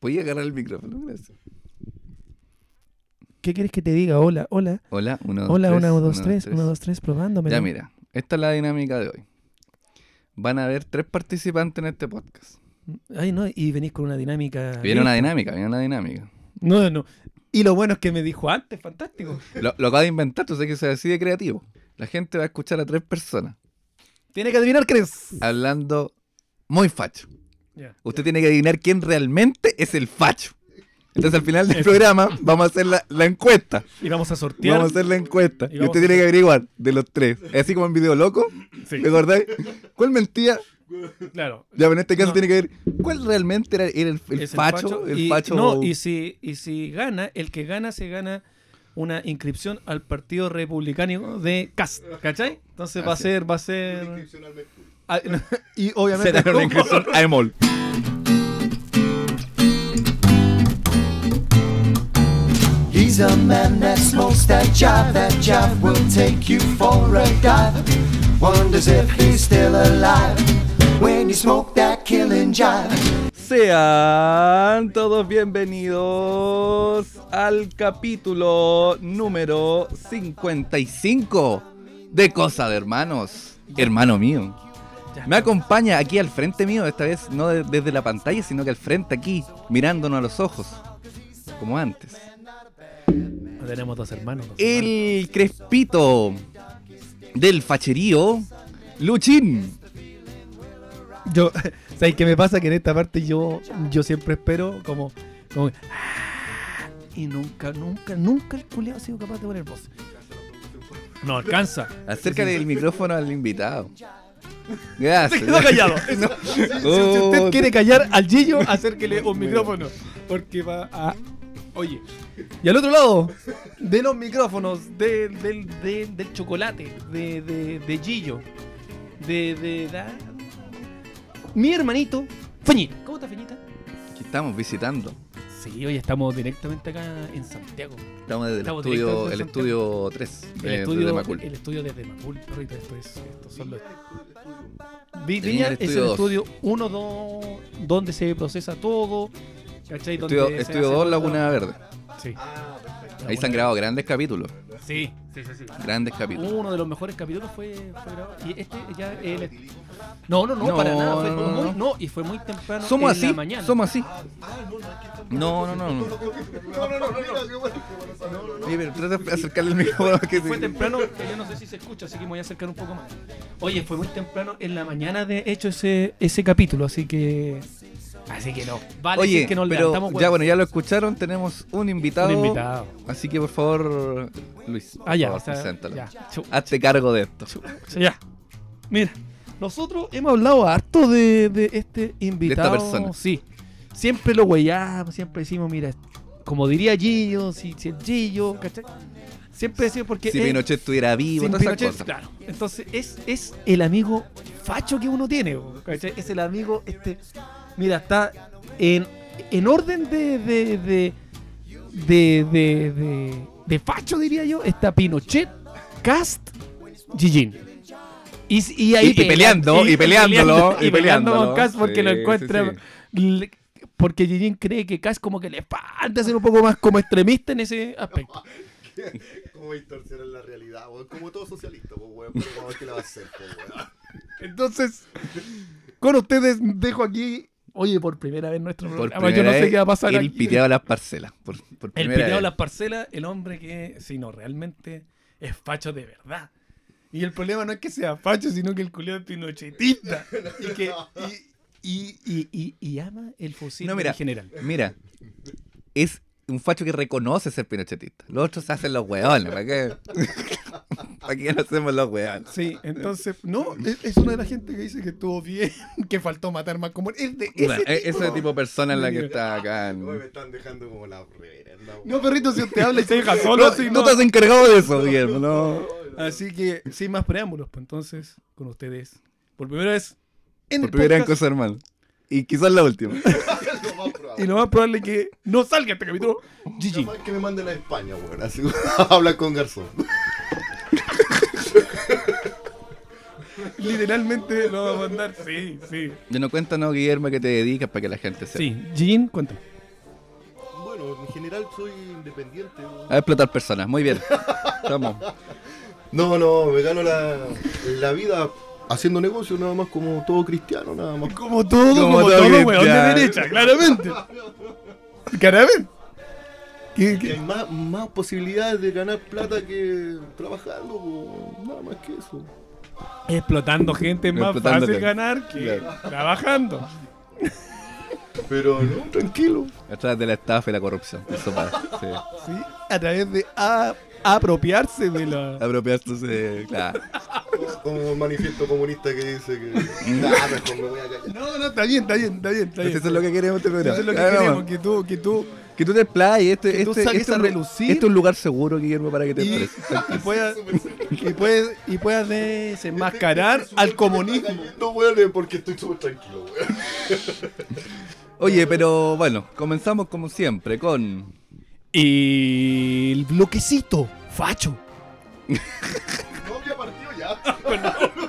¿Puedes agarrar el micrófono? Gracias. ¿Qué quieres que te diga? Hola, hola. Hola, uno, dos, Hola, tres, 1, 2, uno, 3, 1, 2, 3, probándome. Ya mira, esta es la dinámica de hoy. Van a haber tres participantes en este podcast. Ay, no, y venís con una dinámica. Viene una dinámica, viene una dinámica. No, no. Y lo bueno es que me dijo antes, fantástico. Lo, lo acabo de inventar, tú sabes que soy así de creativo. La gente va a escuchar a tres personas Tiene que adivinar, ¿crees? hablando muy facho. Usted tiene que adivinar quién realmente es el facho. Entonces al final del programa vamos a hacer la, la encuesta. Y vamos a sortear. Vamos a hacer la encuesta. Y usted a tiene que averiguar de los tres. Así como en video loco. Sí, ¿Te acordáis? ¿Cuál mentía? claro. Ya, pero en este caso No. tiene que ver cuál realmente era, era el, el Es facho. El y, facho. No, y si, y si gana, el que gana se gana una inscripción al Partido Republicano de Cast, ¿cachai? Entonces va a ser, va a ser. Y obviamente. Será una inscripción a Emol. He's a man that smokes that jive. That jive will take you for a dive. Wonders if he's still alive when you smoke that killing jive. Sean todos bienvenidos al capítulo número 55 de Cosa de Hermanos. Hermano mío. Me acompaña aquí al frente mío, esta vez no de- desde la pantalla, sino que al frente aquí, mirándonos a los ojos, como antes. Tenemos dos hermanos. dos hermanos. El crespito del facherío, Luchín. Yo, ¿sabes qué me pasa? Que en esta parte yo, yo siempre espero como, como "Ah", y nunca, nunca, nunca el culiao ha sido capaz de poner voz. No alcanza. Acércale el micrófono al invitado. Gracias. Se quedó callado. No. Si usted Oh, quiere callar al Gillo, acérquele un micrófono. Porque va a. Oye. Y al otro lado de los micrófonos, de- del, del- del chocolate, de, de, de Gillo, de, de, da- Mi hermanito, Feñita. ¿Cómo está Feñita? Aquí estamos visitando. Sí, hoy estamos directamente acá en Santiago. Estamos desde el Estamos estudio, directos el desde estudio 3 El de, estudio, de Macul. el estudio desde Macul, perrito, esto es, estos son los... Viña el es el estudio dos. estudio 1, 2, donde se procesa todo, ¿cachai? Estudio, Donde estudio hace 2 todo. Laguna Verde. Sí. Ahí se han grabado grandes capítulos. Sí, sí, sí, sí. Grandes capítulos. Uno de los mejores capítulos fue, fue grabado. Y este ya... el- no, no, no, No, para nada. Fue no, no, muy, no. no, y fue muy temprano Somos en la así. mañana. Somos así. No, no, no. no. Oye, pero trata de acercarle el micrófono. Que Fue se- temprano, que yo no sé si se escucha, así que me voy a acercar un poco más. Oye, fue muy temprano en la mañana de hecho ese, ese capítulo, así que. Así que no. Vale, Oye, que nos pero ya bueno, ya lo escucharon. Tenemos un invitado. Un invitado. Así que por favor, Luis. Ah, ya, por o sea, favor, preséntalo. ya. Hazte cargo de esto. ya. Mira, nosotros hemos hablado harto de, de este invitado. persona. Sí. Siempre lo huellamos, siempre decimos, mira, como diría Gillo, si, si el Gillo, ¿cachai? Siempre decimos porque. Si él- Pinochet estuviera vivo, Pinochet, cosas. claro. Entonces es, es el amigo facho que uno tiene. ¿cachai? Es el amigo, este. Mira, está en, en orden de de, de, de, de, de- de facho, diría yo. Está Pinochet, Cast, Gigin. Y, y ahí Y- y pelean- peleando, y peleándolo, y y peleando con porque Sí, lo encuentra. sí. le- porque Gigin cree que Cast como que le falta ser un poco más como extremista en ese aspecto. ¿Cómo distorsionar la realidad, weón? Como todo socialista, pues, weón. Pero vamos a ver qué le va a hacer, pues. Entonces, con ustedes dejo aquí, oye, por primera vez nuestro Por programa. Yo no sé qué va a pasar El piteado de las parcelas. Por, por El piteado de vez. las parcelas, el hombre que, si no, realmente es facho de verdad. Y el problema no es que sea facho, sino que el culiado es pinochetista. Y que. Y, y, y, ama el fusil No, en general. Mira, es un facho que reconoce ser pinochetista. Los otros se hacen los hueones. ¿Para qué? ¿Para qué no hacemos los hueones? Sí, entonces, no, es, es una de la gente que dice que estuvo bien, que faltó matar más como es de ese Bueno, e- tipo. ese tipo de persona es la que está acá. en- Weón, me están dejando como la reverenda, weón. No, perrito, si usted habla y se deja solo, No, así, no no. te has encargado de eso, Guillermo. No. Así que, sin más preámbulos, pues entonces, con ustedes, por primera vez en Por el primera vez en Cosa Hermano. Y quizás la última. Y lo más probable es que no salga este capítulo, GG. Que me manden a España, weón. Así hablar con Garzón. Literalmente lo va a mandar, sí, sí. Yo no cuéntanos, Guillermo, que te dedicas para que la gente sepa. Sí, Jin, cuéntame. en general soy independiente. A explotar personas, muy bien. Vamos. No, no, me gano la, la vida haciendo negocio nada más como todo cristiano, nada más. Como todo, Como como, todo todo, weón, de derecha, claramente. Claramente. ¿Qué- qué? hay más, más posibilidades de ganar plata que trabajando, po, nada más que eso. Explotando gente es más Explotando fácil gente. ganar que Claro. trabajando. Pero no, tranquilo. A través de la estafa y la corrupción. Eso pasa. Sí. ¿sí? A través de a- apropiarse de la. Apropiarse, claro. Como un manifiesto comunista que dice que. Nah, mejor me voy a callar. No, no, está bien, está bien, está bien. Está bien. Eso es lo que queremos este programa. Eso es lo que queremos, que tú, que tú, Que tú te explayes. Este, Que tú este, saques este a es un- relucir. este es un lugar seguro, Guillermo, para que te y, expreses. y puedas y puedas y puedas desenmascarar al comunismo. No, weón, porque estoy súper tranquilo, weón. Oye, pero bueno, comenzamos como siempre con. Y el bloquecito, facho. No había partido ya.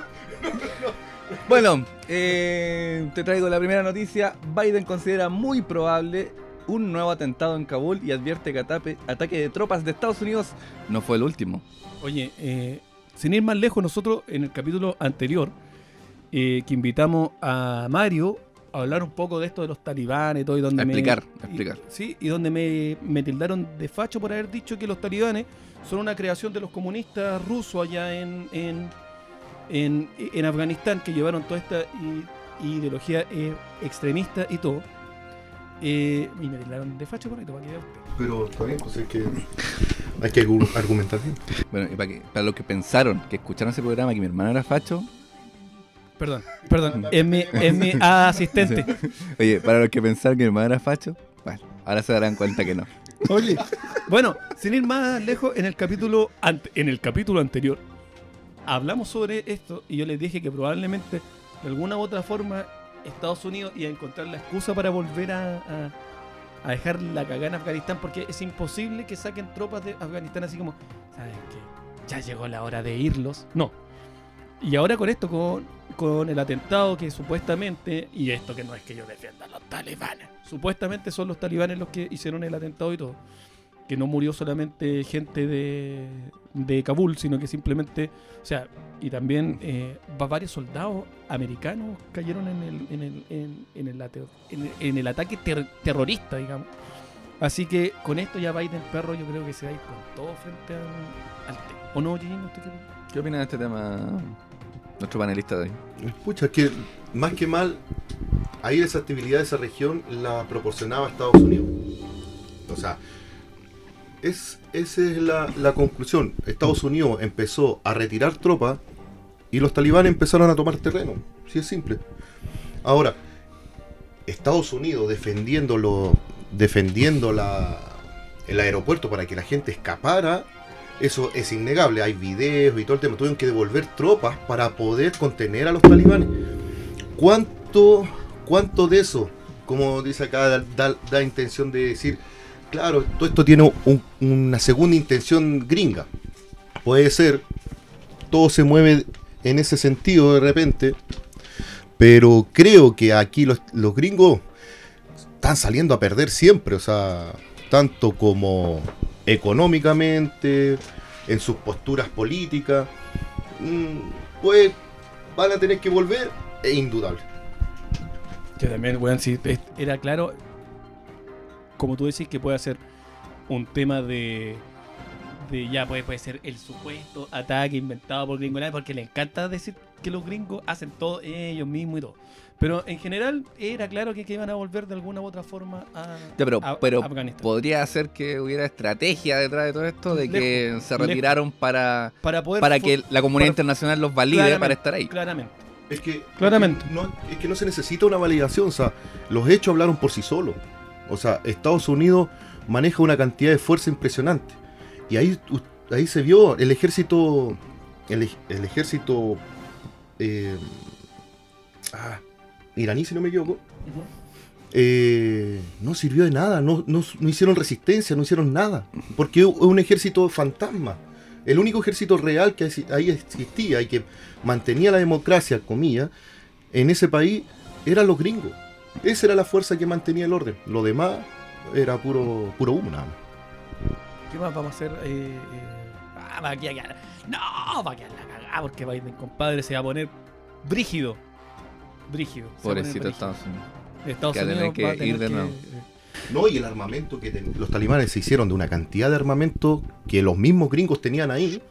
Bueno, eh, te traigo la primera noticia. Biden considera muy probable un nuevo atentado en Kabul y advierte que atape- ataque de tropas de Estados Unidos no fue el último. Oye, eh, sin ir más lejos, nosotros en el capítulo anterior, eh, que invitamos a Mario a hablar un poco de esto de los talibanes y todo, y donde A me- explicar, y- explicar. sí, y donde me, me tildaron de facho por haber dicho que los talibanes son una creación de los comunistas rusos allá en, en, en, en Afganistán, que llevaron toda esta ideología eh, extremista y todo. Eh, y me tildaron de facho por para que vea usted. Pero está bien, pues es que. Hay que argu- argumentar bien. Bueno, y para, que, para los que pensaron que escucharon ese programa que mi hermano era facho, Perdón, perdón, M, MA asistente. oye, para los que pensaron que mi hermano era facho, bueno, ahora se darán cuenta que no. Oye, bueno, sin ir más lejos, en el capítulo ante- en el capítulo anterior hablamos sobre esto y yo les dije que probablemente de alguna u otra forma Estados Unidos iba a encontrar la excusa para volver a dejar la cagada en Afganistán porque es imposible que saquen tropas de Afganistán así como, ¿saben qué? Ya llegó la hora de irlos. No. Y ahora con esto, con, con el atentado que supuestamente, y esto que no es que yo defienda a los talibanes, supuestamente son los talibanes los que hicieron el atentado y todo. Que no murió solamente gente de, de Kabul, sino que simplemente, o sea, y también eh, va- varios soldados americanos cayeron en el, en el, en, en el, ate- en el- en el ataque ter- terrorista, digamos. Así que con esto ya Biden perro yo creo que se va a ir con todo frente al, al tema. ¿O no, qué- ¿Qué opina de este tema nuestro panelista de hoy? Pucha, es que más que mal, ahí esa actividad de esa región la proporcionaba Estados Unidos. O sea, es, esa es la, la conclusión. Estados Unidos empezó a retirar tropas y los talibanes empezaron a tomar terreno. Sí, es simple. Ahora, Estados Unidos defendiéndolo, defendiendo la, el aeropuerto para que la gente escapara, eso es innegable. Hay videos y todo el tema. Tuvieron que devolver tropas para poder contener a los talibanes. ¿Cuánto, cuánto de eso, como dice acá, da intención de decir, claro, todo esto tiene un- una segunda intención gringa? Puede ser, todo se mueve en ese sentido de repente, pero creo que aquí los, gringos están saliendo a perder siempre, o sea, tanto como económicamente, en sus posturas políticas, mm, pues van a tener que volver, es indudable. Que también, weón, si era claro, como tú decís, que puede ser un tema de. de ya puede, puede ser el supuesto ataque inventado por gringolandia, porque le encanta decir que los gringos hacen todo ellos mismos y todo. Pero en general era claro que, que iban a volver de alguna u otra forma a, Ya, pero, a- pero Afganistán. podría ser que hubiera estrategia detrás de todo esto, de que se lejos. retiraron para, Para poder. para que la comunidad para- internacional los valide para estar ahí. Claramente. Es que, Claramente. No, es que no se necesita una validación, o sea, los hechos hablaron por sí solos. O sea, Estados Unidos maneja una cantidad de fuerza impresionante. Y ahí, ahí se vio el ejército, el, el ejército eh, ah, iraní, si no me equivoco, eh, no sirvió de nada, no, no- no hicieron resistencia, no hicieron nada, porque es un ejército fantasma. El único ejército real que ahí existía y que mantenía la democracia, comillas, en ese país eran los gringos. Esa era la fuerza que mantenía el orden. Lo demás era puro, puro humo nada más. ¿Qué más vamos a hacer? Eh, eh, ah, va a quedar. No, va a quedar la cagada porque Biden, compadre, se va a poner brígido. Brígido. Pobrecito. Estados Unidos. Estados que va a tener Unidos que va a tener ir de nuevo. eh, No, y el armamento que ten- los talibanes se hicieron de una cantidad de armamento que los mismos gringos tenían ahí.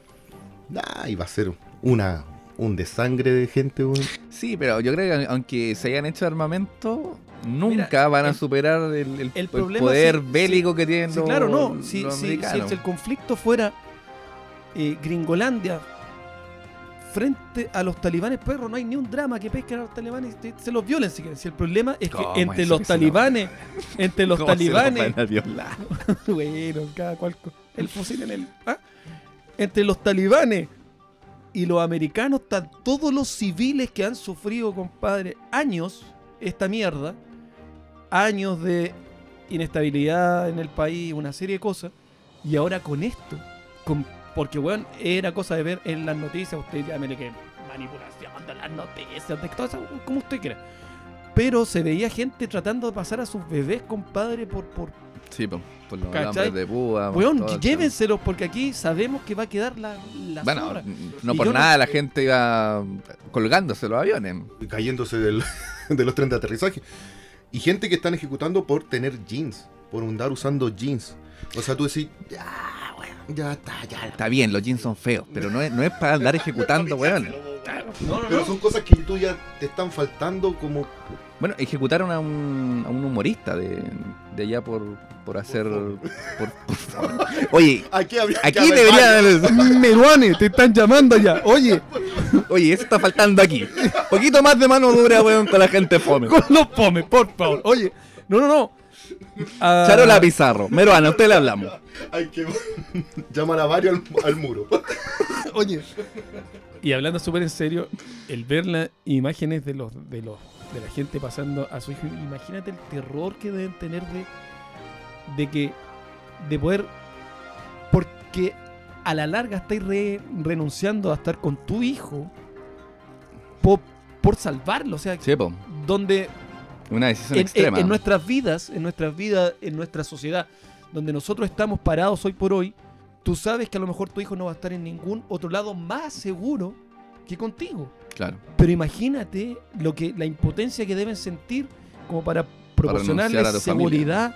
Nah, iba a ser una, un desangre de gente. Sí, pero yo creo que aunque se hayan hecho armamento, nunca van a el- superar el, el- el el problema poder sí- bélico que tienen Sí, los, claro, no. Si, el conflicto fuera eh, Gringolandia frente a los talibanes, perro, no hay ni un drama que pesquen a los talibanes y te- se los violen si quieren. Si el problema es que ¿Cómo entre los talibanes, entre los ¿Cómo se los talibanes, van a violar? bueno, cada cual con el fusil en el. ¿ah? Entre los talibanes y los americanos están todos los civiles que han sufrido, compadre, años esta mierda, años de inestabilidad en el país, una serie de cosas, y ahora con esto, con, porque weón, era cosa de ver en las noticias, usted llámele que manipulación de las noticias, de todo eso, como usted quiera. Pero se veía gente tratando de pasar a sus bebés, compadre, por, por, Sí, po, por los ¿Cachai? alambres de púa. Weón, llévenselos porque aquí sabemos que va a quedar la. Bueno, no Y por no- nada la gente iba colgándose los aviones. Y cayéndose del- de los trenes de aterrizaje. Y gente que están ejecutando por tener jeans, por andar usando jeans. O sea, tú decís, ya, weón, ya está, ya. Está bien, los jeans son feos, pero no es, no es para andar ejecutando, weón. No, no, Pero son cosas que tú ya te están faltando como... Bueno, ejecutaron a un, a un humorista de, de allá por, por hacer... Por, por- Oye, Aquí, aquí haber debería... Meruane, te están llamando ya. Oye, Oye, eso está faltando aquí. poquito más de mano dura, weón, con la gente fome. con los pomes, por favor. Oye, no, no, no. Ah, Charola Pizarro. Meruana, a usted le hablamos. Hay que llamar a varios al, al muro. Oye. Y hablando súper en serio, el ver las imágenes de los, de los de la gente pasando a su hijo, imagínate el terror que deben tener de, de que de poder porque a la larga estáis re- renunciando a estar con tu hijo po- por salvarlo, o sea, Sí, po. donde Una decisión en, en- extrema. en nuestras vidas, en nuestras vidas, en nuestra sociedad, donde nosotros estamos parados hoy por hoy, tú sabes que a lo mejor tu hijo no va a estar en ningún otro lado más seguro que contigo. Claro. Pero imagínate lo que la impotencia que deben sentir como para proporcionarle a seguridad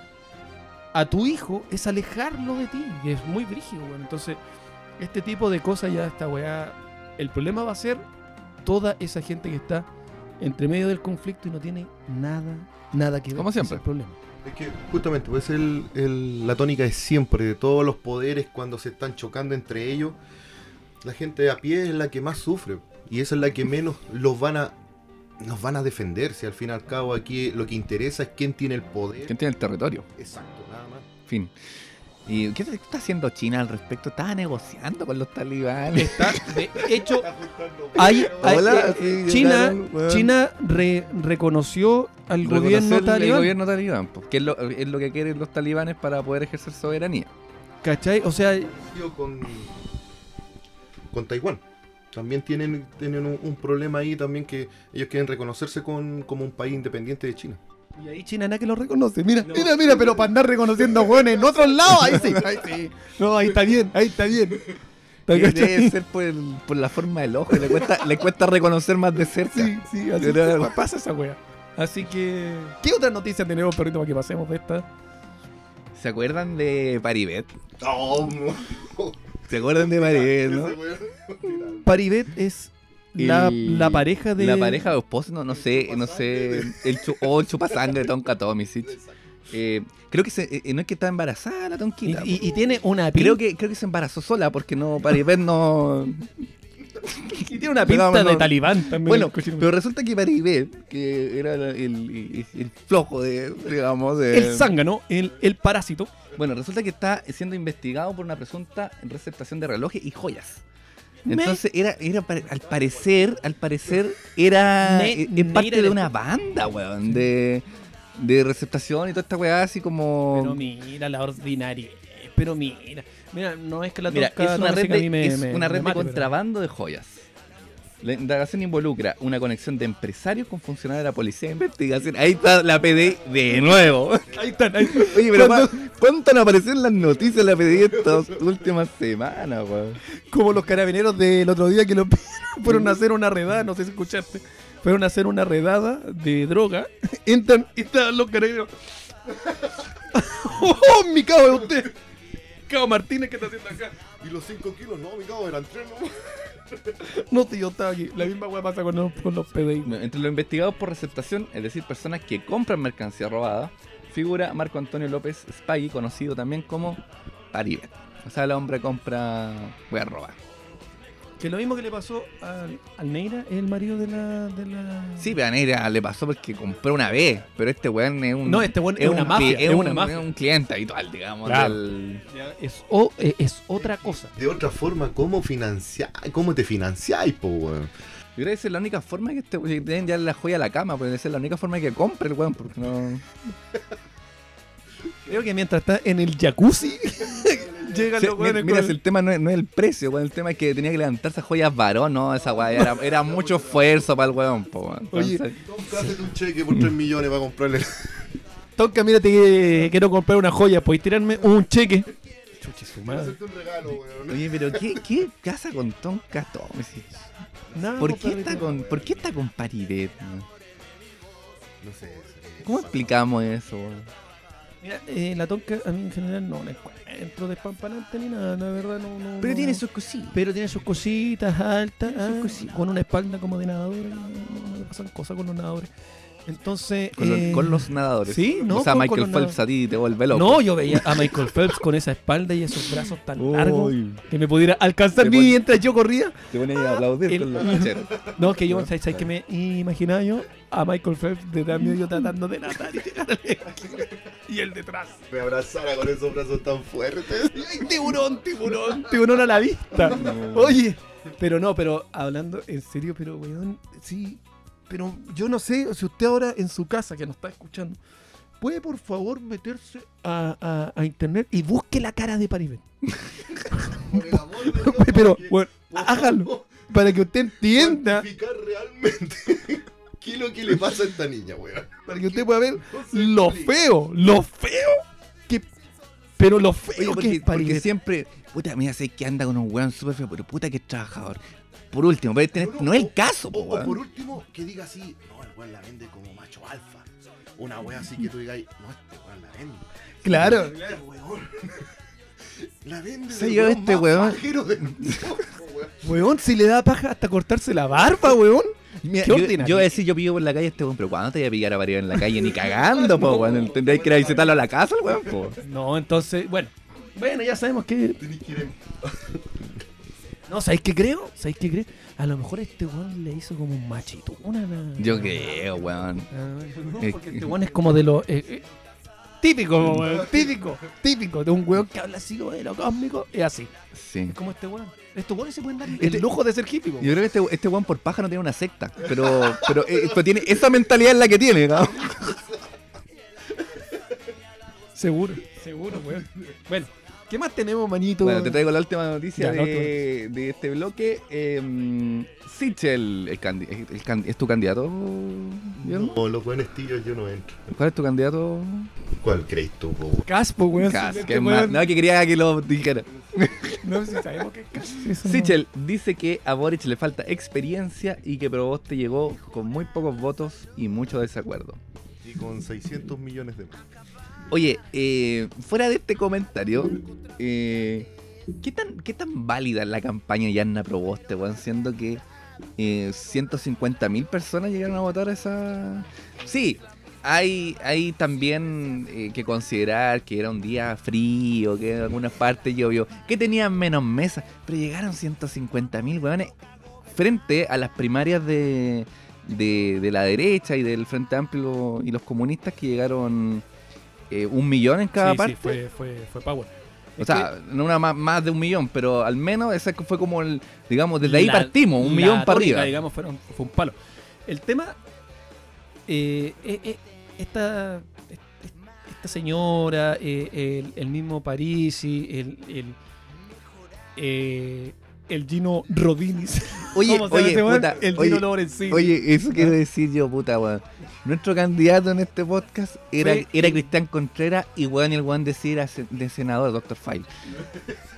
a tu hijo es alejarlo de ti, que es muy brígido, bueno. Entonces, este tipo de cosas ya esta weá, el problema va a ser toda esa gente que está entre medio del conflicto y no tiene nada, nada que ver. Como siempre. el problema. Es que justamente, pues el, el- la tónica es siempre de todos los poderes cuando se están chocando entre ellos. La gente de a pie es la que más sufre y esa es la que menos los van a nos van a defender. Si al fin y al cabo aquí lo que interesa es quién tiene el poder. ¿Quién tiene el territorio? Exacto, nada más. Fin. ¿Y qué está haciendo China al respecto? Estaba negociando con los talibanes. Está, de hecho, hay, hay- Hola, eh, sí, China, llegaron, weón. China re- reconoció al gobierno el talibán. gobierno talibán, que es lo, es lo que quieren los talibanes para poder ejercer soberanía. ¿Cachai? O sea, con, con Taiwán. También tienen, tienen un, un problema ahí también que ellos quieren reconocerse con, como un país independiente de China. y ahí China nada que lo reconoce. Mira, mira, mira, pero para andar reconociendo hueones en otros lados, ahí sí, ahí sí. No, ahí está bien, ahí está bien. ¿Te Debe ser por, el- por la forma del ojo, le cuesta, le cuesta reconocer más de cerca. Sí, sí, así Pero- pa- pasa esa wea. Así que. ¿Qué otra noticia tenemos, perrito, para que pasemos de esta? ¿Se acuerdan de Paribet? Oh, ¿Se acuerdan de Paribet, no? Paribet es la, El- la pareja de. La pareja o esposo, no, no sé, no sé. El chu, o el chupasangre de Tonka Tomisic. Eh, creo que se, eh, no es que está embarazada la Tonquita. y- y tiene una creo que creo que se embarazó sola porque no Paribet no. Y tiene una pinta no, de talibán también. Bueno, pero resulta que Paribet, que era el, el- el flojo de, digamos, de... el zángano, el, el parásito. Bueno, resulta que está siendo investigado por una presunta receptación de relojes y joyas. Me- Entonces era, era al parecer, al parecer era Ne- eh, es parte de- una banda, weón, de, de receptación y toda esta weá así como Pero mira la ordinaria. Pero mira. Mira, no es que la Mira, es una red de, me- es me- una red de mate, pero- contrabando de joyas. La indagación involucra una conexión de empresarios con funcionarios de la policía de investigación. Ahí está la PDI de nuevo. Ahí están, ahí Oye, pero Cuando- ¿cu- ¿cuánto han aparecido en las noticias de la PDI estas últimas semanas, weón? Como los carabineros del otro día que lo fueron a hacer una redada, no sé si escuchaste. Fueron a hacer una redada de droga. Entran y estaban los carabineros. ¡Oh, mi cabo de usted! Cabo Martínez, ¿qué está haciendo acá? Y los 5 kilos, no, mi cabo, eran 3 no. No, si yo estaba aquí. La misma weá pasa con los, con los PDI. Entre los investigados por receptación, es decir, personas que compran mercancía robada, figura Marco Antonio López Spagui, conocido también como Paribet. O sea, el hombre compra weas robadas. Que lo mismo que le pasó al, al Neira, el marido de la. De la... Sí, pero a Neira le pasó porque compró una vez, pero este weón es un. No, este weón es una un mafia, es Es, una un, mafia. es un cliente habitual, digamos. Claro. del- Ya, Es, o- eh, es otra cosa. De otra forma, ¿cómo financiar? ¿Cómo te financiáis, po, weón? Yo creo que esa es la única forma que este que tienen ya la joya a la cama, porque esa es la única forma que compre el weón, porque no. Creo que mientras está en el jacuzzi, llegan Sí, los mi- weones mira, el tema no es, no es el precio, weón, el tema es que tenía que levantarse a joyas varón, no, esa weá era, era mucho esfuerzo para el weón, po, weón. Oye, Entonces, un cheque por 3 millones para comprarle. Tonka, mírate que quiero comprar una joya, ¿podéis tirarme un cheque? Chuchi, su madre. hacerte un regalo, weón. Oye, pero ¿qué, qué casa con Tonka Tomes? ¿Por qué está con, ¿por qué está con? No sé. ¿Cómo explicamos eso? weón? Mira, eh, la tonca a mí en general no la encuentro despampanante ni nada, la verdad no. no Pero no- tiene sus cosillas. Pero tiene sus cositas altas, sus ah, cositas. con una espalda como de nadador. No, no- pasan cosas con los nadadores. Entonces. Con, los- eh, con los nadadores. sí, no, O sea, con- Michael con Phelps a ti te vuelve loco. No, yo veía a Michael Phelps con esa espalda y esos brazos tan largos que me pudiera alcanzar mientras yo corría. Te pones a aplaudir El- con los macheros. No, que yo, ¿sabes, sabes que me imaginaba yo? A Michael Phelps detrás mío yo tratando de nadar y él detrás. Me abrazara con esos brazos tan fuertes. ¡Ay, tiburón, tiburón! Tiburón a la vista. Oye, pero no, pero hablando en serio, pero weón, sí. Pero yo no sé si usted ahora en su casa que nos está escuchando, puede por favor meterse a, a- a internet y busque la cara de Paribet. Por el amor de Dios, pero, porque- bueno, hágalo. Para que usted entienda, realmente qué es lo que le pasa a esta niña, weón. para que usted pueda ver lo feo, lo feo que. Pero lo feo Oye, que porque, es porque siempre, puta, mira, sé que anda con un weón súper feo, pero puta que es trabajador. Por último, tener- no, es el caso, po, O, o por weón. último, que diga así, no, el weón la vende como macho alfa. Una wea así que tú digas, no, este weón la vende. Claro. Este weón. La vende Se weón este weón. del mundo, weón. Weón, si le da paja hasta cortarse la barba, weón. Mira, yo, yo voy a decir, yo pillo por la calle a este weón, pero ¿cuándo te voy a pillar a variar en la calle? Ni cagando, po, weón. Tendréis que ir a visitarlo a la casa, el weón, po. No, entonces, bueno. Bueno, ya sabemos que. No, ¿sabéis qué creo? ¿Sabéis qué creo? A lo mejor este weón le hizo como un machito. Una. Yo creo, weón. no, Es porque que- este weón es como de los. eh, eh, típico, weón. Típico. Típico. De un weón que habla así como de lo cósmico. Es así. Sí. Es como este weón. Estos weones se pueden dar Este- el lujo de ser hippie, weón. Yo creo que este, este weón por paja no tiene una secta, pero, pero, eh, pero tiene esa mentalidad es la que tiene, ¿no? Seguro. Seguro, weón. Bueno, ¿qué más tenemos, manito? Bueno, te traigo la última noticia Ya, de, de este bloque. Eh, Sichel el candi- el candi- ¿es tu candidato? No, los buenos tíos yo no entro. ¿Cuál es tu candidato? ¿Cuál crees tú, po, weón? Caspo, weón. Cas, que más- no, que quería que lo dijera. No, si sabemos que es Cas. Eso no. Sichel dice que a Boric le falta experiencia y que Proboste llegó con muy pocos votos y mucho desacuerdo. Y con 600 millones de más. Oye, eh, fuera de este comentario, eh, ¿qué, tan, ¿qué tan válida es la campaña de Yanna Proboste, weón? Siendo que eh, 150.000 personas llegaron a votar esa... Sí, hay, hay también eh, que considerar que era un día frío, que en algunas partes llovió, que tenían menos mesas, pero llegaron 150.000 weones frente a las primarias de, de, de la derecha y del Frente Amplio y los comunistas que llegaron eh, un millón en cada Sí, parte. sí, fue, fue, fue power. O Es sea, no una más, más de un millón, pero al menos ese fue como el, digamos, desde ahí la- partimos, un millón para arriba. digamos, fueron, fue un palo. El tema, eh, eh, esta, esta señora, el, el mismo Parisi, el, el, eh, el Gino Rodinis. Oye, ¿Cómo se llama oye, puta, el oye, Gino Lorenzini. Oye, eso quiero decir yo, puta, weón. Nuestro candidato en este podcast era, Fue- era Cristian Contreras y weón, y el weón decía de senador, Dr. File.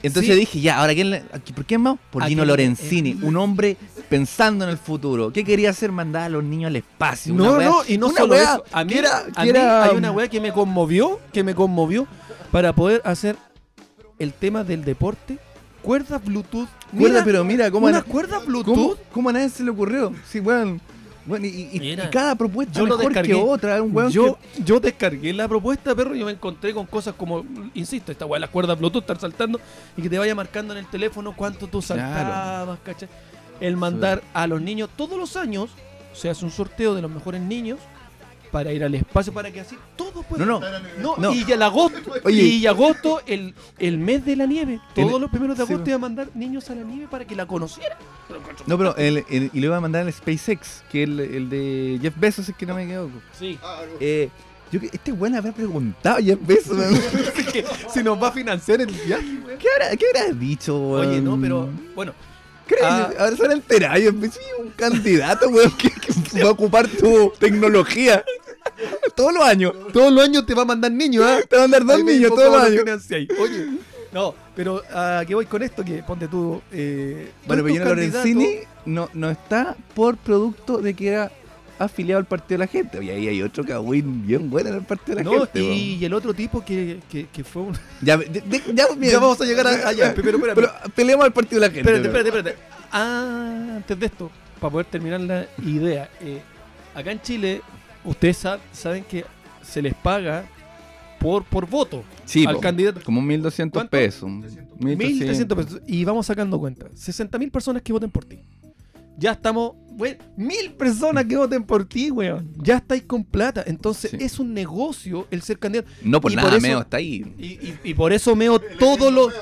Entonces Sí. dije, ya, ahora quién le- aquí- ¿por quién más? Por ¿A Gino? Lorenzini, un hombre pensando en el futuro. ¿Qué quería hacer? Mandar a los niños al espacio. una No, no, y no una solo weá eso. A mí, era- a mí era- hay una weá que me conmovió, que me conmovió para poder hacer el tema del deporte. Cuerdas Bluetooth. Cuerda, Mira, pero mira, ¿cómo, una a- cuerda cómo, Bluetooth. cómo a nadie se le ocurrió? Sí, weón. Bueno, y, y- y cada propuesta yo lo mejor que descargué. otra. Un weón Yo, que- yo descargué la propuesta, perro, y yo me encontré con cosas como, insisto, esta weá, las cuerdas Bluetooth, estar saltando y que te vaya marcando en el teléfono cuánto tú Claro. saltabas, ¿cachai? El mandar a los niños todos los años, se hace un sorteo de los mejores niños para ir al espacio, para que así todos puedan. No, no. No, No. y el agosto, Oye. y agosto, el, el mes de la nieve. Todos los primeros de agosto iba a mandar niños a la nieve para que la conocieran. No, pero el, el- y le iba a mandar el SpaceX, que el, el de Jeff Bezos, es que no me equivoco. Sí. Eh, yo que este weón habrá preguntado a Jeff Bezos, weón. si nos va a financiar el viaje. ¿Qué habrá, qué habrá dicho, weón? Oye, no, pero bueno, ¿Qué ah. Ahora se van a enterar, sí, un candidato, weón, que, que va a ocupar tu tecnología. Todos los años. todos los años te va a mandar niños, ¿ah? Te van a dar dos Ahí niños todos los años. Oye, no, pero ¿a qué voy con esto? Que ponte tú. Eh, Bueno, estos Lorenzini no, no está por producto de que era afiliado al Partido de la Gente. Y ahí hay otro cagüín bien bueno en el Partido de la No, Gente. y, y el otro tipo que, que, que fue un. Ya, de- de- ya, vamos a llegar a- allá, pero. Pero peleemos al Partido de la Gente. Espérate, espérate, espérate. Ah, antes de esto, para poder terminar la idea, eh, acá en Chile, ustedes sa- saben que se les paga por, por voto Sí, al po, candidato. como 1.200 ¿Cuánto? pesos. 1.300 pesos. Y vamos sacando cuenta. 60.000 personas que voten por ti. Ya estamos, mil personas que voten por ti, weón. Ya estáis con plata. Entonces Sí. es un negocio el ser candidato. No por Y nada, por eso- Meo, está ahí. Y, y- y por eso meo todos los...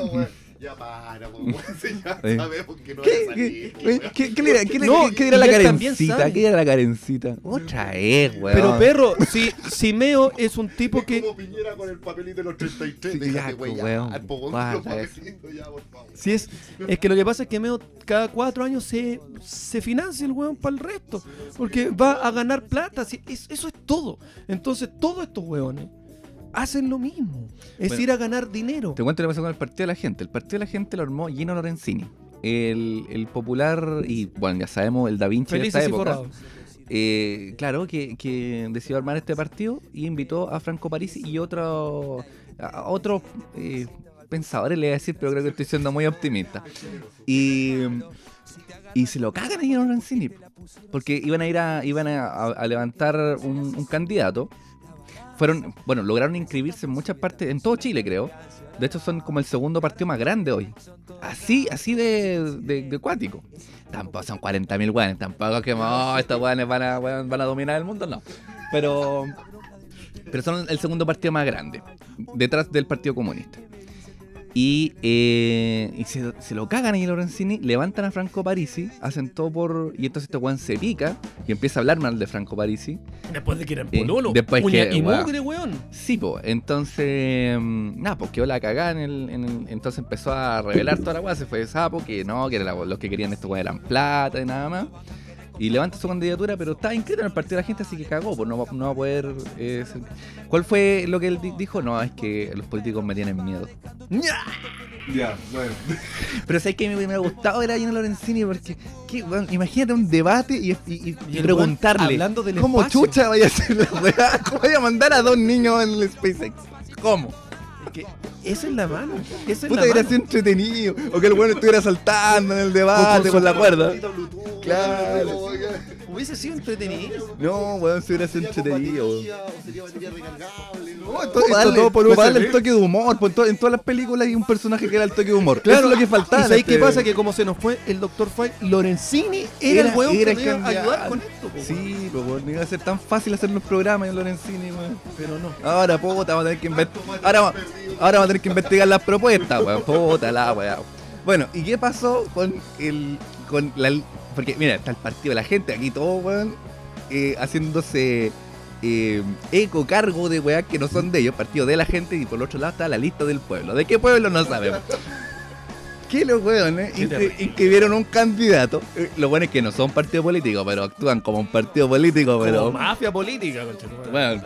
Ya para, si ya Eh. sabemos que no ¿Qué, va a qué, salir, qué, weón. qué- qué le dirá, qué le- No, qué- qué dirá y la carencita? ¿Qué dirá la carencita? Otra vez, weón. Pero perro, si, si meo es un tipo Es que... como Piñera con el papelito de los 33. Sí, déjate, ya, güey, weón, weón, eso. papelitos, ya, por favor. Si es, es que lo que pasa es que Meo cada cuatro años se, se financia el weón para el resto. Porque va a ganar plata. si- es- eso es todo. Entonces todos estos weones hacen lo mismo. Es Bueno. ir a ganar dinero. Te cuento lo que pasó con el Partido de la Gente. El Partido de la Gente lo armó Gino Lorenzini. El, el popular, y bueno, ya sabemos, el Da Vinci de Felices esta y época. eh, claro, que, que decidió armar este partido y invitó a Franco Parisi y otro, a otros eh, pensadores, le voy a decir, pero creo que estoy siendo muy optimista. Y, y se lo cagan a Gino Lorenzini. Porque iban a ir a, iban a, a- a levantar un, un candidato. Fueron, bueno, lograron inscribirse en muchas partes, en todo Chile creo. De hecho son como el segundo partido más grande hoy. Así, así de, de, de cuático. Tampoco son 40.000 weones, tampoco es que oh, estos weones van a, van a dominar el mundo, no. Pero, pero son el segundo partido más grande, detrás del Partido Comunista. Y, eh, y se, se lo cagan ahí Lorenzini, levantan a Franco Parisi, hacen todo por. Y entonces este weón se pica y empieza a hablar mal de Franco Parisi. Después de que eran Eh, pololo. después uña que, y weón. mugre, weón. Sí, pues, entonces, mm, nada, pues quedó la cagada en el, en el- entonces empezó a revelar toda la weá, se fue de sapo, que no, que era la- los que querían esto weá eran plata y nada más. Y levanta su candidatura, pero estaba inscrito en el partido de la gente, así que cagó, pues no va, no va a poder... eh, ser- ¿Cuál fue lo que él di- dijo? No, es que los políticos me tienen miedo. Ya, bueno. Pero sabes que me hubiera gustado era Gino Lorenzini porque, imagínate un debate y, y- y- y el preguntarle hablando del cómo espacio. chucha vaya a hacer la weá, cómo vaya a mandar a dos niños en el SpaceX. ¿Cómo? Que esa es la mano. Esa es Puta, la hubiera sido entretenido. O que el bueno estuviera saltando en el debate con la cuerda. Claro. Hubiese sido entretenido. No, weón, se hubiera sido entretenido. Sería batería recargable, ¿no? Esto darle, todo por darle el toque de humor. pues, en, to- en todas las películas hay un personaje que era el toque de humor. Claro, Eso es lo que faltaba. ¿Y sabéis este- qué pasa? Que como se nos fue el Dr. Fight, Lorenzini era, Era- el weón era que iba a ayudar con esto. po. Sí, pues weón, no iba a ser tan fácil hacer los programas en Lorenzini, weón. Pero no. Ahora, puta, vamos a tener que investigar. Ahora, va- ahora vamos a tener que investigar las propuestas, weón. Puta la weá. Bueno, ¿y qué pasó con el. con la. Porque, mira, está el partido de la gente aquí todo, weón, eh, haciéndose eh, eco cargo de weá que no son de ellos, partido de la gente, y por el otro lado está la lista del pueblo. ¿De qué pueblo no sabemos? que los weones inscribieron un candidato. Eh, Lo bueno es que no son partido político, pero actúan como un partido político, Como pero. mafia política. Bueno.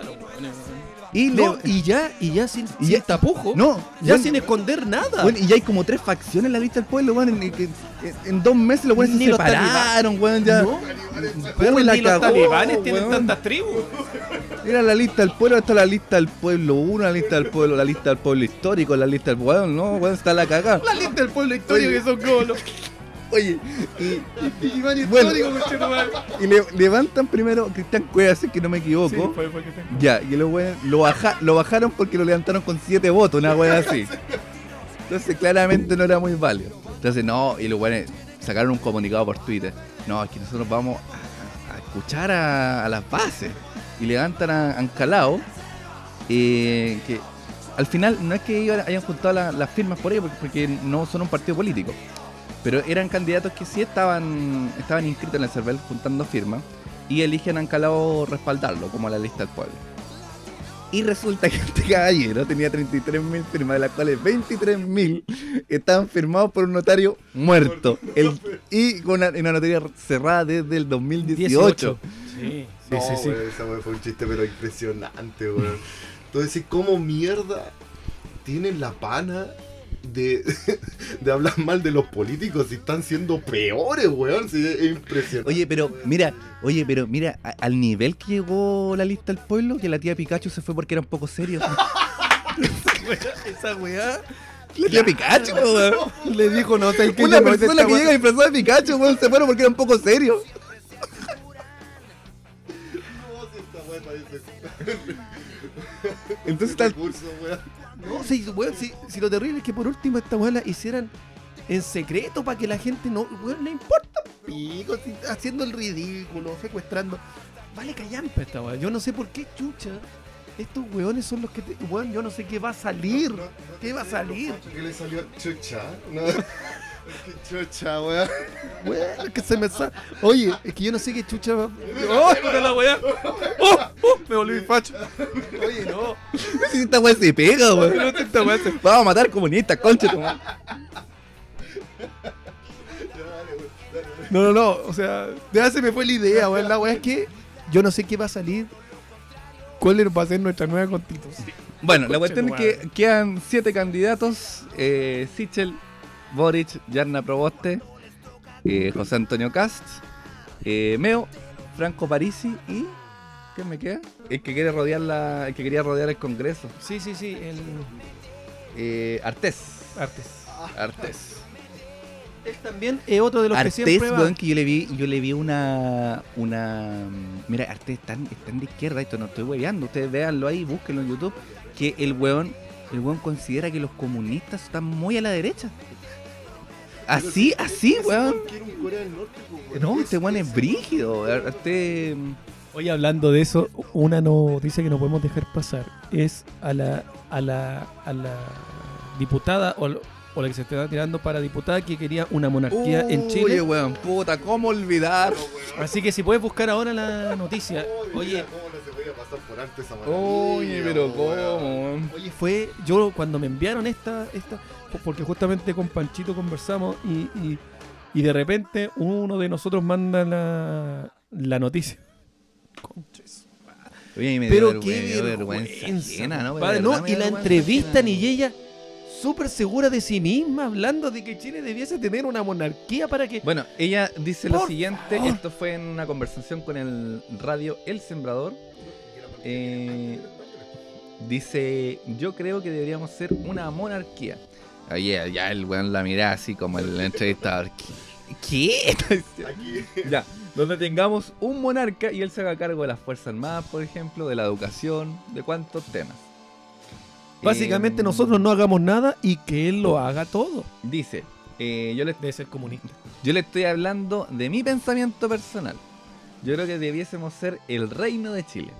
Y le- No, y ya, y ya sin, Y sin ya- tapujo. No, ya bueno, sin esconder nada. bueno, y ya hay como tres facciones en la lista del pueblo, weón. En, en- en dos meses los weones se los separaron, weón. Ya. No, Weón, Ni la los cagó, talibanes tienen weón. tantas tribus. Era la lista del pueblo, está la lista del pueblo 1, la lista del pueblo, la lista del pueblo histórico, la lista del pueblo, no, weón, está la cagada. La lista del pueblo histórico Oye. que son como los Oye, y, Iván Bueno. histórico, conchetumare. y le- levantan primero Cristian Cuevas, que no me equivoco. Sí, fue- fue que te- Ya, y los weones lo, baja, lo bajaron porque lo levantaron con 7 votos, una wea así. Entonces claramente no era muy válido. Entonces no, y los weones sacaron un comunicado por Twitter. No, es que nosotros vamos a, a escuchar a, a las bases. Y levantan a Ancalao, eh, que al final no es que ellos hayan juntado la- las firmas por ello, porque, porque no son un partido político. Pero eran candidatos que sí estaban, estaban inscritos en el CERVEL juntando firmas y eligen a Ancalao respaldarlo, como la lista del pueblo. Y resulta que este caballero tenía 33.000 firmas, de las cuales 23.000 estaban firmados por un notario muerto. El- y con una, una notaría cerrada desde el 2018. Sí, sí, No, sí, sí. weón, esa weón fue un chiste, pero impresionante, weón. Entonces, ¿cómo mierda tienen la pana de, de hablar mal de los políticos si están siendo peores, weón? Es impresionante. Oye, pero mira, oye, pero mira, a- al nivel que llegó la lista del pueblo, que la tía Pikachu se fue porque era un poco serio. Esa weá. La tía Pikachu, weón. Le dijo, no, sé Una persona que llega disfrazada de Pikachu, weón, se fueron porque era un poco serio. No, si esta weá parece Entonces weón. No, sí, weón, sí, si lo terrible es que por último esta weá la hicieran en secreto para que la gente no, weón, le importa pico, si- haciendo el ridículo, secuestrando. Vale callampa esta weá. Yo no sé por qué chucha. Estos weones son los que te. Weón, yo no sé qué va a salir. No, no ¿Qué va a salir? ¿Qué le salió chucha? No. Qué chucha, weón. Weón, que se me sa... Oye, es que yo no sé qué chucha va. ¡Oh, la weá! ¡Oh! ¡Oh! Me volví facho. Oye, no. Si esta weá se pega, weón. No, esta weá se Vamos a matar comunistas, concha tu madre. No, no, no. O sea, ya se me fue la idea, weón. La weá es que yo no sé qué va a salir. ¿Cuál va a ser nuestra nueva constitución? Bueno, la cuestión es que quedan siete candidatos: eh, Sichel, Boric, Yarna Proboste, eh, José Antonio Cast, eh, Meo, Franco Parisi y. ¿Qué me queda? El que quiere rodear la, el que quería rodear el Congreso. Sí, sí, sí. El Eh, Artés. Artes. Artés. Él también es otro de los que Artés, siempre va. weón, que yo le vi, yo le vi una, una, mira, Artés están, están de izquierda, esto no estoy hueveando, ustedes véanlo ahí, búsquenlo en YouTube, que el weón, el weón considera que los comunistas están muy a la derecha. Así, así, po, weón. No, este weón es brígido. Artés, Oye, hablando de eso, una noticia que no podemos dejar pasar es a la, a la, a la diputada o, o la que se está tirando para diputada que quería una monarquía en Oye, Chile. weón, puta, ¿cómo olvidar? Así que si puedes buscar ahora la noticia. Oye, ¿cómo no se podía pasar por alto esa maravilla, Oye, pero ¿cómo? Oye, fue yo cuando me enviaron esta, esta porque justamente con Panchito conversamos y, y, y de repente uno de nosotros manda la, la noticia. Oye, me Pero dio qué vergüenza, me dio vergüenza, vergüenza ajena, ¿no? compadre, De no, y la entrevistan ajena. y ella súper segura de sí misma, hablando de que Chile debiese tener una monarquía para que... Bueno, ella dice lo siguiente, favor. esto fue en una conversación con el radio El Sembrador. Eh, dice, yo creo que deberíamos ser una monarquía. Oye, ya el weón la mira así como el entrevistador. ¿Qué? ¿Qué? Aquí. ya, donde tengamos un monarca y él se haga cargo de las Fuerzas Armadas, por ejemplo, de la educación, de cuántos temas. Básicamente Eh, nosotros no hagamos nada y que él lo haga todo. Dice, eh, yo les Debe ser comunista. Yo le estoy hablando de mi pensamiento personal. Yo creo que debiésemos ser el reino de Chile.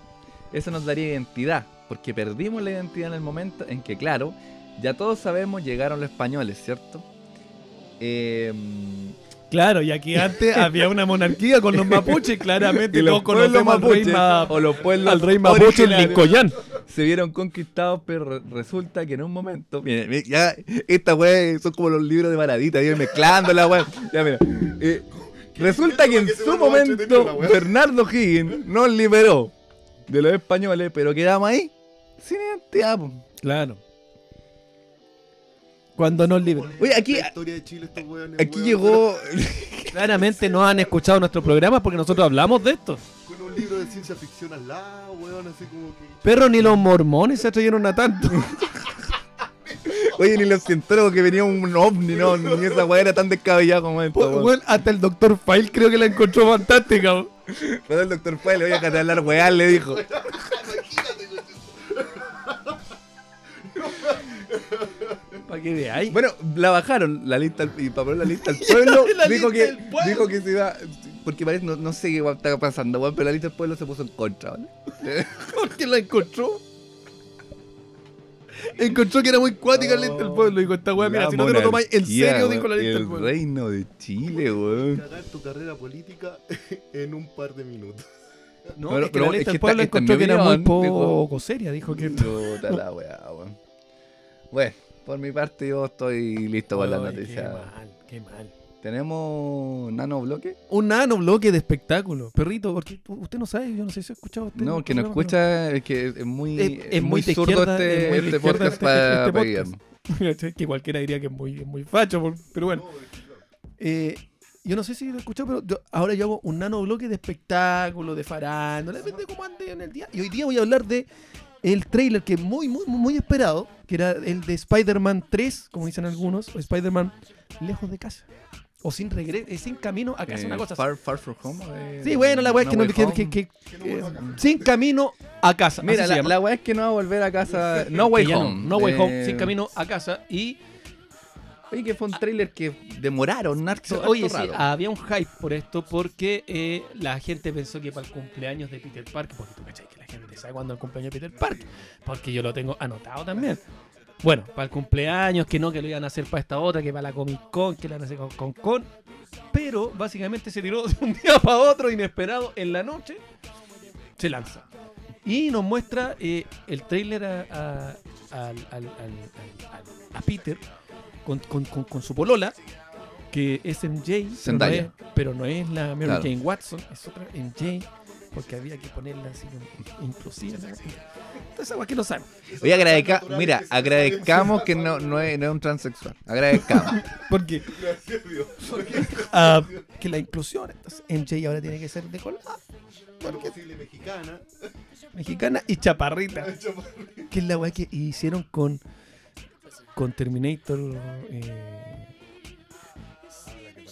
Eso nos daría identidad, porque perdimos la identidad en el momento en que, claro, ya todos sabemos, llegaron los españoles, ¿cierto? Eh, Claro, y aquí antes había una monarquía con los mapuches, claramente Y los todos conocemos al rey, ma- o los pueblos al rey mapuche, el originarios. Lincoyán. se vieron conquistados, pero re- resulta que en un momento, miren, ya, esta weá son como los libros de Maradita, vienen mezclando la weá. Ya, mira, eh, resulta que en su momento. Bernardo Higgins nos liberó de los españoles, pero quedamos ahí sin identidad. Claro. Cuando nos liberan. Oye, aquí, La historia de Chile, estos weones, aquí weón, llegó. Claramente no han escuchado nuestro programa porque nosotros hablamos de esto. Con un libro de ciencia ficción al lado, weón, así como que. Perro ni los mormones se atrevieron a tanto. Oye, ni los cientólogos que venía un ovni, no, ni esa weá era tan descabellada como esto. Pues, weón. weón, hasta el Dr. File creo que la encontró fantástica. weón. Pero el doctor Fue, le voy a hablar weá, le dijo. Para que veáis. Bueno, la bajaron la lista al- y para poner la lista al pueblo dijo que del pueblo. dijo que se iba porque parece no, no sé qué está pasando, weón, pero la lista del pueblo se puso en contra, ¿vale? porque la encontró. Encontró que era muy cuática la lista del pueblo. Dijo, esta weá, mira, si no te lo tomáis en serio, dijo la lista del El pueblo. reino de Chile, weón. Cagar tu carrera política en un par de minutos. No, Pero- es que pero la es lista que del pueblo encontró que era muy poco seria. Dijo que. Puta la weá, weón. Bueno, por mi parte yo estoy listo con la noticia. Qué mal, qué mal. ¿Tenemos nano bloque? Un nano bloque de espectáculo. Perrito, porque usted no sabe, yo no sé si ha escuchado usted. No, que no escucha, es que es muy, Es- es muy zurdo este, es muy este podcast este- para este para que cualquiera diría que es muy, muy facho, pero bueno. Eh, yo no sé si lo he escuchado, pero yo- ahora yo hago un nano bloque de espectáculo, de farándula, depende de cómo ande en el día. Y hoy día voy a hablar de el trailer que muy, muy, muy esperado, que era el de Spider-Man 3, como dicen algunos, o Spider-Man lejos de casa. O sin regreso, sin camino a casa, Eh, una cosa así. far, far from home. eh, Sí, bueno, la weá es que no, que- que- sin camino a casa. Mira, la, la weá es que no va a volver a casa. No Way no, Home. No, Way Eh, Home, sin camino a casa. Y Oye, que fue un trailer que demoraron harto, harto Oye, sí, había un hype por esto porque eh, la gente pensó que para el cumpleaños de Peter Parker, porque tú cachai que gente sabe cuándo es el cumpleaños de Peter Parker, porque yo lo tengo anotado también. Bueno, para el cumpleaños, que no, que lo iban a hacer para esta otra, que para la Comic Con, que lo iban a hacer con Con Con. Pero básicamente se tiró de un día para otro, inesperado, en la noche, se lanza. Y nos muestra eh, el trailer a, a- al- a Peter con, con- con- con su polola, que es MJ, pero no es, pero no es la Mary Claro. Jane Watson, es otra MJ, porque había que ponerla así. ¿no? Entonces, agua que no sabe. Oye, agradezca, mira, agradezcamos que no, no, es, no es un transexual. Agradezcamos. Porque Gracias, Dios. ah, que la inclusión, entonces MJ ahora tiene que ser de color Lo posible mexicana. mexicana y chaparrita. Que es la weá que hicieron con con Terminator eh,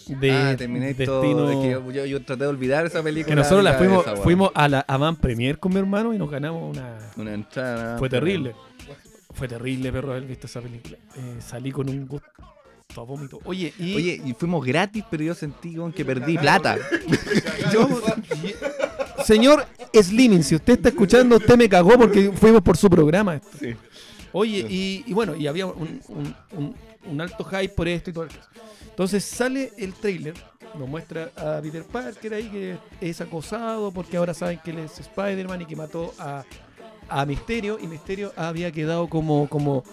de ah, Terminator. Destino- es que yo, yo- yo traté de olvidar esa película. que nosotros la fuimos, weón. fuimos a la Avant Premier con mi hermano y nos ganamos una Una entrada. fue terrible. Fue terrible, perro, haber visto esa película. Eh, salí con un gusto a vómito. Oye, y Oye, y fuimos gratis, pero yo sentí weón, que perdí plata. yo- señor Slimming, si usted está escuchando, usted me cagó porque fuimos por su programa. esto. Sí. Oye, y, y bueno, y había un, un- un- un alto hype por esto y todo eso. Entonces sale el trailer, nos muestra a Peter Parker ahí que es acosado porque ahora saben que él es Spider-Man y que mató a, a Misterio y Misterio había quedado como, como,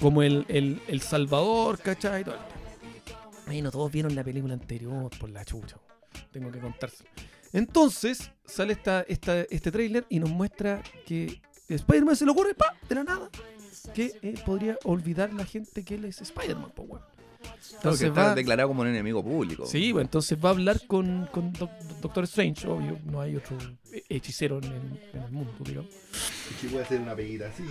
como el, el, el salvador, ¿cachai? Y todo. Bueno, todos vieron la película anterior por la chucha. Tengo que contárselo. Entonces sale esta, esta, este trailer y nos muestra que Spider-Man se le ocurre, pa, de la nada, que eh, podría olvidar la gente que él es Spider-Man, po, weón. Entonces Entonces está va, declarado como un enemigo público. sí, bueno, entonces va a hablar con, con Doc- Doctor Strange, obvio, no hay otro he- hechicero en el, en el mundo, digamos. Que a hacer una peguita así.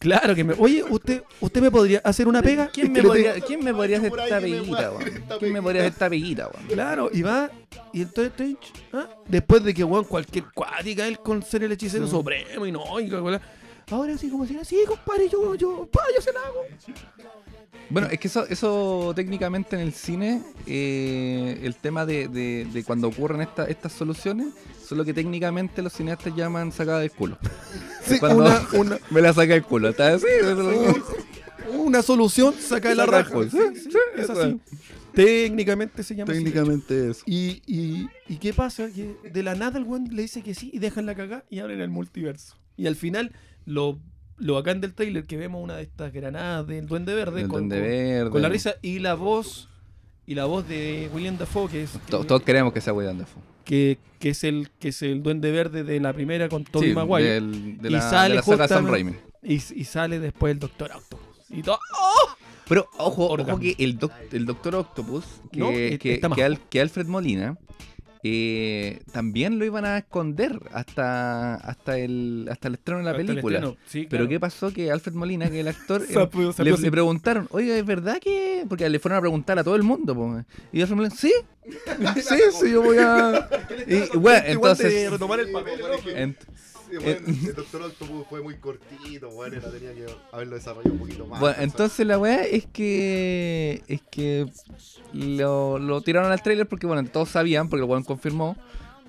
Claro que me. Oye, ¿usted, usted me podría hacer una pega? ¿Quién me, que podría, ¿Quién me podría hacer esta que peguita, weón? ¿Quién me podría hacer esta peguita, weón? Claro, y va. Y entonces Strange, ¿ah? después de que weón, cualquier cuática él con ser el hechicero supremo y no, y bla, bla, bla. Ahora sí, como si era así, compadre, yo, yo, pa, yo se la hago. Bueno, es que eso, eso técnicamente en el cine, eh, el tema de, de- de cuando ocurren esta- estas soluciones, son lo que técnicamente los cineastas llaman sacada del culo. Sí, Cuando una, una, me la saca del culo, ¿está así? Una solución saca de la raja. Sí, Sí, es eso así. Técnicamente se llama. Técnicamente es. Y, y, ¿Y qué pasa? Que de la nada el weón le dice que sí y dejan la cagada y abren el multiverso. Y al final, lo, lo bacán del trailer que vemos una de estas granadas del Duende Verde, con, Duende con- Verde. con la risa y la voz y la voz de William Dafoe, que es, To- que, Todos queremos que sea William Dafoe. que, que es el que es el Duende Verde de la primera con Tobey Sí, Maguire. del- de Y la, sale de la saga Sam Raimi. Y, y sale después el Doctor Octopus. Y todo. Pero ojo, ojo que el, doc- el Doctor Octopus, que, No, que, está que Alfred Molina, eh, también lo iban a esconder hasta, hasta, el, hasta el estreno de la Hasta película. Pero. ¿qué pasó? Que Alfred Molina, que el actor, eh, Sapo- le, preguntaron, oye, ¿es verdad que...? Porque le fueron a preguntar a todo el mundo. po. Y Alfred Molina, sí, sí, sí, yo voy a... Y, bueno, de entonces... retomar el papel, ent- sí, bueno, el Doctor Octopus fue muy cortito, bueno, tenía que haberlo desarrollado un poquito más. Bueno, entonces la weá es que. Es que. Lo, lo tiraron al trailer porque, bueno, todos sabían, porque el weón confirmó.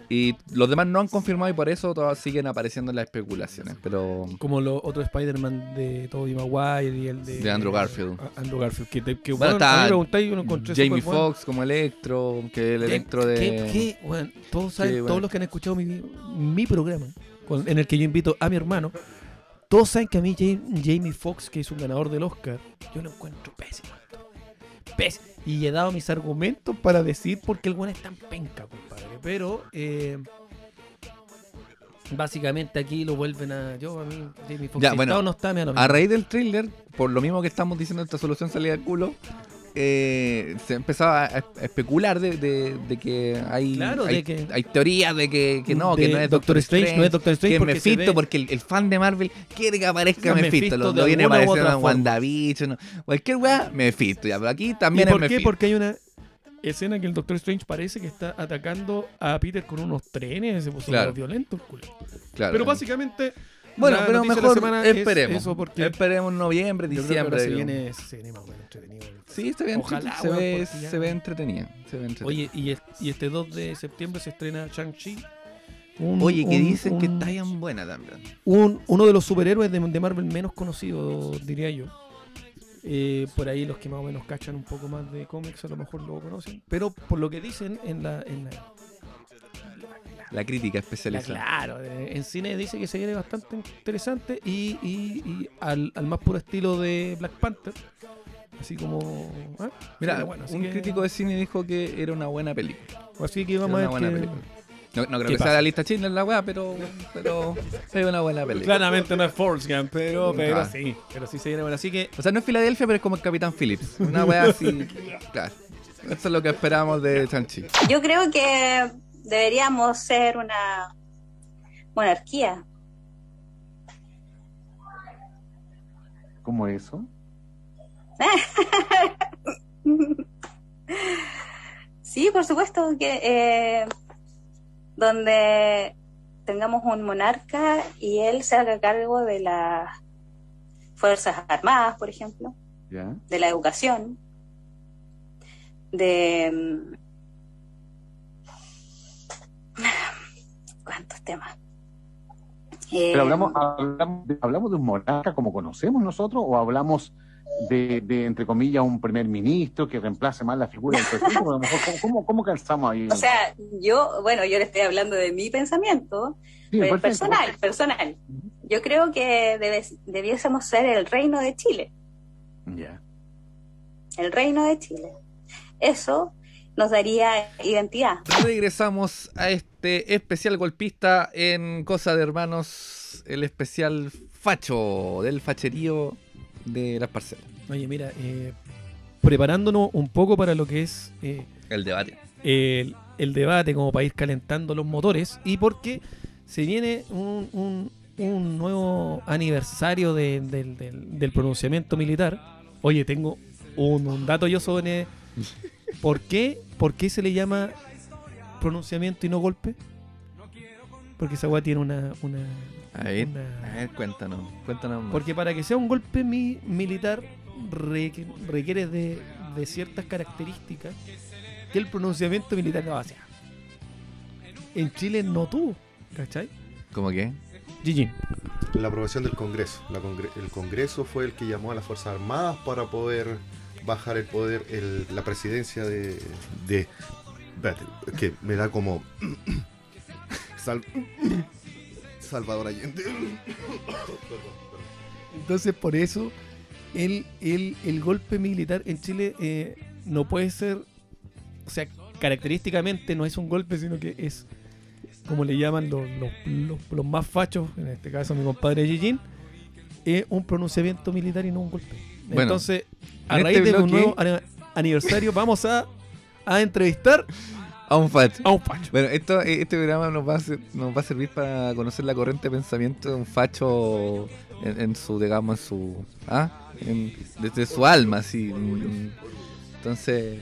Y los demás no han confirmado y por eso todas siguen apareciendo en las especulaciones. Pero. Como los otros Spider-Man de Tobey Maguire y el de, De Andrew Garfield. A- Andrew Garfield. Que, te, que Bueno, bueno, está a mí me preguntáis y yo lo encontré Jamie. Foxx como Electro, que el ¿Qué- Electro de. qué- qué? Bueno, todos saben, Qué bueno. todos los que han escuchado mi, mi programa, con- en el que yo invito a mi hermano, todos saben que a mí Jam- Jamie Foxx, que es un ganador del Oscar, yo lo encuentro pésimo. Pésimo. Y he dado mis argumentos para decir por qué el bueno es tan penca, compadre. Pero, eh, básicamente aquí lo vuelven a. Yo, a mí, Jamie Foxx, Ya, si bueno, está o no está, me da lo A raíz del trailer, por lo mismo que estamos diciendo, esta solución salida del culo. Eh, se empezaba a, a especular de, de- de que hay, Claro, hay, de que- hay teorías de que, que no, de que no es Doctor Strange, no es Doctor Strange que es porque se Mephisto, ve- porque el, el fan de Marvel quiere que aparezca Es Mephisto, Mephisto lo, lo viene apareciendo en. WandaVision, ¿no? cualquier weá, Mephisto, ya, pero aquí ¿Y también es por qué? Porque hay una escena que el Doctor Strange parece que está atacando a Peter con unos trenes, se puso Claro. violento el culo. Claro. Pero básicamente, bueno, la pero mejor es esperemos. eso porque Esperemos noviembre, yo creo que ahora diciembre. se viene, se viene más o menos entretenido. Sí, está bien, Ojalá, se, ve, se ve entretenida. Se ve entretenida. Oye, y, es- y este 2 de septiembre se estrena Shang-Chi. Un- Oye, que un- dicen que está bien buena también. un- uno de los superhéroes de, de Marvel menos conocidos, diría yo. Eh, por ahí los que más o menos cachan un poco más de cómics a lo mejor lo conocen. Pero por lo que dicen en la, en la, La crítica La- especializada. claro, eh, en cine dice que se viene bastante interesante y, y- y al, al más puro estilo de Black Panther. Así como. ¿ah? Mira, Pero bueno, un que- crítico de cine dijo que era una buena película. Así que Era vamos a una ver. buena que- película. No, no creo ¿Qué que pasa? sea la lista china en la weá, pero, pero es una buena película. Claramente no es Force Gump, pero, pero Claro. sí. Pero sí se viene bueno. Así que. O sea, no es Filadelfia, pero es como el Capitán Phillips. Una weá así. claro. Eso es lo que esperamos de Chanchi. Yo creo que deberíamos ser una monarquía. ¿Cómo eso? Sí, por supuesto que eh, donde tengamos un monarca y él se haga cargo de las Fuerzas Armadas, por ejemplo, ¿Ya? de la educación, de... ¿Cuántos temas? Eh, Pero hablamos, hablamos, de, hablamos de un monarca como conocemos nosotros o hablamos de, de, entre comillas, un primer ministro que reemplace más la figura del presidente. A lo mejor, ¿cómo, cómo, cómo calzamos ahí? O sea, yo, bueno, yo le estoy hablando de mi pensamiento, Sí, pero perfecto. personal, personal. Yo creo que debes- debiésemos ser el reino de Chile, Ya. el reino de Chile. Eso nos daría identidad. Regresamos a este especial golpista en Cosa de Hermanos, el especial facho del facherío de las parcelas. Oye, mira, eh, preparándonos un poco para lo que es eh, El debate. el, el debate, como para ir calentando los motores, y porque se viene un, un- un nuevo aniversario de- del, del- del pronunciamiento militar. Oye, tengo un, un dato yo sobre por qué, por qué se le llama pronunciamiento y no golpe. Porque esa weá tiene una, una, A ver, una- a ver, cuéntanos, cuéntanos más. porque para que sea un golpe mi- militar requ- requiere de, de ciertas características que el pronunciamiento militar no hace. En Chile no tuvo, ¿cachai? ¿Cómo qué? Gigi. La aprobación del Congreso. La congre- el Congreso fue el que llamó a las Fuerzas Armadas para poder bajar el poder, el- la presidencia de, de. Espérate, es que me da como. Sal- Salvador Allende. Entonces, por eso, el, el, el golpe militar en Chile eh, no puede ser, o sea, característicamente no es un golpe, sino que es, como le llaman los, los, los- los más fachos, en este caso mi compadre Gigin, es un pronunciamiento militar y no un golpe. Bueno, Entonces, a en raíz este de un bloque- nuevo ana- aniversario, vamos a, a entrevistar A un facho. a un facho. Bueno, esto, eh, este programa nos va, a ser- nos va a servir para conocer la corriente de pensamiento de un facho en, en su, digamos, en su. ¿Ah? En- desde su alma, así. Entonces.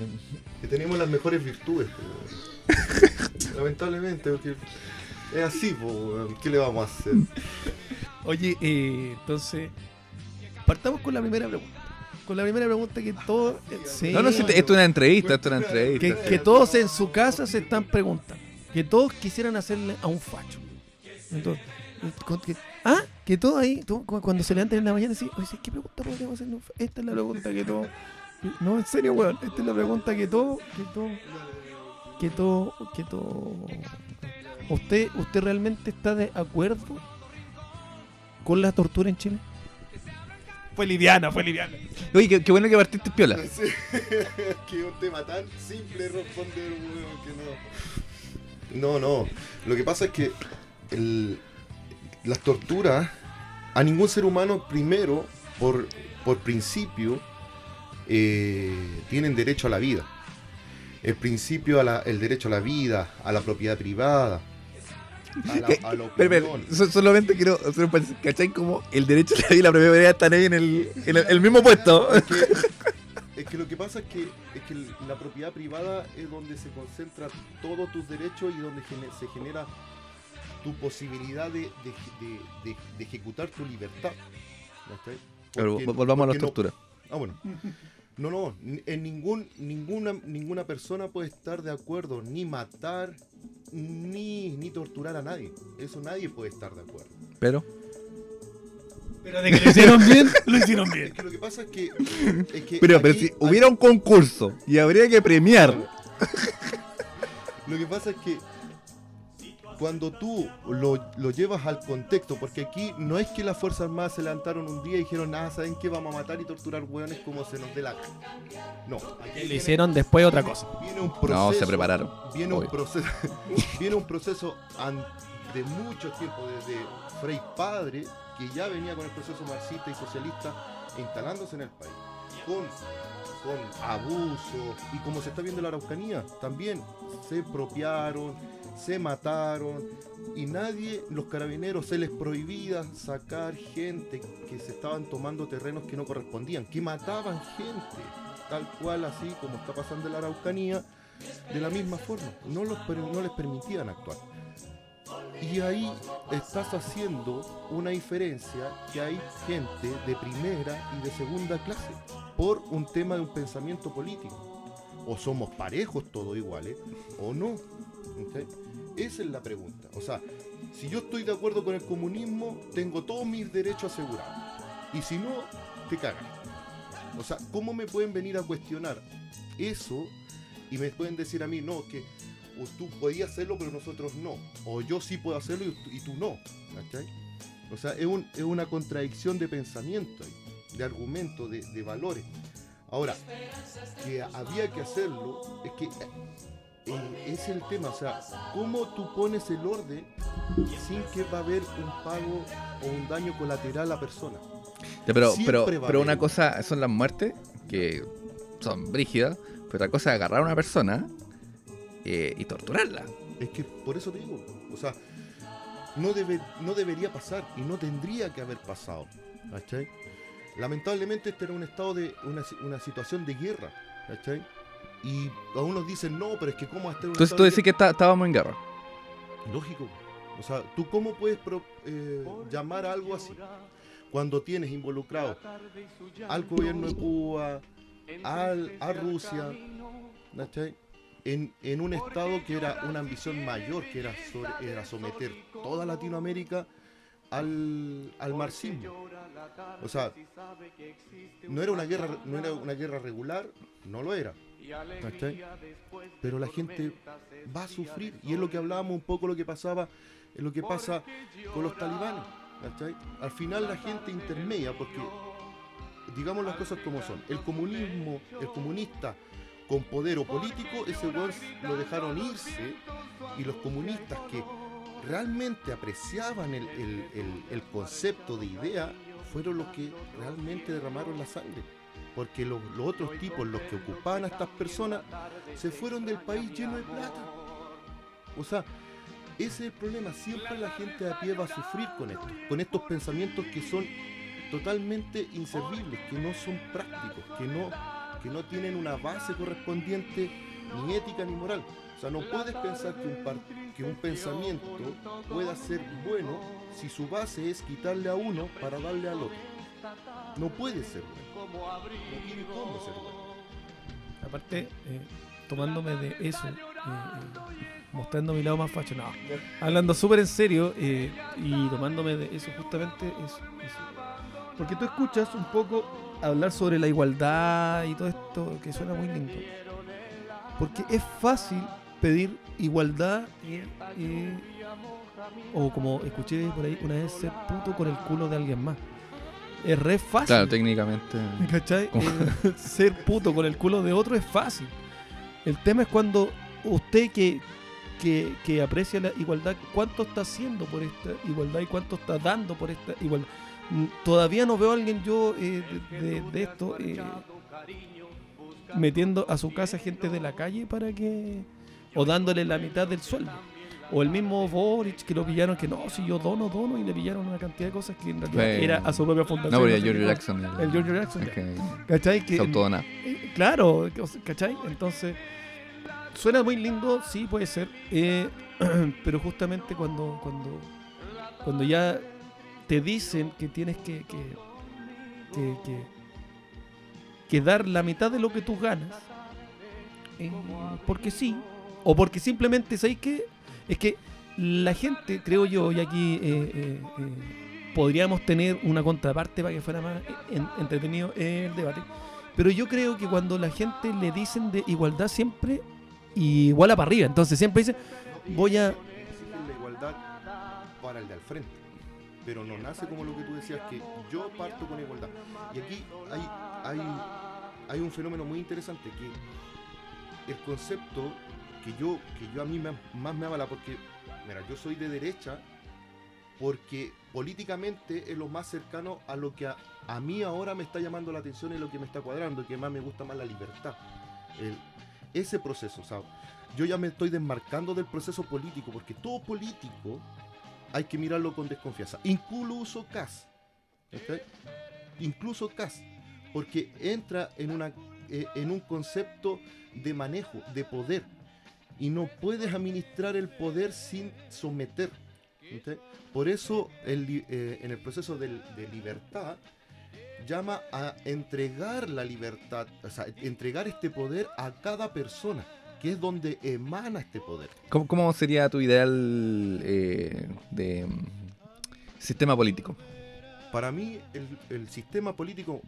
Que tenemos las mejores virtudes. po. Lamentablemente, porque es así, po, weón. ¿qué le vamos a hacer? Oye, eh, entonces, partamos con la primera pregunta. Con la primera pregunta que todos... eh, sí, No, no, esto es una entrevista, esto es una entrevista. que todos en su casa se están preguntando. Que todos quisieran hacerle a un facho. Entonces, que- ah, que todos ahí, cuando se levantan en la mañana, dicen, oye, ¿qué pregunta podríamos hacerle a un fa-?" Esta es la pregunta que todos... No, en serio, weón. Esta es la pregunta que todos... Que todos... Que todo... Que todo... ¿Usted, ¿Usted realmente está de acuerdo con la tortura en Chile? Fue liviana, fue liviana. Oye, qué, qué bueno que partiste piola. Sí, que es un tema tan simple responder, weón, que no. No, no. Lo que pasa es que el- las torturas a ningún ser humano, primero, por, por principio, eh, tienen derecho a la vida. El principio, a la- el derecho a la vida, a la propiedad privada, a la, a la solamente quiero hacer un paréntesis. ¿Cachai? Como el derecho a la vida y la propiedad están ahí en el, en el, el mismo puesto. Es que, es que lo que pasa es que, es que la propiedad privada es donde se concentra todos tus derechos y donde se genera tu posibilidad de, de- de- de- de ejecutar tu libertad. Pero Porque- vol- volvamos a la no- tortura. Ah, bueno. No, no, en ningún, ninguna, ninguna persona puede estar de acuerdo ni matar ni, ni torturar a nadie. Eso nadie puede estar de acuerdo. Pero. Pero de que lo hicieron bien, lo hicieron Es bien. que lo que pasa es que. Es que Pero, pero aquí- si hubiera un concurso y habría que premiar. Lo que pasa es que cuando tú lo, lo llevas al contexto, porque aquí no es que las Fuerzas Armadas se levantaron un día y dijeron, nada, ¿saben qué? Vamos a matar y torturar hueones como se nos dé la gana". No. aquí Le viene- hicieron después otra cosa. Viene un proceso. No, se prepararon. Viene un proceso. viene un proceso de mucho tiempo, desde Frei Padre, que ya venía con el proceso marxista y socialista instalándose en el país. Con, con abuso y como se está viendo en la Araucanía, también se expropiaron, se mataron y nadie, los carabineros, se les prohibía sacar gente que se estaban tomando terrenos que no correspondían, que mataban gente, tal cual así como está pasando en la Araucanía, de la misma forma, no, los, no les permitían actuar. Y ahí estás haciendo una diferencia que hay gente de primera y de segunda clase por un tema de un pensamiento político. O somos parejos todos iguales o no. Esa es la pregunta. O sea, si yo estoy de acuerdo con el comunismo, tengo todos mis derechos asegurados. Y si no, te cagan. O sea, ¿cómo me pueden venir a cuestionar eso y me pueden decir a mí, no, que o tú podías hacerlo, pero nosotros no. O yo sí puedo hacerlo y, tú- y tú no. ¿cachai? O sea, es, un- es una contradicción de pensamiento, de argumento, de, de valores. Ahora, que había que hacerlo, es que eh, es el tema. O sea, ¿cómo tú pones el orden sin que va a haber un pago o un daño colateral a la persona? Pero, pero, pero una cosa son las muertes, que son brígidas, pero otra cosa es agarrar a una persona eh, y torturarla. Es que por eso te digo, o sea, no, debe, no debería pasar y no tendría que haber pasado. ¿Cachai? Lamentablemente este era un estado de una, una situación de guerra, ¿cachai? Y a unos dicen, no, pero es que cómo estar en un Entonces tú de decís que está- estábamos en guerra. guerra? Lógico. O sea, ¿tú cómo puedes pro- eh, llamar a algo así? Cuando tienes involucrado al gobierno de Cuba, al, a Rusia, ¿cachai? En, en un estado que era una ambición mayor, que era, sobre- era someter toda Latinoamérica al, al marxismo. O sea, no era una guerra, no era una guerra regular, no lo era. ¿cachai? Pero la gente va a sufrir y es lo que hablábamos un poco lo que pasaba, es lo que pasa con los talibanes. ¿cachai? Al final la gente intermedia, porque digamos las cosas como son. El comunismo, el comunista con poder o político, ese weón lo dejaron irse y los comunistas que realmente apreciaban el, el- concepto de idea fueron los que realmente derramaron la sangre. Porque los, los otros tipos, los que ocupaban a estas personas, se fueron del país lleno de plata. O sea, ese es el problema. Siempre la gente de a pie va a sufrir con esto, con estos pensamientos que son totalmente inservibles, que no son prácticos, que no, que no tienen una base correspondiente ni ética ni moral. O sea, no puedes pensar que un, par- que un pensamiento pueda ser bueno si su base es quitarle a uno para darle al otro. No puede ser bueno. No tiene cómo ser bueno. Aparte, eh, tomándome de eso, eh, eh, mostrando mi lado más facho, no, hablando súper en serio eh, y tomándome de eso justamente eso, eso. Porque tú escuchas un poco hablar sobre la igualdad y todo esto que suena muy lindo. Porque es fácil pedir igualdad eh, o como escuché por ahí una vez ser puto con el culo de alguien más. Es re fácil. Claro, técnicamente. ¿Cachai? Eh, ser puto con el culo de otro es fácil. El tema es cuando usted que, que, que aprecia la igualdad, ¿cuánto está haciendo por esta igualdad y cuánto está dando por esta igualdad? Todavía no veo a alguien yo eh, de, esto eh, metiendo a su casa gente de la calle para que... o dándole la mitad del sueldo. O el mismo Boric que lo pillaron que no, si yo dono, dono y le pillaron una cantidad de cosas que en realidad era a su propia fundación. No, pero George. Jackson. El George Jackson, ¿Cachai? Que, autodona. eh, claro, ¿cachai? Entonces, suena muy lindo, sí, puede ser. eh, pero justamente cuando, cuando, cuando ya te dicen que tienes que, que, que, que- que dar la mitad de lo que tú ganas, eh, porque sí, o porque simplemente, ¿sabes qué? Es que la gente, creo yo, y aquí eh, eh, eh, podríamos tener una contraparte para que fuera más en- entretenido el debate. Pero yo creo que cuando la gente le dicen de igualdad siempre iguala para arriba. Entonces siempre dice, voy a... la igualdad para el de frente. Pero no nace como lo que tú decías, que yo parto con igualdad. Y aquí hay, hay, hay un fenómeno muy interesante, que el concepto que yo, que yo a mí me- más me avala, porque, mira, yo soy de derecha, porque políticamente es lo más cercano a lo que a, a mí ahora me está llamando la atención y lo que me está cuadrando, que más me gusta más la libertad. El- ese proceso, ¿sabes? yo ya me estoy desmarcando del proceso político, porque todo político hay que mirarlo con desconfianza. Incluso CAS. Incluso CAS. Porque entra eh, en un concepto de manejo, de poder. Y no puedes administrar el poder sin someter. Por eso eh, en el proceso del- de libertad llama a entregar la libertad, o sea, entregar este poder a cada persona, que es donde emana este poder. ¿Cómo, cómo sería tu ideal eh, de mm, sistema político? Para mí, el, el sistema político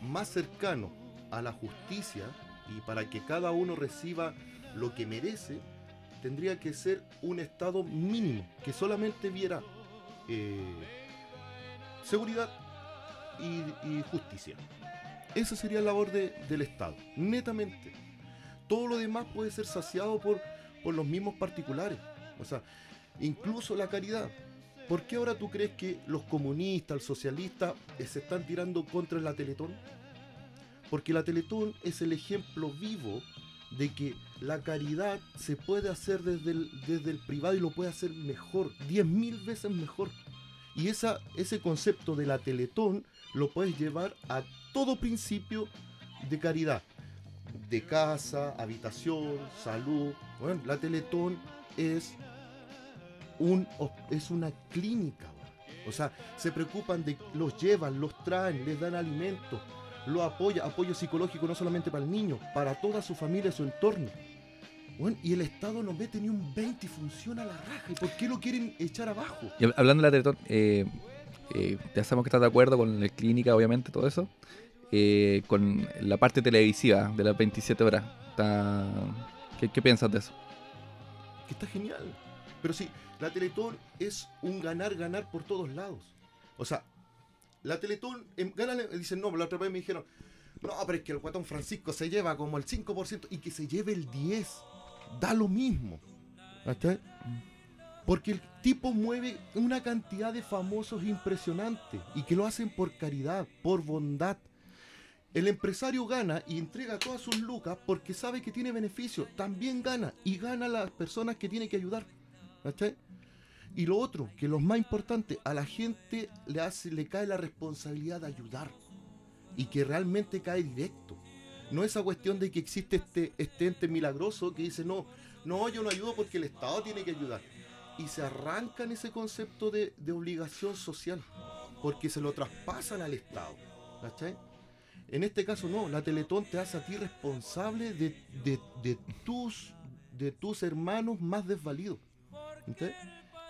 más cercano a la justicia y para que cada uno reciba lo que merece, tendría que ser un Estado mínimo, que solamente viera eh, seguridad y, y justicia. Esa sería la labor de- del Estado, netamente. Todo lo demás puede ser saciado por, por los mismos particulares. O sea, incluso la caridad. ¿Por qué ahora tú crees que los comunistas, el socialista, eh, se están tirando contra la Teletón? Porque la Teletón es el ejemplo vivo de que la caridad se puede hacer desde el, desde el privado y lo puede hacer mejor, 10.000 veces mejor. Y esa, ese concepto de la Teletón lo puedes llevar a todo principio de caridad. De casa, habitación, salud. Bueno, la Teletón es un, es una clínica. O sea, se preocupan de los llevan, los traen, les dan alimentos, lo apoya, apoyo psicológico no solamente para el niño, para toda su familia, su entorno. Bueno, y el Estado no mete ni un 20 y funciona la raja. ¿Y por qué lo quieren echar abajo? Hablando de la Teletón, eh, eh, ya sabemos que estás de acuerdo con la clínica, obviamente, todo eso. Eh, con la parte televisiva de las 27 horas. Está- ¿Qué, piensas de eso? Que está genial. Pero sí, la Teletón es un ganar-ganar por todos lados. O sea, la Teletón, em, gana, dicen, no, la otra vez me dijeron, no, pero es que el guatón Francisco se lleva como el 5% y que se lleve el 10%. Da lo mismo. ¿Cachai? Porque el tipo mueve una cantidad de famosos impresionante y que lo hacen por caridad, por bondad. El empresario gana y entrega todas sus lucas porque sabe que tiene beneficio. También gana y gana las personas que tiene que ayudar. ¿Cachai? Y lo otro, que lo más importante, a la gente le, hace, le cae la responsabilidad de ayudar. Y que realmente cae directo. No esa cuestión de que existe este, este ente milagroso que dice, no, no, yo no ayudo porque el Estado tiene que ayudar. Y se arrancan ese concepto de, de obligación social. Porque se lo traspasan al Estado. ¿Cachai? En este caso no, la Teletón te hace a ti responsable de, tus, hermanos más desvalidos. Ese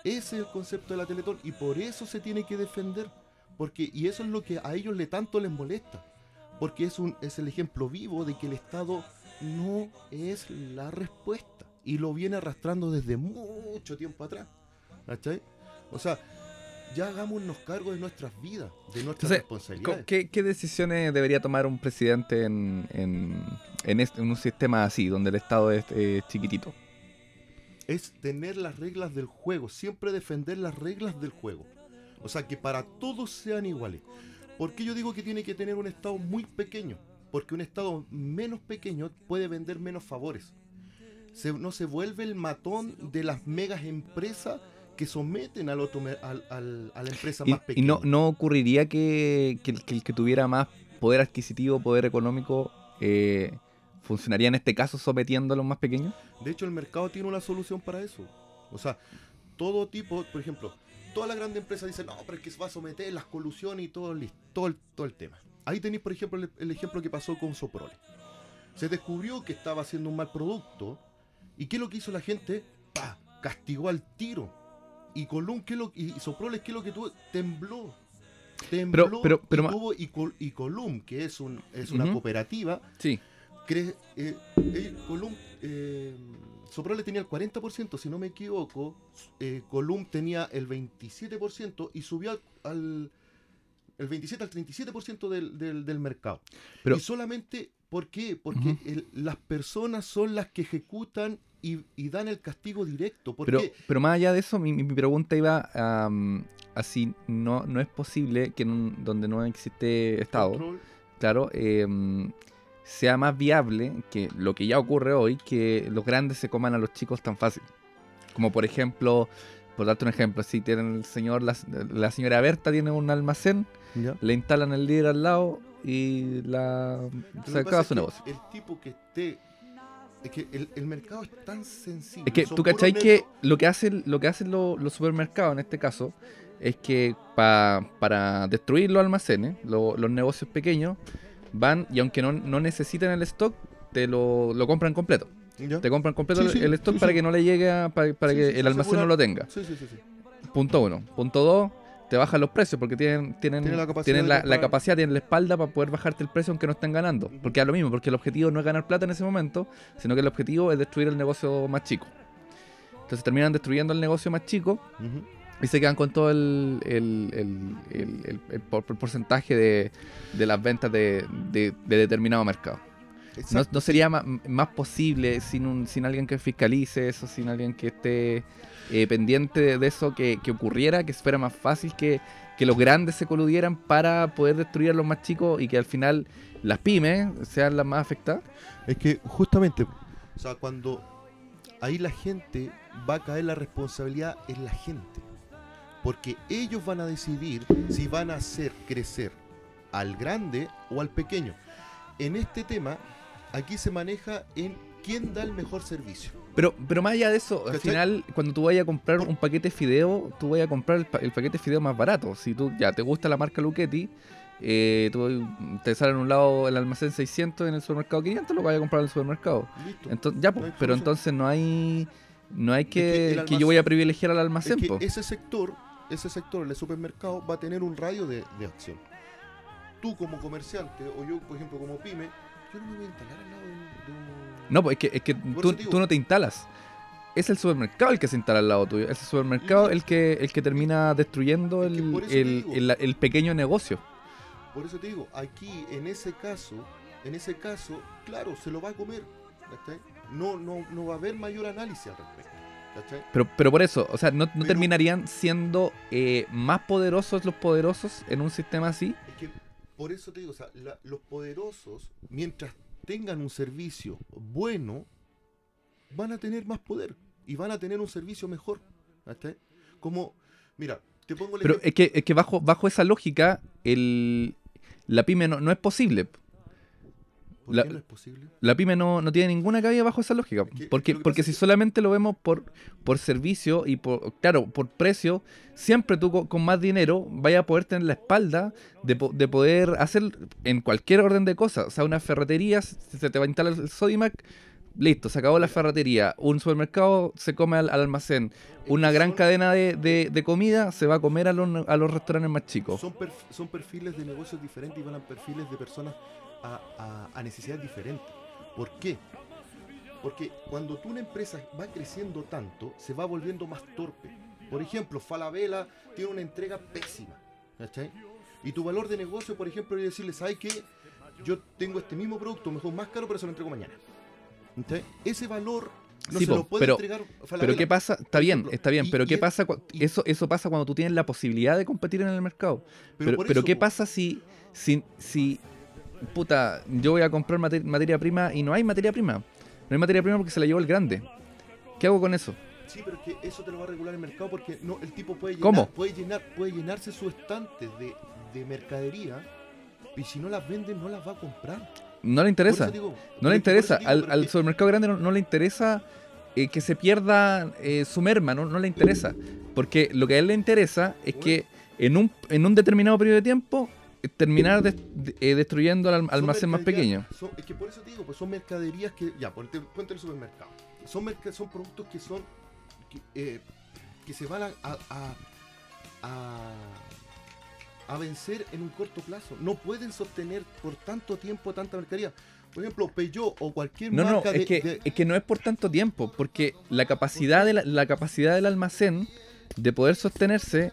es el concepto de la Teletón y por eso se tiene que defender. Porque, y eso es lo que a ellos le tanto les molesta. Porque es, un, el ejemplo vivo de que el Estado no es la respuesta. Y lo viene arrastrando desde mucho tiempo atrás. O sea, ya hagámonos cargo de nuestras vidas, de nuestras Entonces, responsabilidades. ¿Qué, qué decisiones debería tomar un presidente en, en, en este- en un sistema así, donde el Estado es eh, chiquitito? es tener las reglas del juego, siempre defender las reglas del juego. O sea, que para todos sean iguales. ¿Por qué yo digo que tiene que tener un Estado muy pequeño? Porque un Estado menos pequeño puede vender menos favores. Se- no se vuelve el matón de las megas empresas que someten al otro, al- al- a la empresa Y, más y pequeña. no, no ocurriría que, que el, que el que tuviera más poder adquisitivo, poder económico, eh, funcionaría en este caso sometiendo a los más pequeños? De hecho, el mercado tiene una solución para eso. O sea, todo tipo, por ejemplo, todas las grandes empresas dicen, no, pero es que se va a someter las colusiones y todo, el- todo, el, todo el tema. Ahí tenéis, por ejemplo, el, el ejemplo que pasó con Soprole. Se descubrió que estaba haciendo un mal producto. ¿Y qué es lo que hizo la gente? ¡Pah! Castigó al tiro. Y Colum, ¿qué lo, y Soprole, ¿qué es lo que tuvo? Tembló. Tembló pero- pero y, ma- tuvo- y, Col- y Colum, que es, un, es una cooperativa, Sí. cre- eh, eh, Colum, eh, Soprole tenía el 40%, si no me equivoco, eh, Colum tenía el 27% y subió al, al- el 27 al 37% del, del, del mercado. Pero- y solamente, ¿por qué? Porque el- las personas son las que ejecutan y, y dan el castigo directo. ¿Por Pero, pero más allá de eso, mi, mi pregunta iba am, así, no, no es posible que en un- donde no existe Estado, Control. claro, em, sea más viable que lo que ya ocurre hoy, que los grandes se coman a los chicos tan fácil. Como por ejemplo, por darte un ejemplo, si tienen el señor, la, la señora Berta tiene un almacén, ¿Ya? le instalan el líder al lado y la se acaba su negocio. El tipo que esté. Es que el, el mercado es tan sencillo. Es que tú cachai que lo que hacen, lo que hacen lo- los supermercados en este caso es que pa- para destruir los almacenes, lo- los negocios pequeños, van y aunque no, no necesiten el stock, te lo, lo compran completo. ¿Ya? Te compran completo Sí, el- sí, el stock sí, para que no le llegue a- para, para que el almacén no lo tenga. Sí, sí, sí. sí. Punto uno. Punto dos, te bajan los precios porque tienen, tienen, Tienen la capacidad tienen la, la comprar. capacidad, tienen la espalda para poder bajarte el precio aunque no estén ganando. Porque es lo mismo, porque el objetivo no es ganar plata en ese momento, sino que el objetivo es destruir el negocio más chico. Entonces terminan destruyendo el negocio más chico y se quedan con todo el, el- el- el- el- el por- el porcentaje de, de las ventas de, de- de determinado mercado. No, sería más, posible sin, un, sin alguien que fiscalice eso, sin alguien que esté eh, pendiente de, de eso que, que ocurriera, que fuera más fácil que, que los grandes se coludieran para poder destruir a los más chicos y que al final las pymes sean las más afectadas. Es que justamente, o sea, cuando ahí la gente va a caer la responsabilidad en la gente. Porque ellos van a decidir si van a hacer crecer al grande o al pequeño. En este tema, aquí se maneja en quién da el mejor servicio. Pero, pero más allá de eso, al final, cuando tú vayas a comprar un paquete de fideo, tú vayas a comprar el, pa- el paquete de fideo más barato. Si tú ya te gusta la marca Luchetti eh, tú, te sale en un lado el almacén 600 en el supermercado 500, lo vayas a comprar en el supermercado. Listo. Entonces, ya, pues, pero entonces no hay no hay que que, yo voy a privilegiar al Es almacén, que ese sector, ese sector, el supermercado, va a tener un radio de, de acción. Tú como comerciante, o yo, por ejemplo, como pyme, yo no me voy a instalar al lado de un... de un- No, pues es que, es que tú, no te instalas. Es el supermercado el que se instala al lado tuyo. Es el supermercado el que, el que termina destruyendo Es que el, por eso te el, digo. el- el pequeño negocio. Por eso te digo, aquí, en ese caso, en ese caso, claro, se lo va a comer. ¿cachai? No, no, no va a haber mayor análisis al respecto. ¿cachai? Pero, pero por eso, o sea, no, no Pero- terminarían siendo eh, más poderosos los poderosos en un sistema así. Por eso te digo, o sea, la- los poderosos, mientras tengan un servicio bueno, van a tener más poder y van a tener un servicio mejor. ¿cachai? Como, mira, te pongo el Pero ejemplo. es que, es que bajo, bajo esa lógica, el, la pyme no, no es posible. ¿Por la- qué no es posible? La pyme no, no tiene ninguna cabida bajo esa lógica. que- Porque, que porque si que- solamente lo vemos por, por servicio y por, claro, por precio, siempre tú co- con, más dinero vayas a poder tener la espalda de, de poder hacer en cualquier orden de cosas. O sea, una ferretería, se te va a instalar el Sodimac, listo, se acabó la ferretería. Un supermercado se come al, al almacén. Una gran son- cadena de, de- de comida se va a comer a los, a los restaurantes más chicos. Son, perf- son perfiles de negocios diferentes y van a perfiles de personas a, a- a necesidades diferentes. ¿Por qué? Porque cuando tú una empresa va creciendo tanto, se va volviendo más torpe. Por ejemplo, Falabella tiene una entrega pésima. ¿cachai? Y tu valor de negocio, por ejemplo, es decirle, ¿sabes qué? Yo tengo este mismo producto, mejor más caro, pero se lo entrego mañana. ¿cachai? Ese valor no Sí, se po, lo puede pero- entregar Pero Falabella. qué pasa, está bien, está bien, y- pero qué pasa, y- eso, eso pasa cuando tú tienes la posibilidad de competir en el mercado. Pero, pero eso, qué po, pasa si, si, si, puta, yo voy a comprar mate- materia prima y no hay materia prima. No hay materia prima porque se la llevó el grande. ¿Qué hago con eso? Sí, pero es que eso te lo va a regular el mercado porque no, el tipo puede llenar, ¿Cómo? puede llenar, puede llenarse su estante de, de mercadería y si no las vende no las va a comprar. No le interesa. Digo- No le interesa. digo, Al, supermercado grande no, no le interesa eh, que se pierda eh, su merma, no, no le interesa. Porque lo que a él le interesa es que en un, en un determinado periodo de tiempo terminar de- eh, destruyendo son almacén más pequeño. son- es que por eso te digo, pues son mercaderías que, ya, ponte, ponte el supermercado. Son, son productos que son, que, eh, que se van a, a, a, vencer en un corto plazo. No pueden sostener por tanto tiempo tanta mercadería. Por ejemplo, Peugeot o cualquier No, no, marca de, es que, de- es que no es por tanto tiempo, porque la capacidad, de la, la capacidad del almacén de poder sostenerse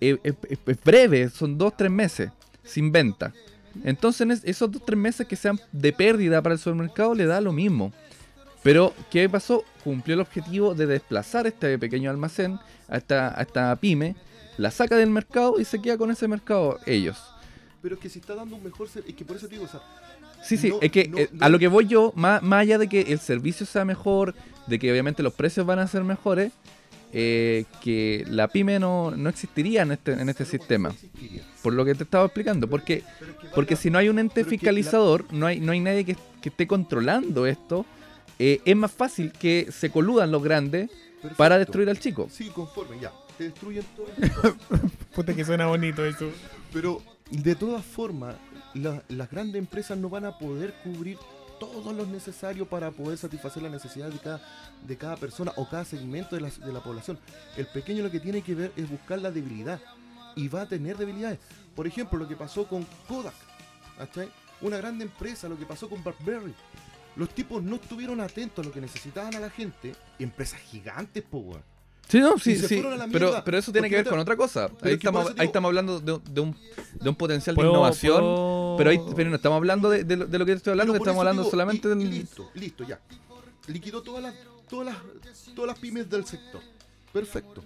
eh, es, es- es breve, son dos, tres meses sin venta. Entonces, en es- esos dos, tres meses que sean de pérdida para el supermercado le da lo mismo. Pero, ¿qué pasó? Cumplió el objetivo de desplazar este pequeño almacén a esta, a esta pyme, la saca del mercado y se queda con ese mercado ellos. Pero es que si está dando un mejor servicio, es que por eso te digo, o sea, Sí, sí, No, es que no, eh, no. a lo que voy yo, más, más allá de que el servicio sea mejor, de que obviamente los precios van a ser mejores, eh, que la pyme no, no existiría en este, en este sistema, no existiría. por lo que te estaba explicando, porque, porque si no hay un ente fiscalizador, no hay, no hay nadie que, que esté controlando esto, eh, es más fácil que se coludan los grandes para destruir al chico. Sí, conforme, ya. Te destruyen todo. Puta que suena bonito eso. Pero de todas formas, la- las grandes empresas no van a poder cubrir todo lo necesario para poder satisfacer las necesidades de cada, de cada persona o cada segmento de la, de la población. El pequeño lo que tiene que ver es buscar la debilidad y va a tener debilidades. Por ejemplo, lo que pasó con Kodak. Una grande empresa, lo que pasó con BlackBerry. Los tipos no estuvieron atentos a lo que necesitaban a la gente. Empresas gigantes, po, weón. Sí, no, sí, sí. Pero, pero eso tiene que ver te- con otra cosa. Ahí estamos, ahí estamos hablando de, de un, de un potencial de ¿Puedo- innovación. puedo- Pero, ahí, pero no estamos hablando de, de lo, de lo que te estoy hablando, estamos hablando digo, solamente del... listo, listo, ya. Liquidó todas las, todas las, todas las pymes del sector. Perfecto.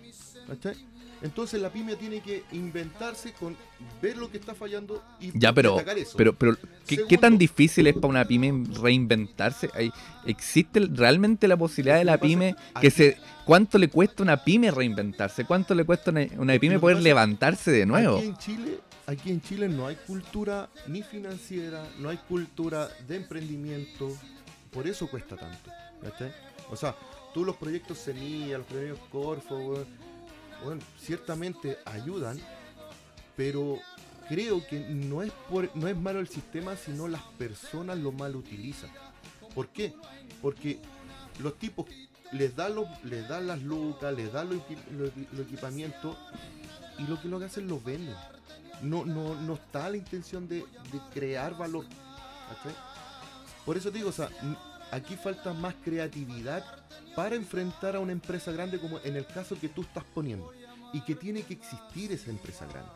¿Cachai? Entonces la pyme tiene que inventarse con ver lo que está fallando y Ya, pero, eso. pero, pero ¿qué, tan difícil es para una pyme reinventarse? ¿Existe realmente la posibilidad de la que pyme aquí- que se... ¿Cuánto le cuesta a una pyme reinventarse? ¿Cuánto le cuesta a una, pyme poder pasa- levantarse de nuevo? Aquí en Chile, aquí en Chile no hay cultura ni financiera, no hay cultura de emprendimiento. Por eso cuesta tanto. ¿cachai? O sea, tú los proyectos Semilla, los premios Corfo, weón, ciertamente ayudan, pero creo que no es, por, no es malo el sistema, sino las personas lo mal utilizan. ¿Por qué? Porque los tipos les dan, los, les dan las lucas, les dan los, los equipamientos y lo que lo que hacen los venden. No, no, no está la intención de, de crear valor. ¿cachai? Por eso digo, o sea, aquí falta más creatividad para enfrentar a una empresa grande como en el caso que tú estás poniendo. Y que tiene que existir esa empresa grande.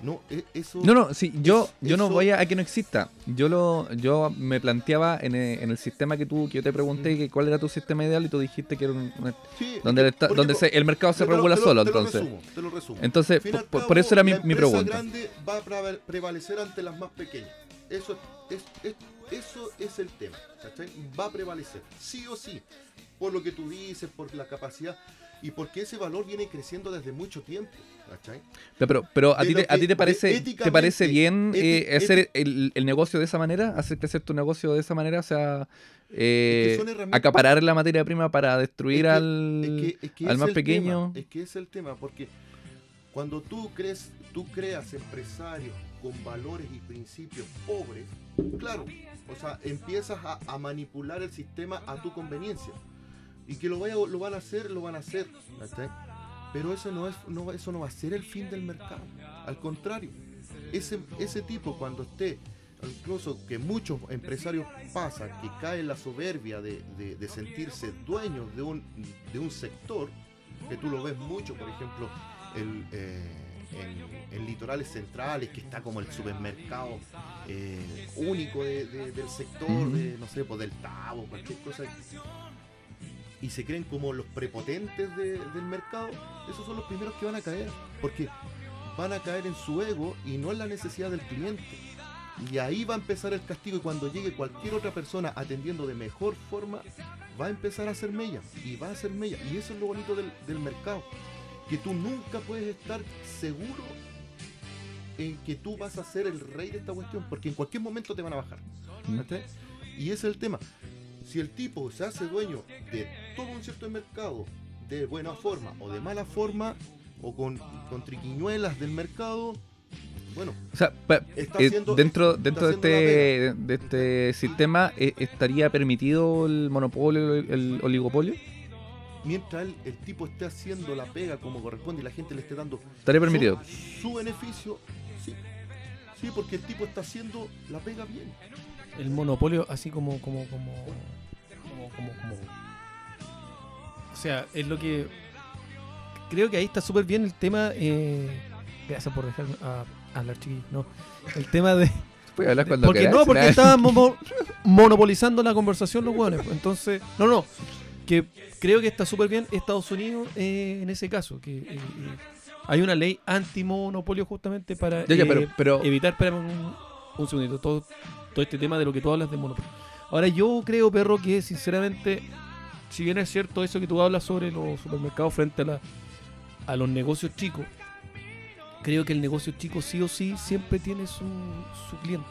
No, e- eso. No, no, sí, yo, yo no voy a, a que no exista. Yo lo, yo me planteaba en el, en el sistema que tú, que yo te pregunté Mm. que cuál era tu sistema ideal y tú dijiste que era un, un- Sí, donde, es el, donde se- el mercado se lo- regula te lo- solo, te lo entonces. resumo, te lo resumo. Entonces, por, cabo, eso era mi, la mi empresa pregunta. grande va a prevalecer ante las más pequeñas. Eso es, es- eso es el tema. ¿cachai? Va a prevalecer, sí o sí. Por lo que tú dices, por la capacidad y porque ese valor viene creciendo desde mucho tiempo. ¿cachai? Pero, pero a, ti te, a ti te parece, ¿te parece bien eh, hacer el, el negocio de esa manera? ¿Hacer crecer tu negocio de esa manera? O sea, Es eh, que acaparar la materia prima para destruir Es que- al, es que- al más pequeño. tema, es que es el tema, porque cuando tú crees, tú creas empresarios con valores y principios pobres, claro, o sea, empiezas a, manipular el sistema a tu conveniencia. Y que lo, vaya, lo van a hacer, lo van a hacer. ¿cachai? Pero eso no, es, no, eso no va a ser el fin del mercado. Al contrario, ese, tipo cuando esté, incluso que muchos empresarios pasan, que cae la soberbia de sentirse dueños de un, de un sector, que tú lo ves mucho, por ejemplo, el, eh, en, en litorales centrales, que está como el supermercado eh, único de- de- del sector, de, no sé, pues del Tavo, cualquier cosa. Y se creen como los prepotentes de- del mercado, esos son los primeros que van a caer, porque van a caer en su ego y no en la necesidad del cliente. Y ahí va a empezar el castigo y cuando llegue cualquier otra persona atendiendo de mejor forma, va a empezar a hacer mella y va a hacer mella. Y eso es lo bonito del, del mercado, que tú nunca puedes estar seguro en que tú vas a ser el rey de esta cuestión, porque en cualquier momento te van a bajar. Mm. Y ese es el tema. Si el tipo se hace dueño de todo un cierto mercado, de buena forma o de mala forma, o con, con triquiñuelas del mercado, bueno, O sea, pa- eh, dentro, dentro de este, de este sistema, eh, ¿estaría permitido el monopolio, el, el oligopolio? Mientras el, el tipo esté haciendo la pega como corresponde y la gente le esté dando Estaría permitido. su, su beneficio, sí. Sí, porque el tipo está haciendo la pega bien. El monopolio, así como, como, como, como, como, como- O sea, es lo que. Creo que ahí está súper bien el tema. eh, Gracias por dejarme a, hablar, chiquillos. No. El tema de. Puedes hablar cuando Porque no, porque estaban mo- monopolizando la conversación los hueones. pues. Entonces, no, no. Que creo que está súper bien Estados Unidos eh, en ese caso. Que eh, eh, hay una ley antimonopolio justamente para Ya, ya, pero, eh, pero evitar, espérame un, un segundito, todo, todo este tema de lo que tú hablas de monopolio. Ahora, yo creo, perro, que sinceramente, si bien es cierto eso que tú hablas sobre los supermercados frente a, la, a los negocios chicos, creo que el negocio chico sí o sí siempre tiene su, su cliente.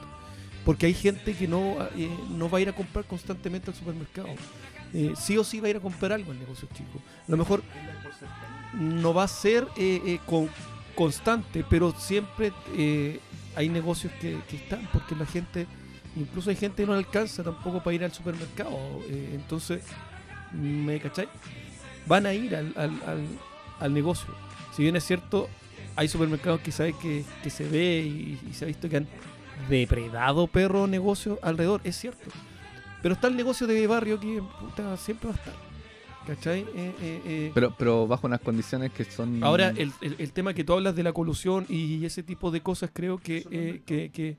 Porque hay gente que no, eh, no va a ir a comprar constantemente al supermercado. Eh, sí o sí va a ir a comprar algo al negocio chico. A lo mejor no va a ser eh, eh, con, constante, pero siempre eh, hay negocios que, están, porque la gente, incluso hay gente que no alcanza tampoco para ir al supermercado. eh, entonces, ¿me cachai? Van a ir al, al, al, al negocio. Si bien es cierto, hay supermercados que sabes que, que se ve y, y se ha visto que han depredado perro negocio alrededor, es cierto. Pero está el negocio de barrio que puta, siempre va a estar. ¿Cachai? Eh, eh, eh, pero, pero bajo unas condiciones que son... Ahora, el, el- el tema que tú hablas de la colusión y ese tipo de cosas, creo que, eh, que, que-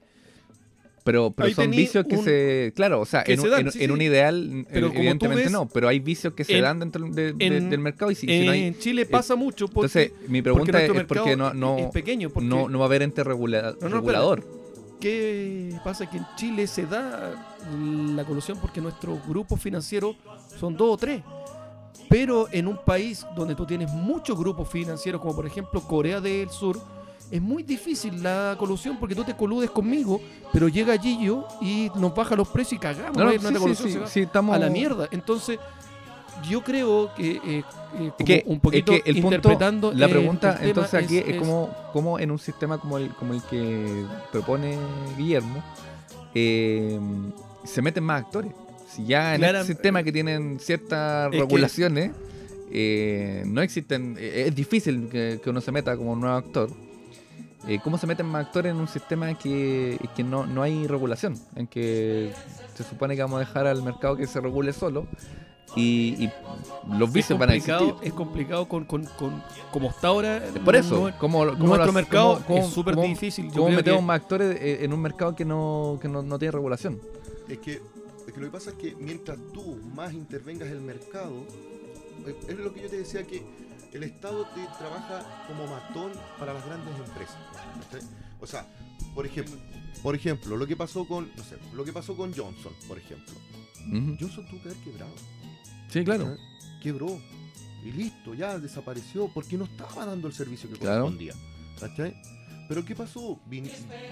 Pero, pero son vicios que un- se. Claro, o sea, en, se dan, en- sí, en sí. un ideal, Pero evidentemente ves, no, pero hay vicios que se en- dan dentro de- de- en- del mercado y si, si no hay. en Chile pasa mucho. Porque, Entonces, mi porque pregunta es, porque no, no, es pequeño. Porque no, no va a haber ente regula- No, no, regulador. ¿Qué pasa? Que en Chile se da la colusión porque nuestros grupos financieros son dos o tres. Pero en un país donde tú tienes muchos grupos financieros, como por ejemplo Corea del Sur, es muy difícil la colusión porque tú te coludes conmigo, pero llega Gillo y nos baja los precios y cagamos. No, no, ¿ves? sí, colusión estamos- a la mierda. Entonces, yo creo que, eh, eh, como Es que, un poquito es que el punto, interpretando la eh, pregunta el entonces aquí es, es- cómo, cómo en un sistema como el, como el que propone Guillermo eh, se meten más actores. Si ya en Clara- este sistema que tienen ciertas que- regulaciones eh, no existen, eh, es difícil que, que uno se meta como un nuevo actor. Eh, ¿Cómo se meten más actores en un sistema en que, que no, no hay regulación? En que se supone que vamos a dejar al mercado que se regule solo y, y los vicios van a existir. es complicado con, con, con- como está ahora. Por eso, no- ¿cómo, cómo nuestro lo- mercado es súper difícil. ¿Cómo metemos que- más actores en un mercado que no, que no, no tiene regulación? Es que, es que lo que pasa es que mientras tú más intervengas el mercado, es lo que yo te decía que el Estado te trabaja como matón para las grandes empresas. O sea, por ejemplo, por ejemplo, lo que pasó con, no sé, lo que pasó con Johnson, por ejemplo. Johnson tuvo que haber quebrado. Sí, claro. Quebró. Y listo, ya desapareció porque no estaba dando el servicio que Claro. correspondía. ¿cachai? Pero ¿qué pasó? Vin-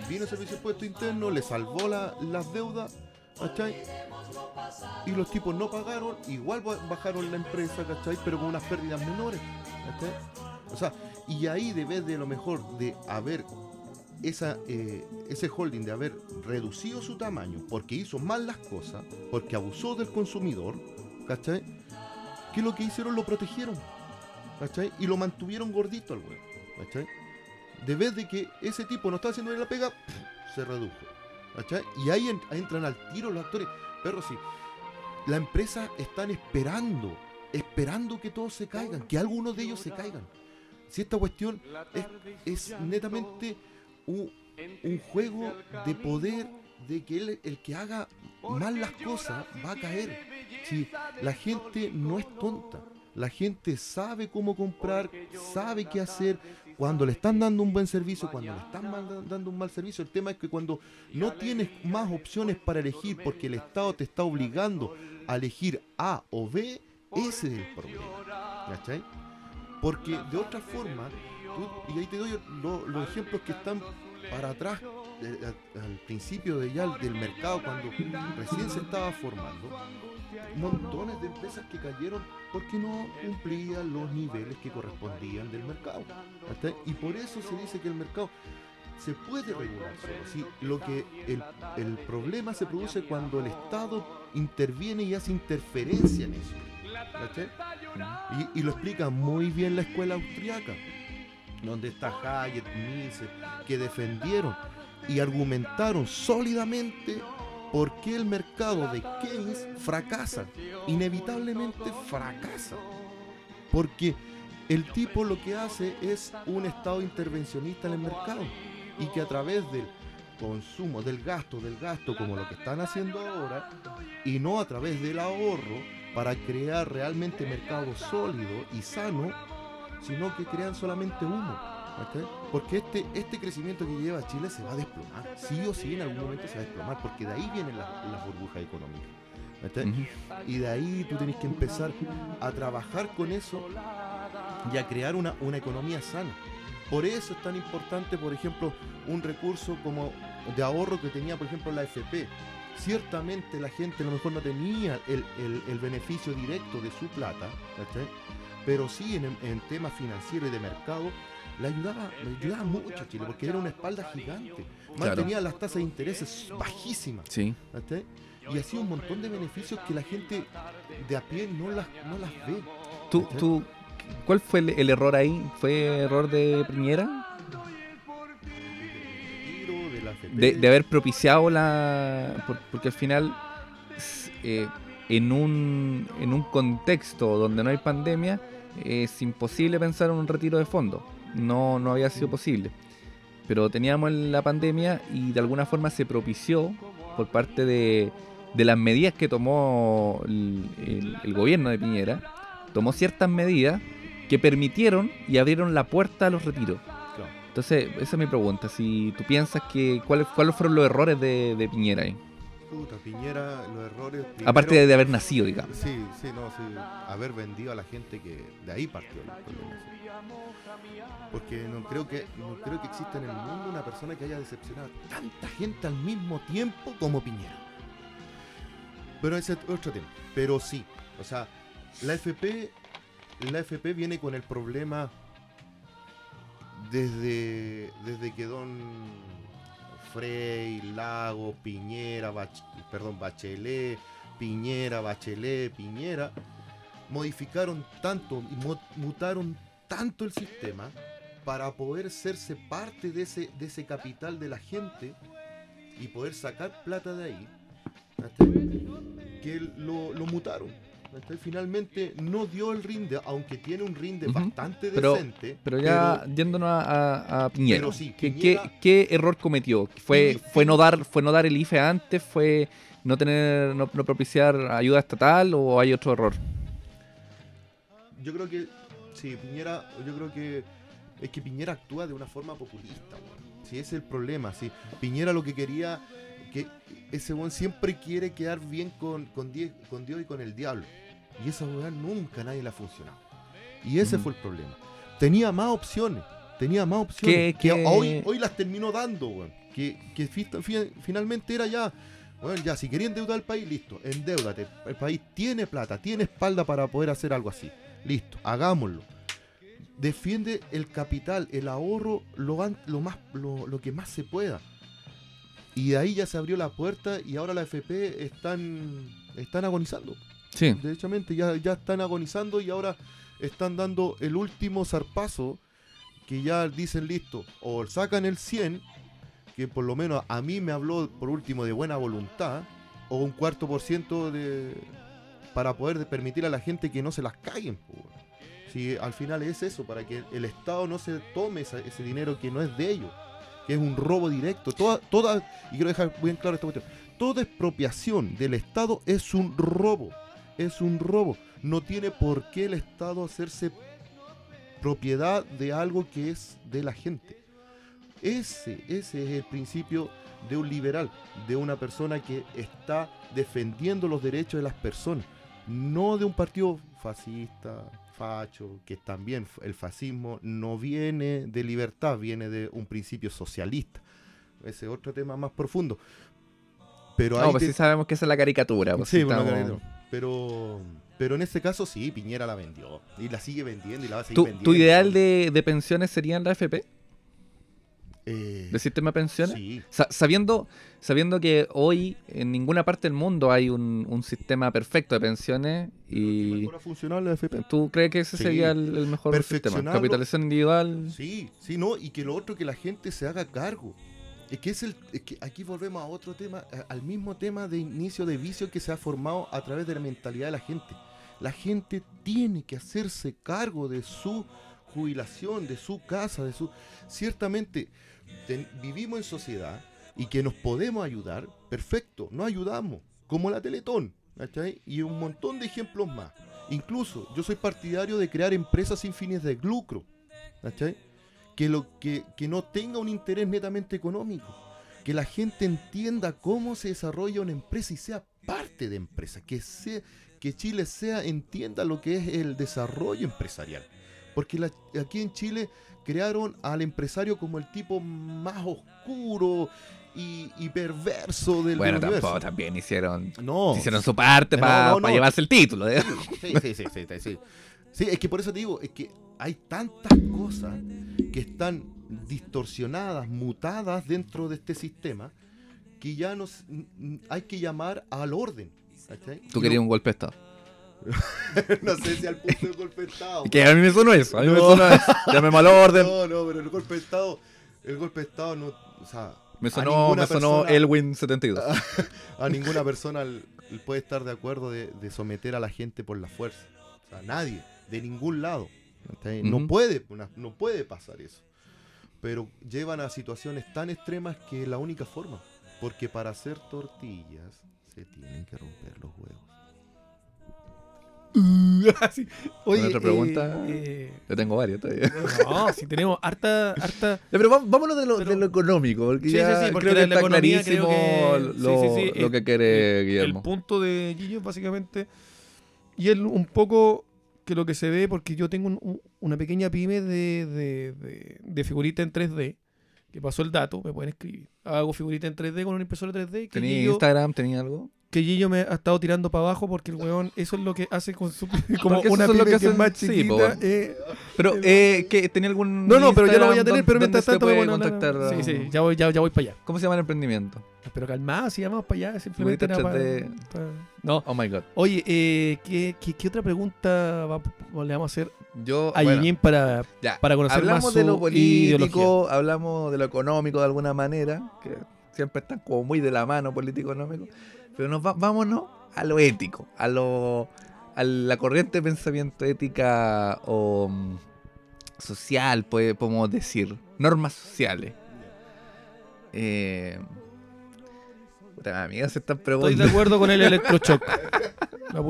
vino el servicio de impuesto interno, le salvó la- las deudas, Y los tipos no pagaron, igual ba- bajaron la empresa, ¿cachai? Pero con unas pérdidas menores. O sea, y ahí debes de lo mejor de haber esa, eh, ese holding, de haber reducido su tamaño porque hizo mal las cosas, porque abusó del consumidor, ¿cachai? Que lo que hicieron lo protegieron, ¿cachai? Y lo mantuvieron gordito al huevo, ¿cachai? De vez de que ese tipo no está haciendo bien la pega, se redujo, Y ahí en- entran al tiro los actores. Pero sí, la empresa están esperando, esperando que todos se caigan, que algunos de ellos se caigan. Si esta cuestión es, es netamente un, un juego de poder de que él, el que haga mal las cosas va a caer. Si la gente no es tonta, la gente sabe cómo comprar, sabe qué hacer. Cuando le están dando un buen servicio, cuando le están dando un mal servicio, el tema es que cuando no tienes más opciones para elegir porque el Estado te está obligando a elegir A o B, ese es el problema. ¿Cachai? Porque de otra forma, y ahí te doy lo- los ejemplos que están para atrás, a- al principio de ya del mercado, cuando recién se estaba formando, montones de empresas que cayeron porque no cumplían los niveles que correspondían del mercado. Y por eso se dice que el mercado se puede regular solo. ¿sí? Lo que el, el problema se produce cuando el Estado interviene y hace interferencia en eso. y lo explica muy bien la escuela austriaca, donde está Hayek, Mises, que defendieron y argumentaron sólidamente por qué el mercado de Keynes fracasa. Inevitablemente fracasa. Porque el tipo lo que hace es un estado intervencionista en el mercado y que a través del consumo, del gasto, del gasto, como lo que están haciendo ahora, y no a través del ahorro para crear realmente mercado sólido y sano, sino que crean solamente humo. Porque este, este crecimiento que lleva Chile se va a desplomar, sí o sí en algún momento se va a desplomar, porque de ahí vienen las, las burbujas económicas. Ujú. Y de ahí tú tenés que empezar a trabajar con eso y a crear una, una economía sana. Por eso es tan importante, por ejemplo, un recurso como de ahorro que tenía, por ejemplo, la FP. Ciertamente la gente a lo mejor no tenía el, el- el beneficio directo de su plata, pero sí en, en temas financieros y de mercado le ayudaba, le ayudaba mucho a Chile, porque era una espalda gigante. Claro. Mantenía las tasas de intereses bajísimas. Sí. Y hacía un montón de beneficios que la gente de a pie no las, no las ve. ¿Tú, tú, ¿Cuál fue el, el error ahí? ¿Fue error de Piñera? De haber propiciado la... por- porque al final, eh, en, un, en un contexto donde no hay pandemia, es imposible pensar en un retiro de fondo. No, no había sido posible. Pero teníamos la pandemia y de alguna forma se propició por parte de, de las medidas que tomó el, el- el gobierno de Piñera, tomó ciertas medidas que permitieron y abrieron la puerta a los retiros. Claro. Entonces, esa es mi pregunta. Si tú piensas que cuáles cuáles fueron los errores de, de Piñera ahí, Puta, Piñera, los errores. aparte de, de haber nacido, digamos. Sí, sí, no, sí. Haber vendido a la gente que de ahí partió el problema. sí. Porque no creo que no creo que exista en el mundo una persona que haya decepcionado a tanta gente al mismo tiempo como Piñera. Pero ese es otro tema. Pero sí, o sea, La FP, la FP viene con el problema desde, desde que Don Frey, Lago, Piñera, perdón, Bachelet, Piñera, Bachelet, Piñera, modificaron tanto y mu- mutaron tanto el sistema para poder hacerse parte de ese, de ese capital de la gente y poder sacar plata de ahí, que lo, lo mutaron. Finalmente no dio el rinde, aunque tiene un rinde Ujú. bastante Pero- decente. Pero ya yéndonos a, a- a Piñera, Pero sí, ¿qué, Piñera- qué- qué error cometió? ¿Fue, fue, no dar, ¿Fue no dar el IFE antes? ¿Fue no tener no, no propiciar ayuda estatal o hay otro error? Yo creo que, sí, Piñera, yo creo que es que Piñera actúa de una forma populista, weón. Sí, ese es el problema, sí. Piñera lo que quería, que ese weón siempre quiere quedar bien con, con, die- con Dios y con el diablo. Y esa weá nunca nadie le ha funcionado. Y ese Mm. fue el problema. Tenía más opciones, tenía más opciones. ¿Qué- que qué- hoy, hoy las terminó dando, weón. Que, que fi- fi- finalmente era ya, bueno, ya, si quería endeudar al país, listo, endeudate. El país tiene plata, tiene espalda para poder hacer algo así. Listo, hagámoslo. Defiende el capital, el ahorro, lo, más, lo, lo que más se pueda. Y de ahí ya se abrió la puerta y ahora la FP están, están agonizando. Sí. Derechamente, ya, ya están agonizando y ahora están dando el último zarpazo que ya dicen listo, o sacan el 100, que por lo menos a mí me habló por último de buena voluntad, o un cuarto por ciento de para poder de- permitir a la gente que no se las caguen. Si al final es eso, para que el Estado no se tome esa- ese dinero que no es de ellos, que es un robo directo. Toda, toda, y quiero dejar bien claro esta cuestión, toda expropiación del Estado es un robo, es un robo. No tiene por qué el Estado hacerse propiedad de algo que es de la gente. Ese, ese es el principio de un liberal, de una persona que está defendiendo los derechos de las personas, no de un partido fascista, facho, que también el fascismo no viene de libertad, viene de un principio socialista. Ese es otro tema más profundo. Pero No, ahí pues te- sí sabemos que esa es la caricatura. pues, Sí, sí bueno, estamos- pero pero en este caso sí, Piñera la vendió y la sigue vendiendo y la va a seguir ¿Tu, vendiendo. tu ideal de, de pensiones sería en la FP? Eh, ¿De sistema de pensiones? sí, Sa- sabiendo, sabiendo que hoy en ninguna parte del mundo hay un, un sistema perfecto de pensiones y funcional la FP. tú crees que ese Sí. sería el, el mejor sistema. Capitalización individual. Sí, sí, no, y que lo otro que la gente se haga cargo. Es que es el es que aquí volvemos a otro tema, al mismo tema de inicio de vicio que se ha formado a través de la mentalidad de la gente. La gente tiene que hacerse cargo de su jubilación, de su casa, de su ciertamente vivimos en sociedad y que nos podemos ayudar, perfecto, nos ayudamos, como la Teletón, ¿cachai? Y un montón de ejemplos más. Incluso yo soy partidario de crear empresas sin fines de lucro, ¿cachai? Que, lo, que, que no tenga un interés netamente económico, que la gente entienda cómo se desarrolla una empresa y sea parte de empresa, que, sea, que Chile sea, entienda lo que es el desarrollo empresarial. Porque aquí en Chile crearon al empresario como el tipo más oscuro y, y perverso del, Bueno, del universo. tampoco, también hicieron, No, hicieron su parte No, para no, llevarse el título. ¿eh? Sí, sí, sí, sí, sí, sí. Sí, es que por eso te digo, es que hay tantas cosas que están distorsionadas, mutadas dentro de este sistema, que ya nos hay que llamar al orden. ¿cachai? Tú querías un golpe de Estado. no sé si al punto de golpe de Estado. Que a mí me sonó eso. A mí me No. sonó eso. Llamé mal orden. No, no, pero el golpe de Estado, el golpe de Estado no, o sea, me sonó, me sonó persona- Elwin 72. a ninguna persona puede estar de acuerdo de, de someter a la gente por la fuerza. O sea, nadie, de ningún lado. No puede, no puede pasar eso. Pero llevan a situaciones tan extremas que es la única forma. Porque para hacer tortillas se tienen que romper los huevos. Así. Oye, ¿Otra pregunta? eh, Yo tengo varios todavía. eh, no, si tenemos harta, harta. Pero vámonos de lo, Pero- de lo económico, porque Sí, ya sí, sí, porque creo que la- está economía clarísimo que- lo, lo el- que quiere el Guillermo. punto de Gillo, básicamente. Y él un poco que lo que se ve, porque yo tengo un- un- una pequeña pyme de, de, de, de figurita en 3D, que pasó el dato, me pueden escribir. Hago figurita en 3D con una impresora 3D. Que ¿Tenía Instagram? ¿Tenía algo? Que Gillo me ha estado tirando para abajo porque el weón, eso es lo que hace con su. Como una es lo que que es más sí, chiquita. weón. eh, Pero, eh, ¿qué, ¿tenía algún no, no, pero ya lo voy a Instagram tener, pero mientras tanto, puede bueno, no, no, contactar? sí, sí, ya voy, ya, ya voy para allá. ¿Cómo se llama el emprendimiento? Pero calmado, si llamamos para allá, simplemente era para, 3D. No. Oh my god. Oye, eh, ¿qué, qué, qué otra pregunta va- le vamos a hacer Yo, a bueno, para, ya, para conocer hablamos más de su lo político, ideología? hablamos de lo económico de alguna manera, que siempre están como muy de la mano político-económico, pero nos va- vámonos a lo ético, a lo a la corriente de pensamiento ética o mm, social, puede- podemos decir, normas sociales. Eh, puta, amiga, se están Estoy preguntando. de acuerdo con el electroshock. La.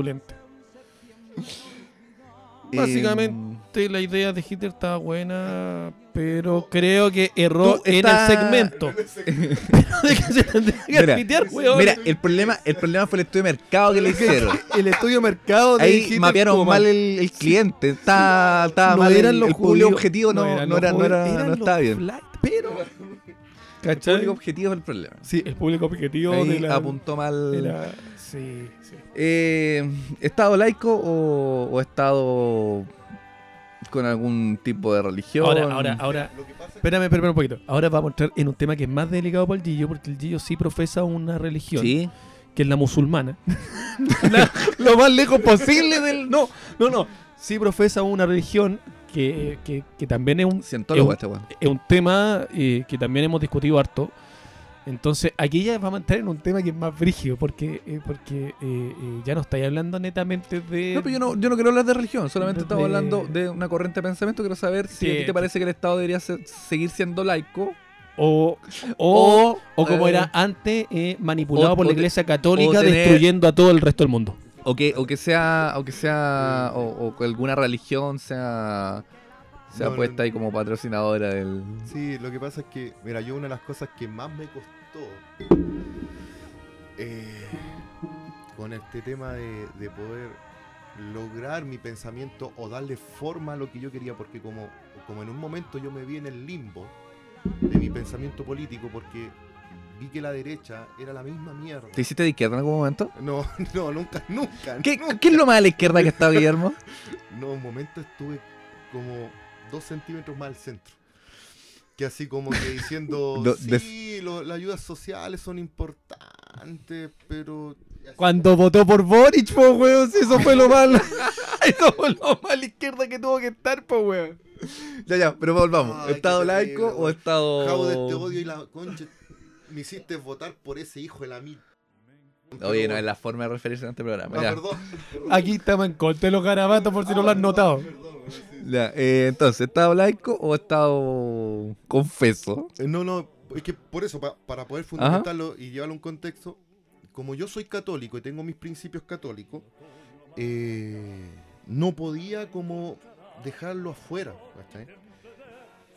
Básicamente la idea de Hitler estaba buena, pero creo que erró en el segmento. Mira, el problema, el problema fue el estudio de mercado que le hicieron. el estudio de mercado de Ahí Hitler mapearon mal el, el cliente. Estaba, estaba No mal. eran el, los el público objetivo no, eran no era, no, era- eran no los estaba bien. flight, pero. El ¿Cachai? público objetivo es el problema. Sí, el público objetivo Ahí de la. apuntó mal. de la- sí, sí. Eh, ¿Estado laico o, o Estado con algún tipo de religión? Ahora, ahora, ahora. Espérame, espérame un poquito. Ahora vamos a entrar en un tema que es más delicado para el Gillo, porque el Gillo sí profesa una religión, Sí. que es la musulmana. La- lo más lejos posible del. No, no, no. Sí profesa una religión que, que, que también es un, Cientólogo Es este es un tema eh, que también hemos discutido harto. Entonces, aquí ya vamos a entrar en un tema que es más brígido, porque, eh, porque eh, eh, ya no estáis hablando netamente de. No, pero yo no, yo no quiero hablar de religión, solamente de- estamos hablando de una corriente de pensamiento. Quiero saber si a ti te parece que el Estado debería ser- seguir siendo laico O, o, o como eh, era antes, manipulado o- por la Iglesia Católica, tener- destruyendo a todo el resto del mundo. O que, o que sea, o que sea, o, o que alguna religión sea, sea No, puesta no. ahí como patrocinadora del. Sí, lo que pasa es que, mira, yo una de las cosas que más me costó eh, con este tema de, de poder lograr mi pensamiento o darle forma a lo que yo quería, porque como, como en un momento yo me vi en el limbo de mi pensamiento político, porque vi que la derecha era la misma mierda. ¿Te hiciste de izquierda en algún momento? No, no, nunca, nunca. ¿Qué, nunca. qué es lo más a la izquierda que está Guillermo? No, un momento estuve como dos centímetros más al centro. Que así como que diciendo, Do- sí, lo- las ayudas sociales son importantes, pero... Cuando votó por Boric, po, weón, si eso fue lo malo. eso fue lo más a la izquierda que tuvo que estar, po, weón. ya, ya, pero volvamos. Ay, ¿Estado laico o. Estado.? Jabo de este odio y la concha. Me hiciste votar por ese hijo de la mil. Oye, no es la forma de referirse a este programa. Ah, ya. perdón. Aquí estamos en contra de los garabatos, por si no lo han notado. Perdón. Ya, eh, entonces, ¿Estado laico o Estado confeso? Eh, No, no, es que por eso, pa- para poder fundamentarlo y llevarlo a un contexto, como yo soy católico y tengo mis principios católicos, eh, no podía como dejarlo afuera, ¿cachai?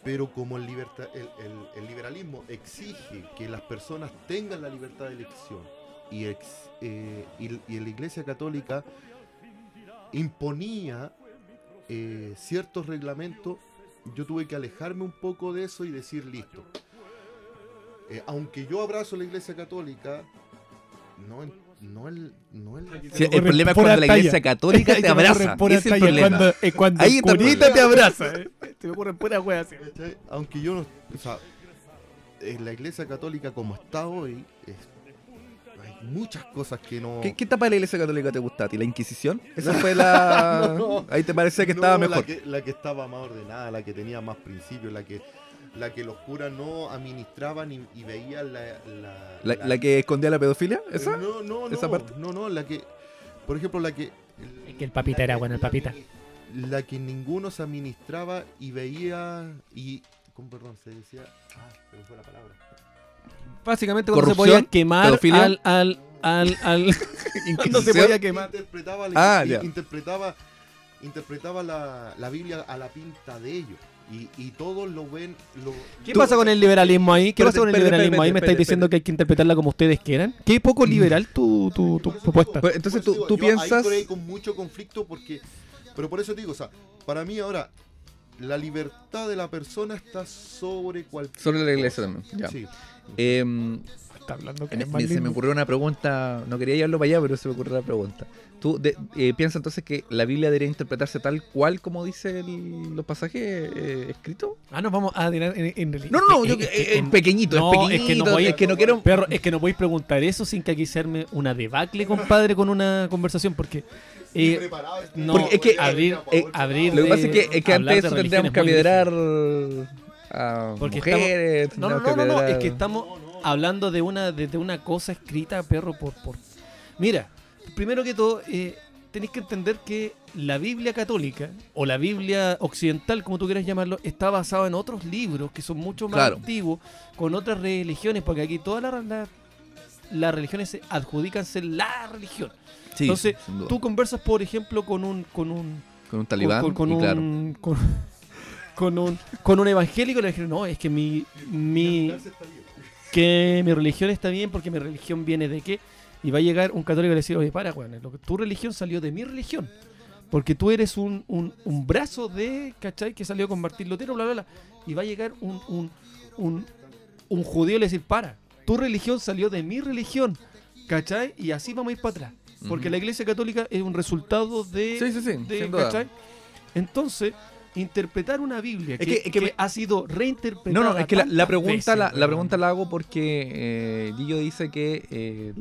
Pero como el, liberta- el, el- el liberalismo exige que las personas tengan la libertad de elección y, ex- eh, y, y la Iglesia Católica imponía eh, ciertos reglamentos, yo tuve que alejarme un poco de eso y decir listo. Eh, aunque yo abrazo la Iglesia Católica, no, el- no el, no el, Sí, el problema es cuando la talla. iglesia católica Ahí te abraza. es el tallas, problema. Cuando, eh, cuando Ahí el el te abraza. eh. Ocurren puras. Aunque yo no, o sea, en la Iglesia Católica como está hoy, es- muchas cosas que no. ¿Qué, ¿Qué etapa de la iglesia católica te gusta a ti? ¿La Inquisición? Esa fue la. No. Ahí te parece que No, estaba La mejor. que, la que estaba más ordenada, la que tenía más principios, la que, la que los curas no administraban y, y veían la, la, ¿La, la que escondía la pedofilia? ¿Esa? No, no, no. ¿Esa parte? No, no, la que. Por ejemplo, la que. Es que el papita era bueno, el papita. La que ninguno se administraba y veía. y ¿Cómo, perdón? Se decía. Ah, se me fue la palabra. Básicamente cuando se ¿Corrupción? podía quemar ¿Pedofilia? al, al, al, al... cuando se podía quemar. Interpretaba, la, Ah, interpretaba, interpretaba la, la Biblia a la pinta de ellos. Y, y todos lo ven. Lo, ¿Qué Tú- pasa con el liberalismo ahí? ¿Qué Espérate, pasa con el espérate, liberalismo ahí? espérate, ¿Me estáis espérate, diciendo que hay que interpretarla como ustedes quieran? ¿Qué poco liberal tu, tu, tu Por propuesta? Pues, entonces Por tú, digo, tú yo ahí piensas. estoy ahí con mucho conflicto porque. Pero por eso digo, o sea, para mí ahora, la libertad de la persona está sobre cualquier. Sobre la iglesia también. Ya. Sí. Em, está hablando que Me- es más me- se me ocurrió una pregunta, no quería llevarlo para allá, pero se me ocurrió la pregunta. ¿Tú de- eh, piensas entonces que la Biblia debería interpretarse tal cual como dice el- los pasajes eh, escritos? Ah, nos vamos a en, en realidad. No, no, no, Es yo, eh, es que- eh, pequeñito, no, es es pequeñito, que no voy- es que no quiero... Perro, es que no podéis preguntar eso sin que aquí se arme una debacle, compadre, con una conversación, porque. Eh, no, Porque es que, abrir, eh, abrir Lo que pasa es que, es que antes de eso tendríamos que apedrear a Porque mujeres. No, no, no, no, no, es que estamos hablando de una, de, de una cosa escrita, perro, por, por... Mira, primero que todo, eh, tenéis que entender que la Biblia católica, o la Biblia occidental, como tú quieras llamarlo, está basada en otros libros que son mucho más Claro. antiguos, con otras religiones, porque aquí todas las la- las religiones se adjudican ser la religión. Sí, Entonces. Tú conversas, por ejemplo, con un... Con un con un talibán, con, con y un, claro. con, un con un evangélico le dijeron no es que mi mi que mi religión está bien porque mi religión viene de qué y va a llegar un católico y le decir oye para que tu religión salió de mi religión porque tú eres un, un, un brazo de ¿cachai? que salió con Martín Lutero bla bla bla y va a llegar un un, un, un judío y le decir para tu religión salió de mi religión ¿cachai? y así vamos a ir para atrás porque la iglesia católica es un resultado de Sí, sí, sí, de-. Entonces, interpretar una Biblia que, Es que- es que que me- ha sido reinterpretada. No, no, es que la, pregunta veces, la, la pregunta la hago porque eh, Gillo dice que eh,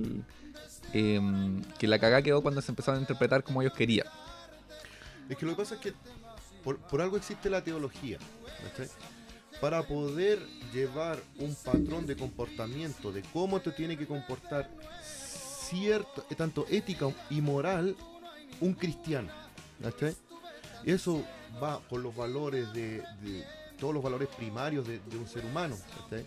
em, que la cagada quedó cuando se empezaron a interpretar como ellos querían. Es que lo que pasa es que por, por algo existe la teología. Para poder llevar un patrón de comportamiento, de cómo te tiene que comportar cierto, eh, tanto ética y moral, un cristiano. ¿cachai? Eso va por los valores de, todos los valores primarios de, un ser humano. ¿cachai?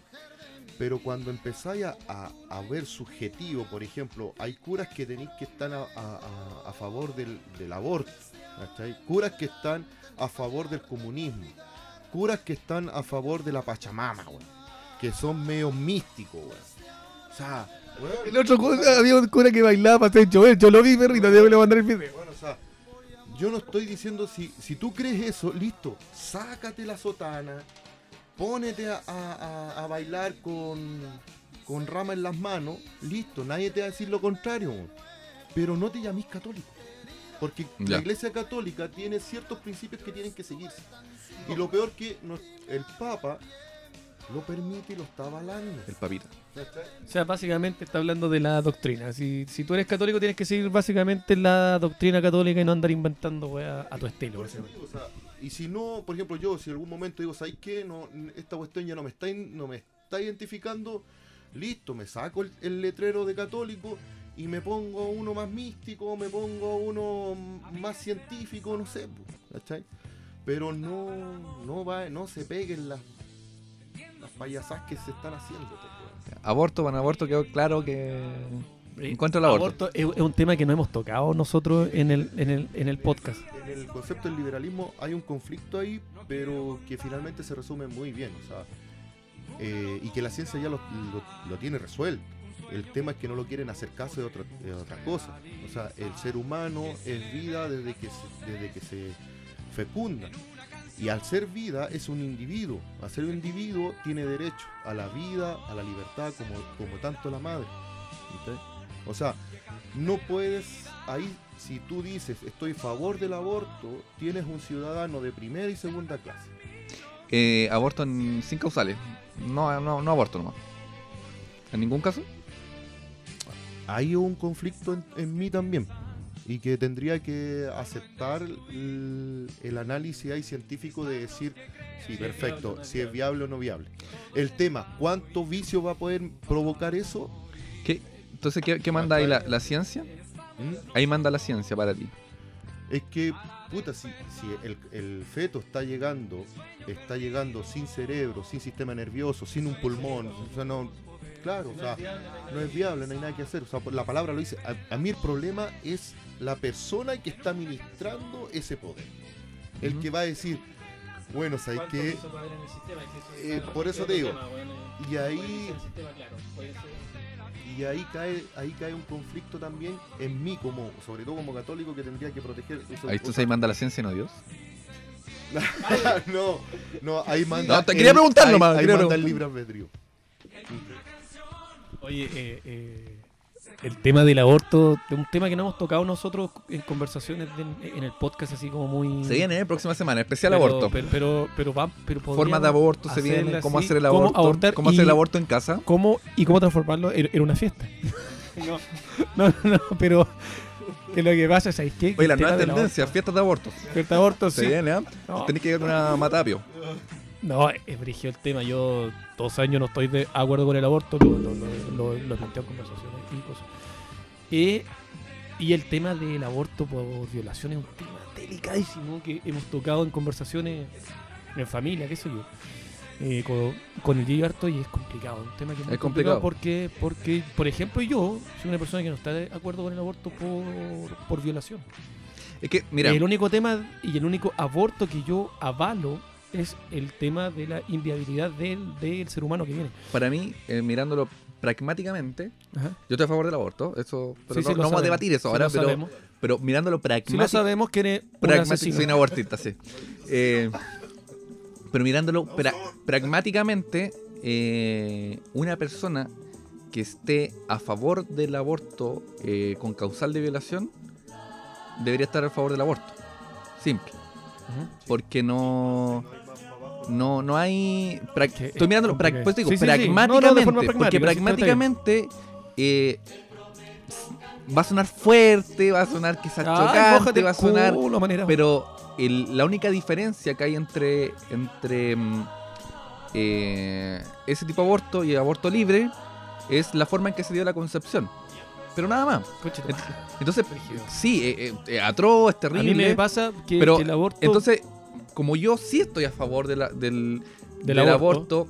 Pero cuando empezáis a, ver subjetivo, por ejemplo, hay curas que tenéis que estar a, favor del, del aborto, ¿cachai? curas que están a favor del comunismo, curas que están a favor de la Pachamama, weón, que son medio místicos, weón. O sea, El otro cu- había un cura que bailaba para hacer llover. Yo lo vi, perrito, debo le mandar el video. bueno, o sea, yo no estoy diciendo si, si tú crees eso, listo, sácate la sotana, pónete a, a- a- a bailar con, con rama en las manos, listo, nadie te va a decir lo contrario, pero no te llames católico. Porque Ya. la iglesia católica tiene ciertos principios que tienen que seguirse. Y lo peor que nos- el Papa lo permite y lo está avalando. El papita. O sea, básicamente está hablando de la doctrina. Si, si tú eres católico, tienes que seguir básicamente la doctrina católica y no andar inventando a tu estilo. Por o sea, y si no, por ejemplo, yo, si en algún momento digo, ¿sabes qué? No, esta cuestión ya no me está, in- no me está identificando, listo, me saco el, el letrero de católico y me pongo uno más místico, me pongo uno más científico, no sé, ¿cachai? Pero no, no va, no se peguen las, las payasas que se están haciendo. weón. Aborto, bueno, aborto quedó claro que Eh, en contra del aborto. es, es un tema que no hemos tocado nosotros en el, en el, en el podcast. En el concepto del liberalismo hay un conflicto ahí, pero que finalmente se resume muy bien, o sea, eh, y que la ciencia ya lo, lo- lo tiene resuelto. El tema es que no lo quieren hacer caso de otra, de otra cosa. O sea, el ser humano es vida desde que se, desde que se fecunda. Y al ser vida es un individuo. Al ser un individuo tiene derecho a la vida, a la libertad, como, como tanto la madre. O sea, no puedes, ahí si tú dices estoy a favor del aborto, tienes un ciudadano de primera y segunda clase. Eh, aborto en, sin causales. No, no, no aborto nomás. ¿En ningún caso? Hay un conflicto en, en mí también y que tendría que aceptar el, el análisis ahí científico de decir sí, perfecto, si es viable o no viable. El tema, ¿cuánto vicio va a poder provocar eso? ¿Qué? Entonces, ¿qué, qué manda ahí la, la ciencia? ¿Mm? Ahí manda la ciencia para ti. Es que, puta, si, si el, el feto está llegando, está llegando sin cerebro, sin sistema nervioso, sin un pulmón, o sea, no, claro, o sea, no es viable, no hay nada que hacer. O sea, por- la palabra lo dice. A, a mí el problema es la persona que está administrando ese poder. El que va a decir, bueno, ¿sabes qué? Eh, por eso te digo. Y ahí, y ahí cae, ahí cae un conflicto también en mí, como, sobre todo como católico, que tendría que proteger. eso- Ahí entonces ahí manda la ciencia no Dios. no, no, ahí manda. No, te quería preguntar ahí- nomás, Ahí quería manda el libre albedrío. Oye, eh, eh, el tema del aborto es un tema que no hemos tocado nosotros en conversaciones de- en el podcast, así como muy. Se viene, ¿eh? próxima semana, especial pero, aborto. Pero, pero, pero, va, pero Formas de aborto se viene, cómo así, hacer el cómo aborto, abortar cómo hacer y- el aborto en casa. ¿Cómo y cómo transformarlo en, en una fiesta? no, no, no, pero que lo que pasa es. Que Oye, la nueva tendencia, aborto- fiestas de aborto. fiesta de aborto, Se sí. viene, ¿eh? No, Tenés que ir con una matapio. no, es brígido el tema. Yo dos años no estoy de acuerdo con el aborto, lo, lo, lo, lo- lo en conversaciones Eh, y el tema del aborto por violación es un tema delicadísimo que hemos tocado en conversaciones en familia, qué sé yo. eh, con, con el Gigarto y es complicado, un tema que es, muy Es complicado. porque, porque, por ejemplo, yo soy una persona que no está de acuerdo con el aborto por, por violación. Es que, mira, El único tema y el único aborto que yo avalo es el tema de la inviabilidad del, del ser humano que viene. para mí, eh, mirándolo pragmáticamente, Ajá. yo estoy a favor del aborto. Eso, pero Sí, no, sí, lo no vamos a debatir eso Sí, ahora, lo pero, mirándolo Si lo pragmáticamente. sabemos que eres pragmático, soy un abortista, sí. Eh, pero mirándolo pra- pragmáticamente, eh, una persona que esté a favor del aborto eh, con causal de violación debería estar a favor del aborto. Simple. Porque no. No, no hay. estoy es mirándolo, pra- pues digo, Sí, sí, sí. No, no, de pragmáticamente. porque pragmáticamente. eh, va a sonar fuerte, va a sonar quizás Ay, chocante, va a sonar. culo, manera. Pero el- la única diferencia que hay entre, entre mm, eh, ese tipo de aborto y aborto libre es la forma en que se dio la concepción. Pero nada más. Entonces, sí, eh, eh, atroz, es A terrible. mí me pasa que, pero el aborto Entonces, como yo sí estoy a favor de la- del, Del del aborto. aborto.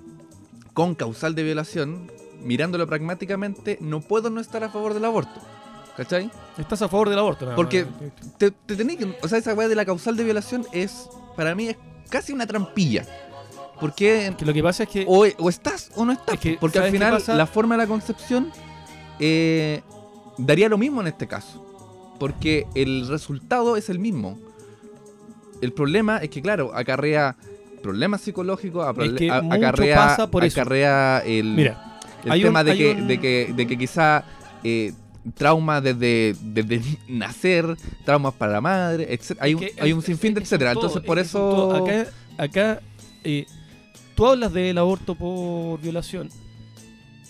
con causal de violación, mirándolo pragmáticamente, no puedo no estar a favor del aborto. ¿Cachai? estás a favor del aborto. nada Porque- te, te tenés que. O sea, esa weá de la causal de violación es. Para mí es casi una trampilla. Porque. Que lo que pasa es que O, o estás o no estás. Es que, porque al ¿sabes qué final la forma de la concepción eh, daría lo mismo en este caso. Porque el resultado es el mismo. El problema es que, claro, acarrea problemas psicológicos, que acarrea, pasa por eso. acarrea el, mira, el tema un- de, que, un- de que de que quizá eh, traumas desde, desde nacer, traumas para la madre, etc. Hay, un, que hay un sinfín de etcétera. todo, Entonces, por eso. Acá, acá eh, tú hablas del aborto por violación.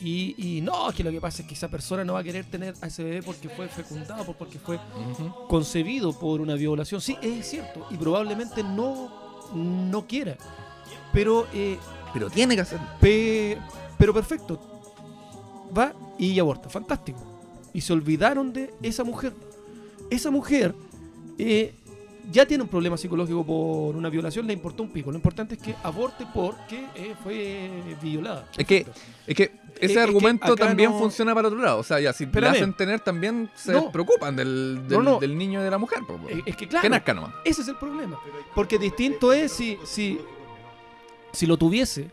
Y, y no, que lo que pasa es que esa persona no va a querer tener a ese bebé porque fue fecundado, por- porque fue concebido por una violación. Sí, es cierto. Y probablemente no, no quiera. Pero, eh, Pero tiene que hacerlo. pe- pero perfecto. Va y aborta. Fantástico. Y se olvidaron de esa mujer. Esa mujer eh, ya tiene un problema psicológico por una violación. Le importó un pico. Lo importante es que aborte porque eh, fue violada. Es que, es que ese es que argumento también no- funciona para otro lado. O sea, ya si Espérame. le hacen tener, también se No. preocupan del, del, No, no. del niño y de la mujer. po, po. Es que que claro. nazca nomás. Ese es el problema. Porque distinto es si, si, si lo tuviese.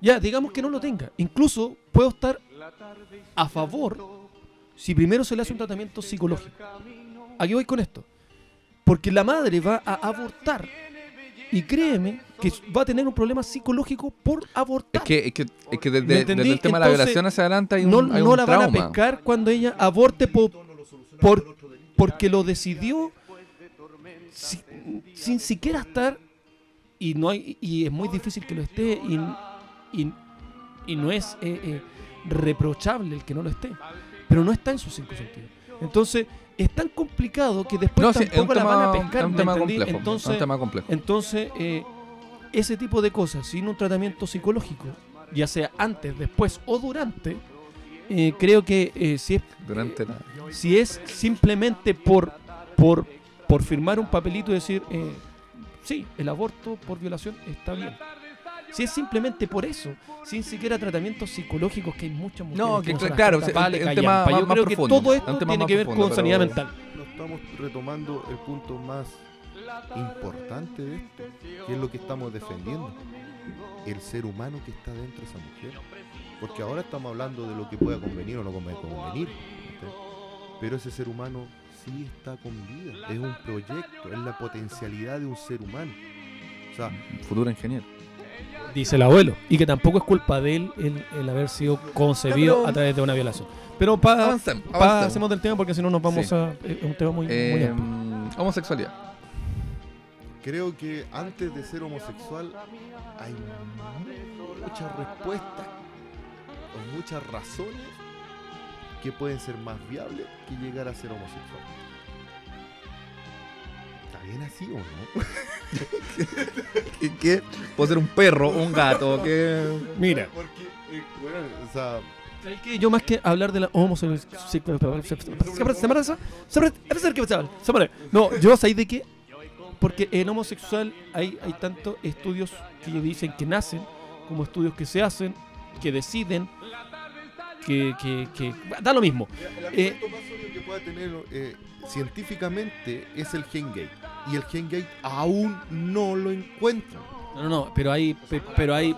Ya, digamos que no lo tenga. Incluso puedo estar a favor si primero se le hace un tratamiento psicológico. Aquí voy con esto. Porque la madre va a abortar. Y créeme que va a tener un problema psicológico por Es abortar. que, es que, es que ¿Me desde, desde el tema de la Entonces, violación hacia adelante hay un, no hay no un la van a trauma. pescar cuando ella aborte po- por, porque lo decidió si- sin siquiera estar y no hay y es muy difícil que lo esté y, y- y no es eh, eh, reprochable el que no lo esté pero no está en sus cinco sentidos entonces es tan complicado que después No, sí, tampoco la van a tema, pescar es un ¿me tema complejo. es entonces un tema complejo. entonces, eh, ese tipo de cosas, sin un tratamiento psicológico, ya sea antes, después o durante, eh, creo que eh, si, es, Durante la- si es simplemente por, por, por firmar un papelito y decir, sí, el aborto por violación está bien. Si es simplemente por eso, sin siquiera tratamientos psicológicos, que hay muchas mujeres No, que que no claro, vale, un- tema Yo más creo que profundo, todo esto tema tiene que ver profundo, con sanidad mental. No estamos retomando el punto más importante de esto, que es lo que estamos defendiendo. El ser humano que está dentro de esa mujer. Porque ahora estamos hablando de lo que pueda convenir o no conven- convenir. Pero ese ser humano sí está con vida. Es un proyecto, es la potencialidad de un ser humano. O sea, Futuro ingeniero. Dice el abuelo. Y que tampoco es culpa de él el, el haber sido concebido pero- a través de una violación. Pero pa, Avancemos, pa- avancemos. hacemos del tema porque si no nos vamos Sí. a. Es un tema muy, Eh, amplio. homosexualidad. Creo que antes de ser homosexual hay muchas respuestas o muchas razones que pueden ser más viables que llegar a ser homosexual. ¿Está bien así o no? ¿Qué, qué? Puedo ser un perro, un gato, que... Mira. Porque, eh, bueno, o sea, ¿Sabes qué? Yo más que hablar de la homosexualidad. No, yo sabéis de qué? Porque en homosexual hay, hay tantos estudios que dicen que nacen, como estudios que se hacen, que deciden, que, que, que da lo mismo. el Eh, argumento más sólido que pueda tener eh, científicamente es el gen gay. Y el gen gay aún no lo encuentra. No, no, no, pero hay, pe- pero hay,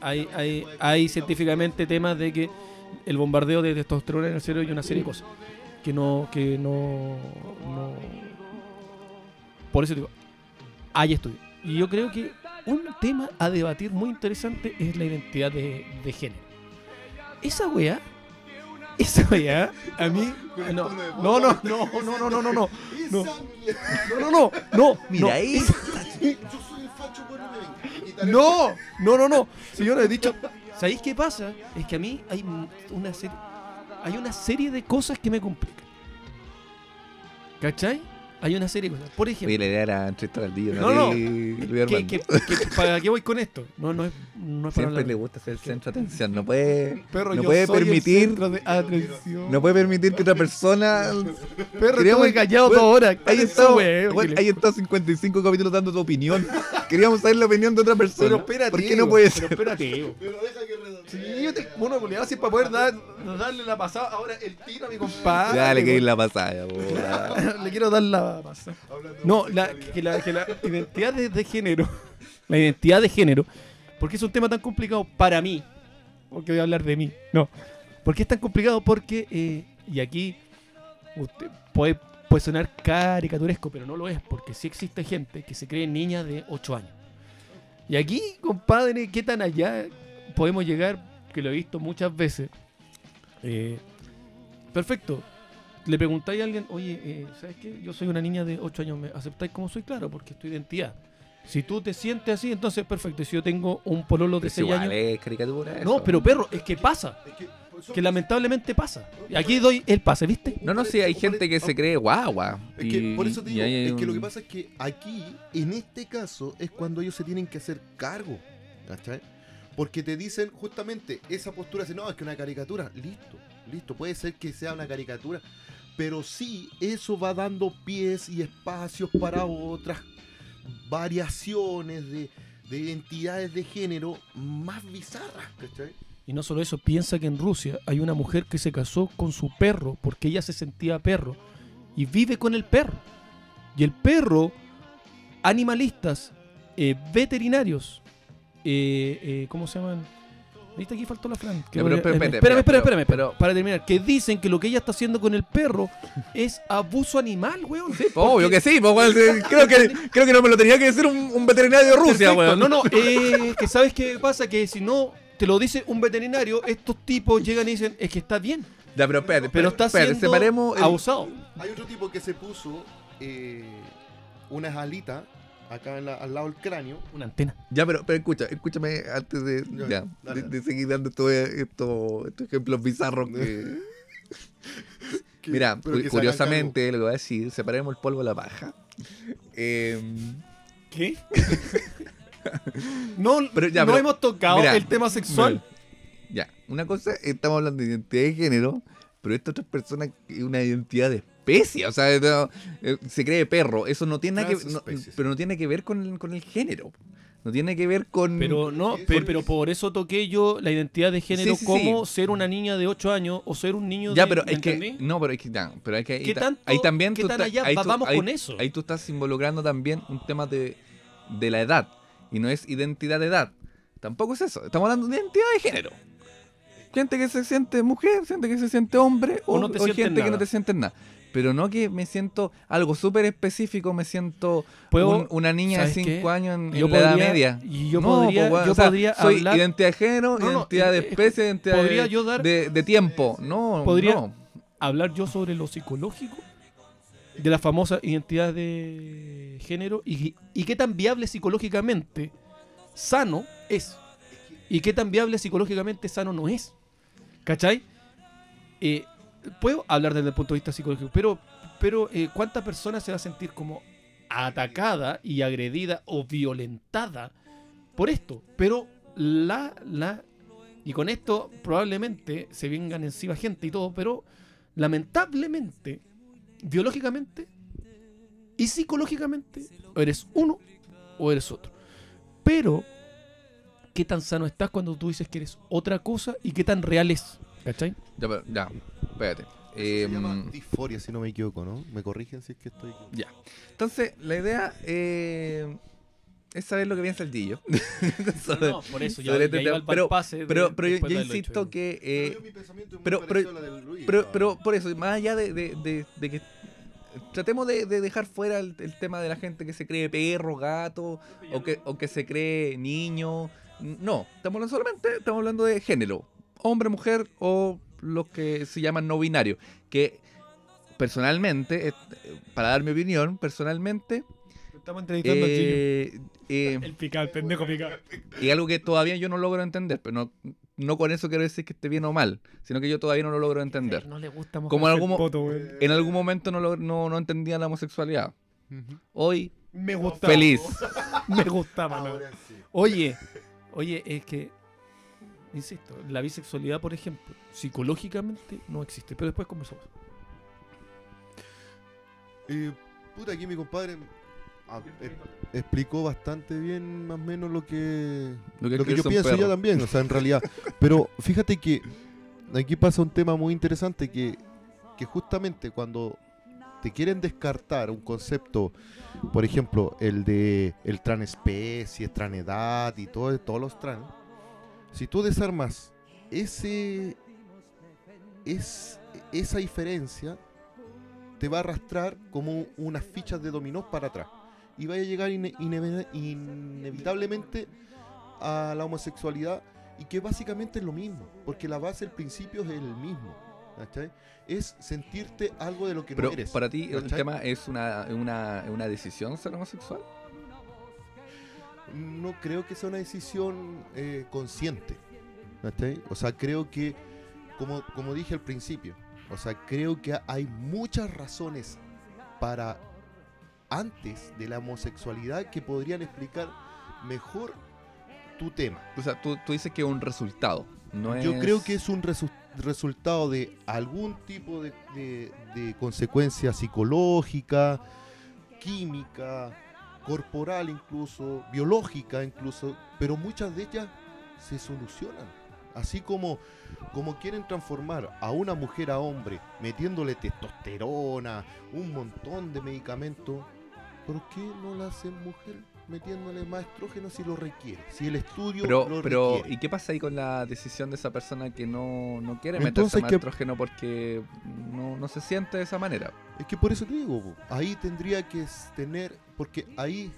hay, hay, hay científicamente temas de que el bombardeo de testosterona en el cerebro y una serie de cosas que no, que no, no por eso digo, hay estudios. Y yo creo que un tema a debatir muy interesante es la identidad de, de género. Esa weá, esa weá, a mí, no, no, no, no, no, no, no, no, no, no, no, no, no, no, Mira, ahí- no, no, no, no. Si yo lo he dicho. ¿Sabéis qué pasa? Es que a mí hay una serie. Hay una serie de cosas que me complican. ¿Cachai? Hay una serie de cosas. Por ejemplo. Oye, la idea era entrevistar al día, No, no. Luis ¿qué- Armando. qué- qué- ¿Para qué voy con esto? No, no es, no es para Siempre hablar. le gusta ser el centro de atención. No puede, Perro, no yo puede soy el permitir, centro de atención. no puede permitir que otra persona. Perro, Queríamos- callado bueno, dos horas. Ahí bueno, le- ahí está 55 capítulos dando tu opinión. Queríamos saber la opinión de otra persona. Pero espérate. ¿Por qué no puede Pero ser? espérate. Pero deja que. Sí, yo te. Bueno, culiado, así para poder dar, darle la pasada. Ahora el tiro a mi compadre. Dale, que weón. ir la pasada. po. Le quiero dar la pasada. No, la, que, la, que la identidad de, de género, la identidad de género, porque es un tema tan complicado para mí, porque voy a hablar de mí, no, porque es tan complicado porque, eh, y aquí usted puede, puede sonar caricaturesco, pero no lo es, porque sí existe gente que se cree niña de 8 años. Y aquí, compadre, ¿qué tan allá podemos llegar? Que lo he visto muchas veces. Eh, perfecto. Le preguntáis a alguien, oye, eh, ¿sabes qué? Yo soy una niña de 8 años, ¿me aceptáis como soy? Claro, porque es tu identidad. Si tú te sientes así, entonces perfecto. Y si yo tengo un pololo de Es 6 igual, años... es caricatura. No, eso. pero perro, es que pasa. Es que, lamentablemente pasa. Y aquí doy el pase, ¿viste? No, no, sí, hay gente que se cree guagua. Es que y- por eso te digo, es que lo que pasa es que aquí, en este caso, es cuando ellos se tienen que hacer cargo. ¿Cachai? Porque te dicen justamente esa postura, dice, no, es que una caricatura, listo, listo, puede ser que sea una caricatura, pero sí, eso va dando pies y espacios para otras variaciones de, de identidades de género más bizarras, ¿cachai? Y no solo eso, piensa que en Rusia hay una mujer que se casó con su perro porque ella se sentía perro y vive con el perro. Y el perro, animalistas, eh, veterinarios, eh, eh, ¿cómo se llaman? ¿Viste? Aquí faltó la Fran. Que pero espérate, espérame, espérame, pero- espérame, pero- para terminar. Que dicen que lo que ella está haciendo con el perro es abuso animal, weón. Sí, Obvio que sí, pues, weón, creo, que, creo que no me lo tenía que decir un, un veterinario de Rusia, Perfecto. weón. No, no, eh, que sabes qué pasa, que si no te lo dice un veterinario, estos tipos llegan y dicen, es que está bien, Ya, pero espérate, pero está espérate, siendo separemos el- abusado. Hay otro tipo que se puso eh, unas alitas acá en la- al lado del cráneo. Una antena. Ya, pero, pero escucha, escúchame antes de, Ya, ya, dale. de, de seguir dando estos estos- estos ejemplos bizarros que... que- Mira, curiosamente, lo que voy a decir, separemos el polvo de la paja. Eh, ¿Qué? no Pero ya, no pero- hemos tocado mira, el tema sexual. Ya, una cosa, estamos hablando de identidad de género, pero esta otra persona es una identidad de especie, o sea, no, eh, se cree perro, eso no tiene nada que no- pero no tiene que ver con el, con el género. No tiene que ver con Pero no, Sí, pe- sí. pero por eso toqué yo la identidad de género Sí, sí, como sí. ser una niña de 8 años o ser un niño Ya, de pero ¿me es que no, pero es que ya, pero hay que ahí, ¿Qué ta- tanto- ahí también qué tú tan allá ahí tú- vamos ahí- con eso? Ahí tú estás involucrando también un tema de, de la edad y no es identidad de edad. Tampoco es eso, estamos hablando de identidad de género. Gente que se siente mujer, gente que se siente hombre O o, no te o sientes gente que no te siente nada. Pero no que me siento algo súper específico, me siento Puedo- un- una niña de ¿sabes 5 qué? años en, Yo en la edad media. y yo No, podría- po, weón, yo o sea, podría soy hablar- identidad de género, No, no, identidad de eh, especie, identidad podría de, yo dar- de, de tiempo. No, Podría- hablar yo sobre lo psicológico de la famosa identidad de género y, y qué tan viable psicológicamente sano es y qué tan viable psicológicamente sano no es. ¿Cachai? Eh, puedo hablar desde el punto de vista psicológico, pero, pero eh, ¿cuánta persona se va a sentir como atacada y agredida o violentada por esto? Pero la, la, y con esto probablemente se vengan encima gente y todo, pero lamentablemente, biológicamente y psicológicamente, eres uno o eres otro. Pero, ¿qué tan sano estás cuando tú dices que eres otra cosa y qué tan real es? ¿Cachai? Ya, pero- ya, espérate. Se Em, llama disforia, si no me equivoco, ¿no? Me corrigen si es que estoy equivocado. Ya. Entonces, la idea eh, es saber lo que piensa el Gillo. Sobre- por eso sobre este tema. pero, pase pero, pero yo, yo insisto que... eh, Yo, pero- pero- Luis, pero, pero por eso, más allá de, de- de- de que tratemos de, de dejar fuera el, el tema de la gente que se cree perro, gato, o que, o que se cree niño. No, estamos hablando solamente, estamos hablando de género, hombre, mujer o los que se llaman no binarios. Que personalmente, eh, para dar mi opinión, personalmente, Estamos entrevistando al eh, eh, El pica, el pendejo pica. y algo que todavía yo no logro entender, pero no, no con eso quiero decir que esté bien o mal, sino que yo todavía no lo logro entender. No le gusta Como en algún poto. En algún momento no, lo- no, no entendía la homosexualidad. Hoy, Me gustaba. feliz. Me gustaba, ¿no? ahora sí. Oye, oye, es que, insisto, la bisexualidad, por ejemplo, psicológicamente no existe, pero después conversamos. Eh, puta, aquí mi compadre ah, eh, explicó bastante bien más o menos lo que, Lo que, lo que yo pienso ya también, o sea, en realidad. Pero fíjate que aquí pasa un tema muy interesante que, que justamente cuando te quieren descartar un concepto, por ejemplo, el de el transespecie, tranedad y todo, todos los trans, si tú desarmas ese, es, esa diferencia, te va a arrastrar como unas fichas de dominó para atrás. Y vaya a llegar ine- ineve- inevitablemente a la homosexualidad y que básicamente es lo mismo, porque la base, el principio es el mismo. ¿cachai? Es sentirte algo de lo que Pero no eres. para ti el tema es una, una, una decisión ser homosexual. No creo que sea una decisión eh, consciente. O sea, creo que, como, como dije al principio, o sea, creo que hay muchas razones para antes de la homosexualidad que podrían explicar mejor tu tema. O sea, tú, tú dices que es un resultado. No Yo es- creo que es un resu- resultado de algún tipo de, de- de consecuencia psicológica, química, corporal incluso, biológica incluso, pero muchas de ellas se solucionan. Así como, como quieren transformar a una mujer a hombre metiéndole testosterona, un montón de medicamentos, ¿por qué no la hacen mujer metiéndole más estrógeno si lo requiere? Si el estudio Pero, lo pero requiere. ¿y qué pasa ahí con la decisión de esa persona que no, no quiere meterse más que- estrógeno porque no, no se siente de esa manera? Es que por eso te digo, po, ahí tendría que tener, porque ahí,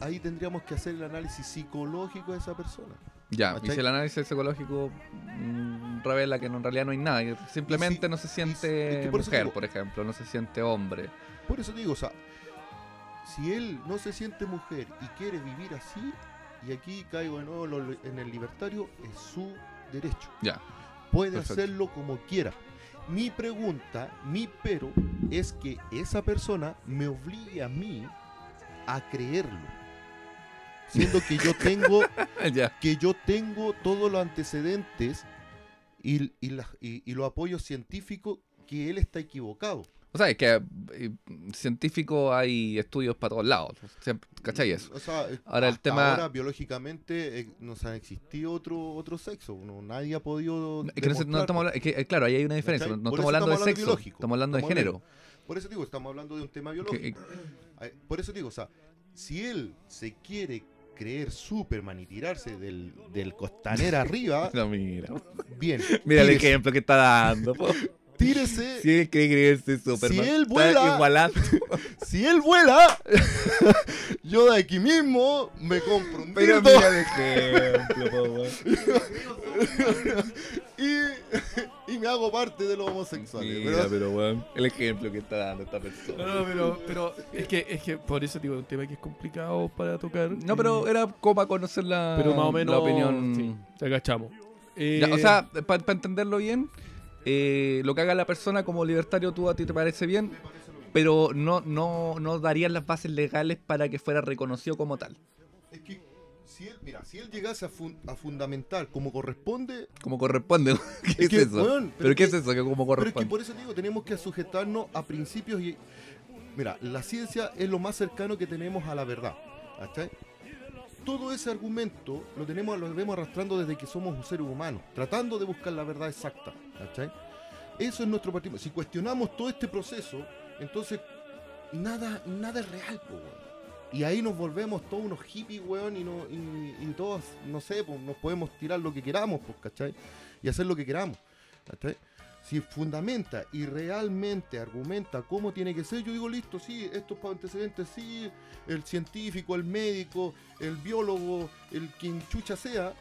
ahí tendríamos que hacer el análisis psicológico de esa persona. Ya, y si el análisis psicológico mm, revela que no, en realidad no hay nada, que simplemente si- no se y si- siente es que por mujer, digo- por ejemplo, no se siente hombre. Por eso te digo, o sea, si él no se siente mujer y quiere vivir así, y aquí caigo de nuevo lo- en el libertario, es su derecho. Ya. Puede Perfecto. hacerlo como quiera. Mi pregunta, mi pero, es que esa persona me obligue a mí a creerlo. Siendo que yo tengo ya. que yo tengo todos los antecedentes y, y, la- y- y los apoyos científicos que él está equivocado. O sea, es que eh, científico hay estudios para todos lados. siempre- ¿Cachai eso? O sea, Ahora el tema- ahora biológicamente eh, nos ha existido otro otro sexo. No, nadie ha podido. Es que, no, no estamos habla- es que, eh, claro, ahí hay una diferencia. ¿cachai? No estamos hablando de estamos hablando sexo, biológico. estamos hablando de género. Por eso digo, estamos hablando de un tema biológico. Eh, Por eso digo, o sea, si él se quiere creer Superman y tirarse del, del costanera arriba, No, mira. bien. Mira el ejemplo que está dando. Tírese. Si él cree creerse Superman, Si él vuela- igualando. Si él vuela, yo de aquí mismo me compro un Pero dildo mira el ejemplo, y, y me hago parte de los homosexuales. Mira, pero- pero weón, el ejemplo que está dando esta persona. No, no, pero, pero es que es que por eso digo, un tema que es complicado para tocar. No, pero era como para conocer la, pero más o menos la opinión. sí, te agachamos. Ya, Eh, o sea, para entenderlo bien, eh, lo que haga la persona como libertario tú a ti te parece bien, pero no, no, no darían las bases legales para que fuera reconocido como tal. Es que si él, mira, si él llegase a, fun- a fundamentar como corresponde, Como corresponde. ¿Qué es, que, eso? ¿Pero pero qué es eso? Que como pero es que corresponde. por eso te digo, tenemos que sujetarnos a principios y... Mira, la ciencia es lo más cercano que tenemos a la verdad. ¿cachai? Todo ese argumento lo tenemos, lo vemos arrastrando desde que somos un ser humano, tratando de buscar la verdad exacta. ¿cachai? Eso es nuestro partido. Si cuestionamos todo este proceso, entonces nada, nada es real. Y ahí nos volvemos todos unos hippies, weón, y, no, y, y todos, no sé, pues nos podemos tirar lo que queramos, ¿cachai? Y hacer lo que queramos, ¿cachai? Si fundamenta y realmente argumenta cómo tiene que ser, yo digo, listo, sí, estos antecedentes, sí, el científico, el médico, el biólogo, el quien chucha sea,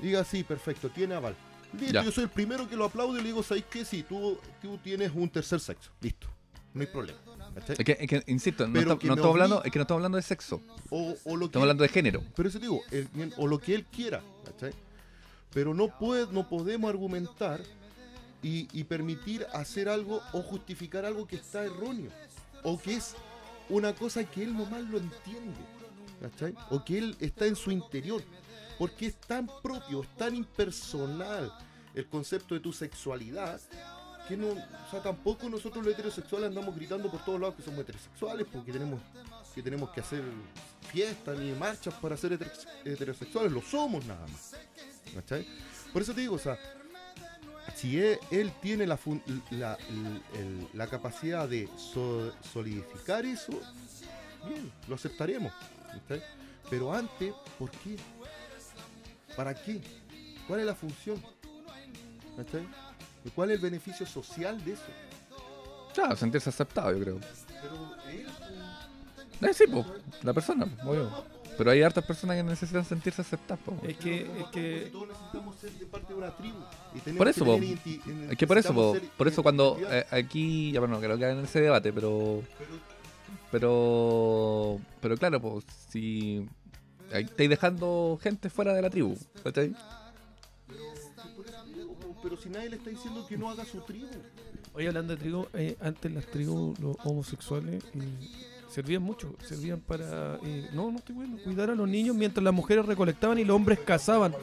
diga, sí, perfecto, tiene aval. Listo, Ya. yo soy el primero que lo aplaude y le digo, ¿sabes qué? Sí, tú, tú tienes un tercer sexo, listo, no hay problema. Es que, es que, insisto, no, está- que no estamos hablando, es que no estamos hablando de sexo, O, o lo que estamos hablando de género. pero eso digo, el- o lo que él quiera, ¿cachai? Pero no, puede, no podemos argumentar y, permitir hacer algo o justificar algo que está erróneo. O que es una cosa que él nomás lo entiende. O que él está en su interior. Porque es tan propio, es tan impersonal el concepto de tu sexualidad que no, o sea, tampoco nosotros los heterosexuales andamos gritando por todos lados que somos heterosexuales porque tenemos que tenemos que hacer fiestas ni marchas para ser heteros- heterosexuales, lo somos nada más. ¿Cachai? Por eso te digo, o sea, si él, él tiene la, fun- la, el- el- la capacidad de so- solidificar eso, bien, lo aceptaremos. Pero antes, ¿por qué? ¿Para qué? ¿Cuál es la función? ¿Cachai? ¿Y cuál es el beneficio social de eso? Claro, sentirse aceptado, yo creo. Pero él, Eh, sí, po, la persona, obvio. Pero hay hartas personas que necesitan sentirse aceptadas. Es que, es que todos necesitamos ser de parte de una tribu. y tenemos Por eso, que Es que por eso, po, por eso cuando eh, aquí, ya bueno, que no queda en ese debate, pero Pero- pero claro, pues si ahí estáis dejando gente fuera de la tribu, ¿cachai? pero si nadie le está diciendo que no haga su tribu. Hoy hablando de tribu, eh, antes las tribus, los homosexuales, eh, servían mucho, servían para, eh, no, no estoy bueno, cuidar a los niños mientras las mujeres recolectaban y los hombres cazaban.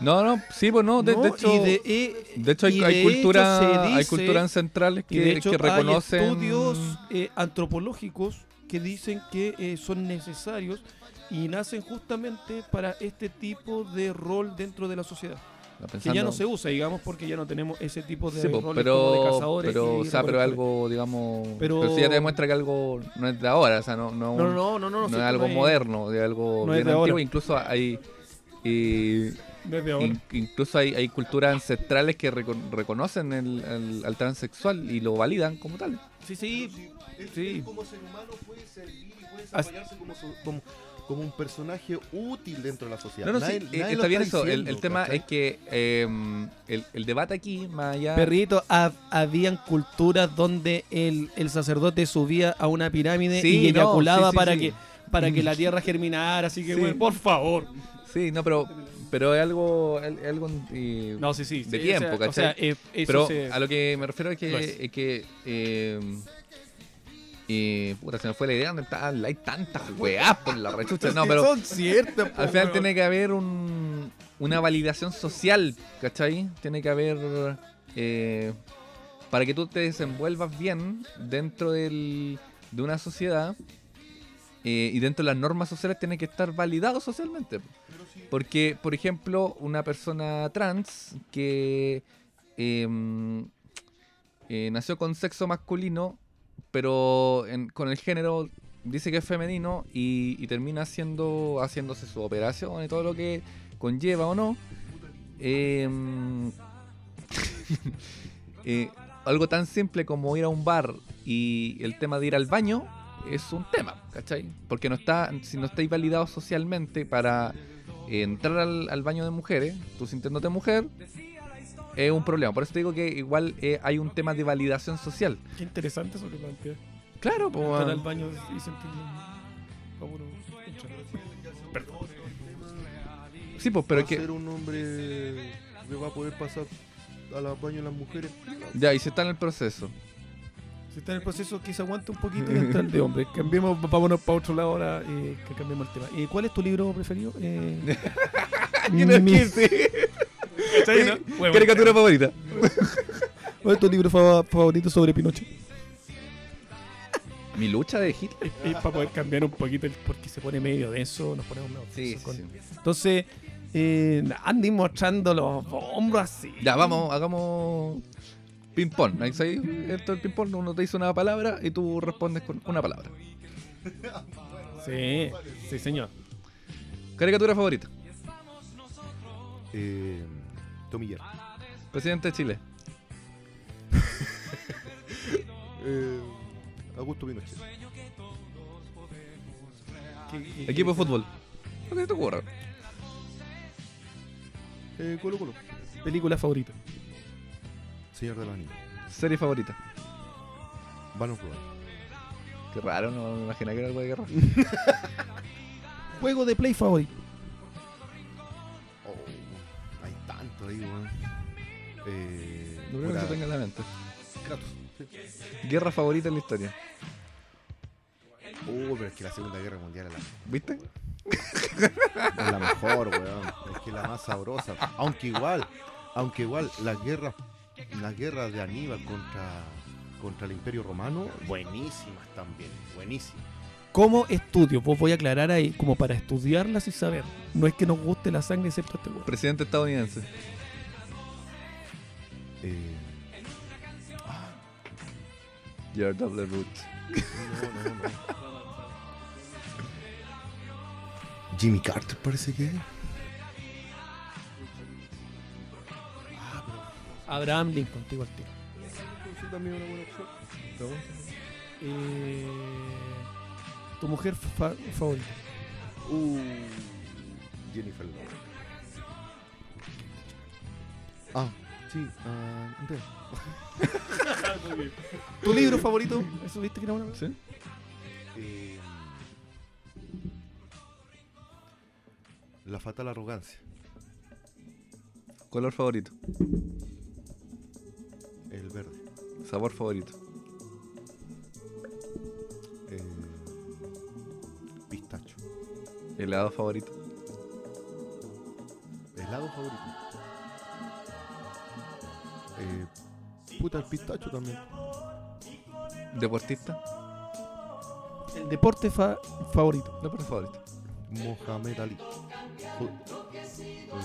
No, no, sí, pues no, de, No, de hecho y de, eh, de hecho hay, cultura hay culturas de hecho que reconocen hay estudios eh, antropológicos que dicen que eh, son necesarios y nacen justamente para este tipo de rol dentro de la sociedad. No, Que pensando- ya no se usa, digamos, porque ya no tenemos ese tipo de Sí, roles como de cazadores. pero, o sea, pero algo, digamos, Pero- pero, sí ya te demuestra que algo no es de ahora, o sea, no, no, No, un- no, no, no, no, no sí, es algo no moderno, de algo no bien de ahora. antiguo, incluso hay y Desde ahora. in- incluso hay, hay culturas ancestrales que reco- reconocen el, el- al transexual y lo validan como tal. Sí, sí, Él, Sí. él como ser humano puede servir y puede As- desarrollarse como, su- como, como un personaje útil dentro de la sociedad. No, no, Nadie- sí, nadie eh, lo está bien eso. El, diciendo, el tema ¿cachai? es que eh, el, el debate aquí, más allá. Perrito, hab- habían culturas donde el, el sacerdote subía a una pirámide Sí, y no, eyaculaba sí, sí, para sí. que para que la tierra germinara, así que Sí. bueno, por favor. Sí, no, pero, pero es algo, algo eh, No, sí, sí. de sí, tiempo, o sea, ¿cachai? O sea, eh, eso pero a lo que me refiero es que, es. es que eh, eh, puta, se me fue la idea donde está, hay tantas weás por la rechucha. No, pero son ciertas. po, al final tiene que haber un, una validación social, ¿cachai? Tiene que haber. eh, para que tú te desenvuelvas bien dentro del, de una sociedad eh, y dentro de las normas sociales tiene que estar validado socialmente. Porque, por ejemplo, una persona trans que eh, eh, nació con sexo masculino, pero en- con el género dice que es femenino y, y termina haciendo, haciéndose su operación y todo lo que conlleva o no. eh, eh, algo tan simple como ir a un bar y el tema de ir al baño es un tema, ¿cachai? Porque no está, si no estáis validados socialmente para entrar al, al baño de mujeres, tú sintiéndote mujer, es un problema. Por eso te digo que igual eh, hay un tema de validación social. Qué interesante eso que plantea. Claro, pues. Estar al baño y uno- Perdón. Sí, pues, pero va que. a ser un hombre que va a poder pasar a la baño las mujeres. Ya, y se está en el proceso. Si está en el proceso, que se aguante un poquito y el de hombre. Cambiemos, vámonos para otro lado ahora, eh, que cambiemos el tema. Eh, ¿Cuál es tu libro preferido? Eh, ¿Quién mi- es que Caricatura favorita. ¿Cuál es tu libro fa- favorito sobre Pinochet? Mi lucha de Hitler. Y, para poder cambiar un poquito, el- porque se pone medio denso, nos ponemos medio Sí, denso sí, con- sí. Entonces, eh, Andy mostrando los hombros así. Ya, vamos, hagamos ping-pong. Ahí esto es ping-pong, uno te dice una palabra y tú respondes con una palabra. Sí, sí, señor. Caricatura favorita. Eh, Presidente de Chile. Eh, Augusto Pinochet. Equipo de fútbol. Lo que se te ocurra. Eh, Colo Colo. Película favorita. Señor de los Anillos. Serie favorita. Van of Blood. Qué raro, no me imaginaba que era algo de guerra. Juego de play favorito. Ahí, weón. Eh, Lo primero que se tenga en la mente. Kratos. sí. Guerra favorita en la historia. Oh, pero es que la Segunda Guerra Mundial es la, ¿Viste? es la mejor, weón. Es que es la más sabrosa. Aunque igual, aunque igual, las guerras, las guerras de Aníbal contra, contra el Imperio Romano, buenísimas también, buenísimas. Como estudio, vos voy a aclarar ahí, como para estudiarlas y saber. No es que nos guste la sangre excepto este huevo. Presidente estadounidense. Eh, W. No, no, no. Jimmy Carter parece que es. Abraham Lincoln, te digo al tiro. Sí, también una buena opción. Eh, tu mujer fa- favorita. Uh, Jennifer Lawrence. Ah, sí, ah, Andrea. ¿Tu libro favorito? ¿Eso viste que era una ¿Sí? Eh, la fatal arrogancia. Color favorito. El verde. Sabor favorito. Eh, pistacho. Helado favorito. Helado favorito. Eh, puta, el pistacho también. Deportista. El deporte fa- favorito. Deporte favorito. Mohamed Ali.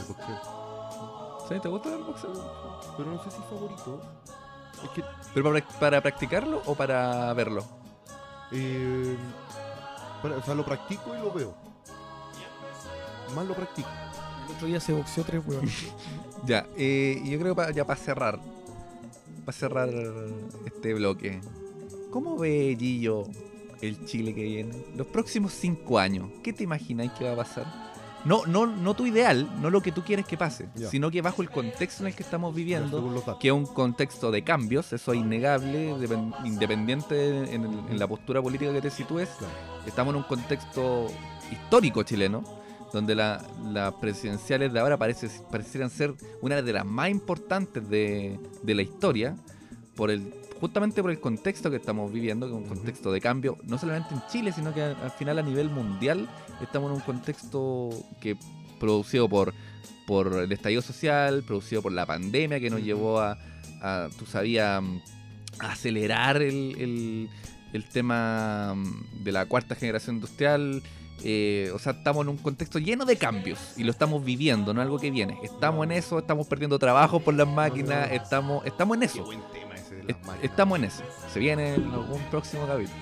Boxeo. ¿Sí? ¿Te gusta el boxeo? Pero no sé si favorito. Es que ¿Pero para, para practicarlo o para verlo? eh, para- o sea, lo practico y lo veo. Más lo practico. El otro día se boxeó tres huevos. Ya, eh, yo creo que ya para cerrar, para cerrar este bloque, ¿cómo ve Gillo el Chile que viene? Los próximos cinco años, ¿qué te imagináis que va a pasar? No, no, no tu ideal, no lo que tú quieres que pase, sino que bajo el contexto en el que estamos viviendo, que es un contexto de cambios, eso es innegable, depen- independiente en, el- en la postura política que te sitúes, Claro. estamos en un contexto histórico chileno, donde la- las presidenciales de ahora parece, parecieran ser una de las más importantes de, de la historia, por el justamente por el contexto que estamos viviendo, que es un contexto de cambio, no solamente en Chile, sino que al, al final a nivel mundial estamos en un contexto que producido por, por el estallido social, producido por la pandemia que nos llevó a, a, tú sabías, mm, a acelerar el, el- el tema mm, de la cuarta generación industrial. Eh, o sea, estamos en un contexto lleno de cambios y lo estamos viviendo, no algo que viene. Estamos en eso, estamos perdiendo trabajo por las máquinas, estamos, estamos en Qué eso. buen tema ese de Est- las máquinas. Estamos en eso. Se viene en algún próximo capítulo.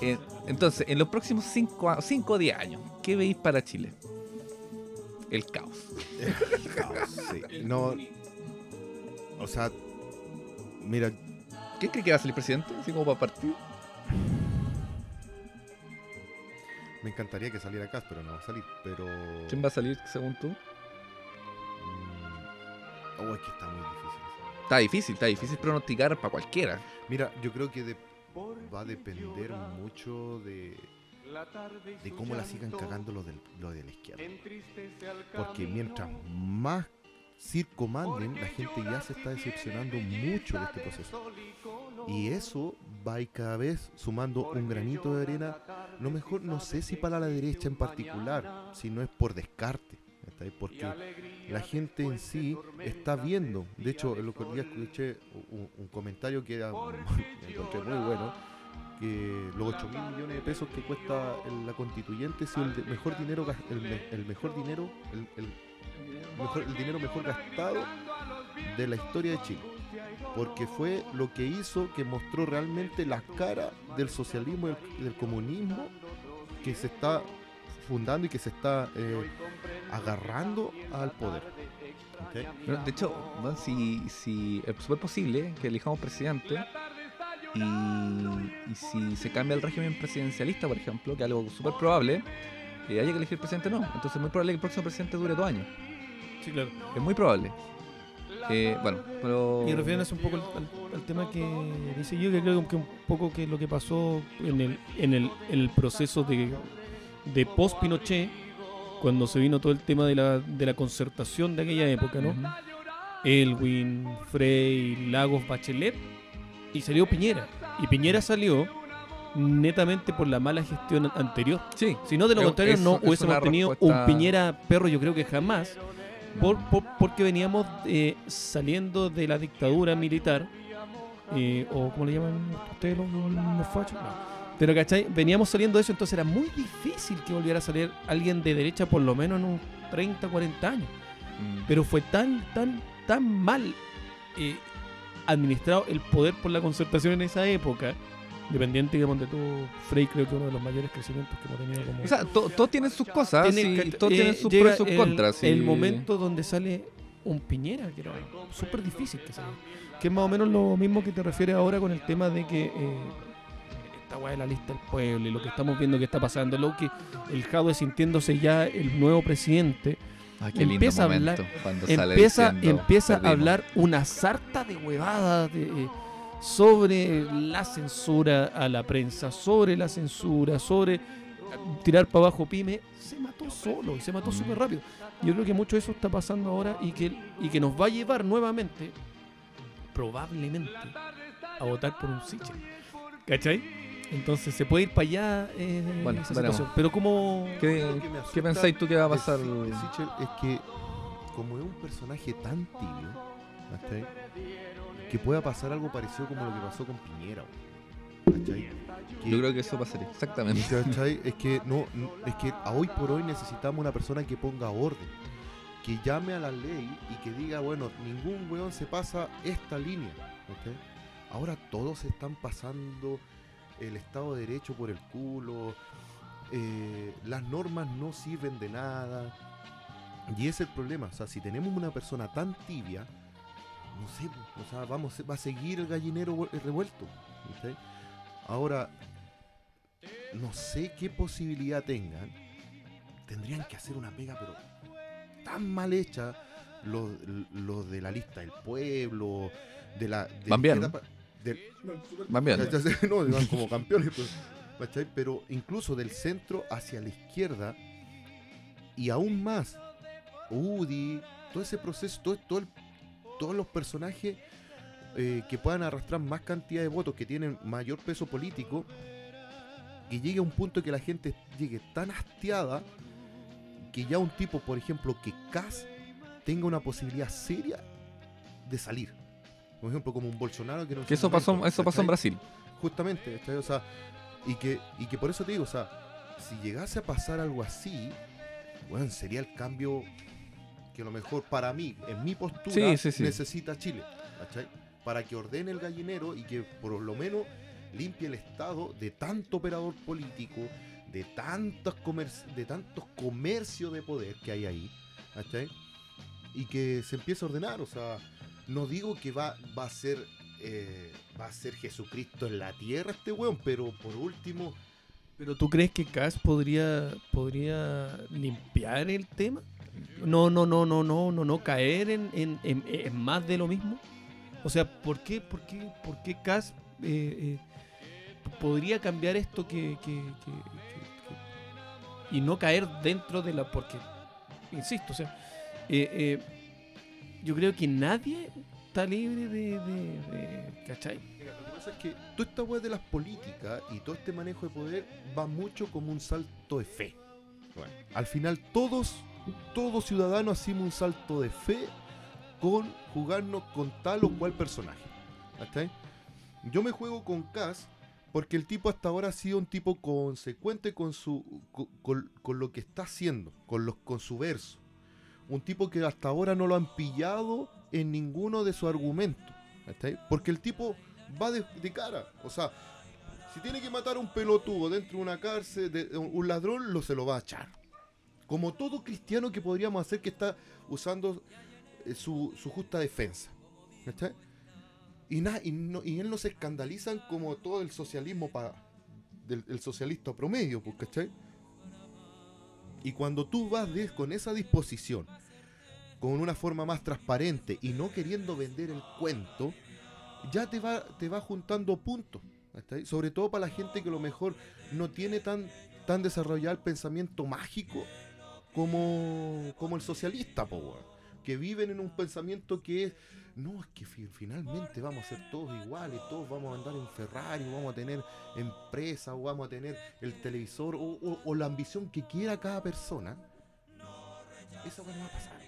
Eh, entonces, en los próximos 5 o 10 años, ¿qué veis para Chile? El caos. Caos, sí. No, o sea, Mira, ¿Quién cree que va a salir presidente? Así como para partir. Me encantaría que saliera acá, pero no va a salir. Pero. ¿Quién va a salir según tú? Mm, Oh, es que está muy difícil. eso. Está difícil, está difícil pronosticar para cualquiera. Mira, yo creo que de- va a depender mucho de, de cómo la sigan cagando lo, del, lo de la izquierda. Porque mientras más circo manden, la gente ya se está decepcionando mucho de este proceso. Y eso va ir cada vez sumando un granito de arena. Lo mejor, no sé si para la derecha en particular, si no es por descarte. Porque la gente en sí está viendo. De hecho, el otro día escuché un, un comentario que era encontré muy bueno. Que los 8 mil millones de pesos que cuesta la constituyente, si el mejor dinero, el, el mejor dinero, el, el mejor, el dinero mejor gastado de la historia de Chile. Porque fue lo que hizo que mostró realmente la cara del socialismo y del, comunismo que se está fundando y que se está eh, agarrando al poder. ¿ok? Pero, de hecho, si, si es posible que elijamos presidente y, y si se cambia el régimen presidencialista, por ejemplo, que es algo súper probable, eh, haya que elegir presidente no. Entonces es muy probable que el próximo presidente dure dos años. Sí, claro. Es muy probable. Eh, bueno, pero... Y refiriéndose un poco al, al- al tema que dice yo, que creo que un poco que lo que pasó en el, en el, en el proceso de, de post-Pinochet, cuando se vino todo el tema de la, de la concertación de aquella época, ¿no? Ujú. Elwin, Frey, Lagos, Bachelet, y salió Piñera. Y Piñera salió netamente por la mala gestión anterior. Sí, Si no, de lo contrario, no hubiésemos tenido respuesta- un Piñera perro, yo creo que jamás, por, por- porque veníamos eh, saliendo de la dictadura militar, eh, o como le llaman ustedes los, fachos, No. Pero, ¿cachai? Veníamos saliendo de eso, entonces era muy difícil que volviera a salir alguien de derecha por lo menos en unos 30, 40 años. Mm. Pero fue tan, tan, tan mal eh, administrado el poder por la concertación en esa época, dependiente, digamos, de todo, Frey creo que uno de los mayores crecimientos que hemos tenido como... O sea, to- todos tienen sus cosas, Tiene sí, que- todos eh, tienen sus pros y sus el- contras. sí. El momento donde sale un Piñera, que era súper difícil que saliera. Que es más o menos lo mismo que te refieres ahora con el tema de que eh, esta weá de la lista del pueblo y lo que estamos viendo que está pasando, lo que el Jadwe sintiéndose ya el nuevo presidente, qué lindo empieza a hablar- empieza, diciendo, empieza a hablar una sarta de huevadas de, eh, sobre la censura a la prensa, sobre la censura, sobre eh, tirar para abajo pyme, se mató solo y se mató súper rápido. Yo creo que mucho de eso está pasando ahora y que, y que nos va a llevar nuevamente, probablemente, a votar por un Sichel. ¿Cachai? Entonces se puede ir para allá eh, Bueno, esa veremos. situación. Pero como... ¿Qué, qué pensáis tú que va a pasar? Sichel es que, como es un personaje tan tibio, ¿cachai? Que pueda pasar algo parecido como lo que pasó con Piñera. Que- Yo creo que eso pasaría, exactamente. ¿cachai? Es que no, es que a hoy por hoy necesitamos una persona que ponga orden, que llame a la ley y que diga, bueno, ningún weón se pasa esta línea. Ahora todos están pasando el Estado de Derecho por el culo, eh, las normas no sirven de nada. Y ese es el problema, o sea, si tenemos una persona tan tibia, no sé, o sea, vamos, va a seguir el gallinero vuel- revuelto. Ahora, no sé qué posibilidad tengan. Tendrían que hacer una pega, pero tan mal hecha, los los de la lista del pueblo, de la... de Van bien. izquierda pa- del- Van bien. no, van como campeones, pues. Pero incluso del centro hacia la izquierda y aún más, UDI, todo ese proceso, todo, todo el- todos los personajes eh, que puedan arrastrar más cantidad de votos, que tienen mayor peso político, que llegue a un punto que la gente llegue tan hastiada que ya un tipo, por ejemplo, que Cas tenga una posibilidad seria de salir. Por ejemplo, como un Bolsonaro que no Que eso pasó, eso pasó en. Brasil. Justamente. O sea, y que, y que por eso te digo, o sea, si llegase a pasar algo así, bueno, sería el cambio que a lo mejor para mí, en mi postura, Sí, sí, sí. necesita Chile, ¿cachai? Para que ordene el gallinero y que por lo menos limpie el Estado de tanto operador político, de tantos, de tantos comercios de poder que hay ahí, ¿cachai? Y que se empiece a ordenar, o sea, no digo que va, va a ser eh, va a ser Jesucristo en la tierra este weón, pero por último, Pero ¿tú crees que Cass podría, podría limpiar el tema? No, no, no, no, no, no, no caer en, en- en- en más de lo mismo. O sea, ¿por qué, por qué, por qué Cass eh, eh, podría cambiar esto que, que- que- que- que- y no caer dentro de la porque insisto, o sea, eh, eh, yo creo que nadie está libre de, de, de- ¿cachai? Mira, lo que pasa es que toda esta weá de las políticas y todo este manejo de poder va mucho como un salto de fe. Bueno, al final todos, todo ciudadano hacemos un salto de fe con jugarnos con tal o cual personaje. ¿Cachai? Yo me juego con Cass porque el tipo hasta ahora ha sido un tipo consecuente con su con, lo que está haciendo, con los con su verso. Un tipo que hasta ahora no lo han pillado en ninguno de sus argumentos. ¿cachai? Porque el tipo va de, cara. O sea, si tiene que matar a un pelotudo dentro de una cárcel, de, un ladrón, lo se lo va a echar. Como todo cristiano que podríamos hacer que está usando eh, su, su justa defensa. ¿cachai? Y, na- y, no- y él no se escandalizan como todo el socialismo pa- del el socialista promedio, pues, ¿cachai? Y cuando tú vas con esa disposición, con una forma más transparente y no queriendo vender el cuento, ya te va, te va juntando puntos. Sobre todo para la gente que a lo mejor no tiene tan, tan desarrollado el pensamiento mágico como, como el socialista, po, que viven en un pensamiento que es, no, es que fi- finalmente vamos a ser todos iguales, todos vamos a andar en Ferrari, vamos a tener empresa, vamos a tener el televisor, o, o- o la ambición que quiera cada persona. Eso no va a pasar.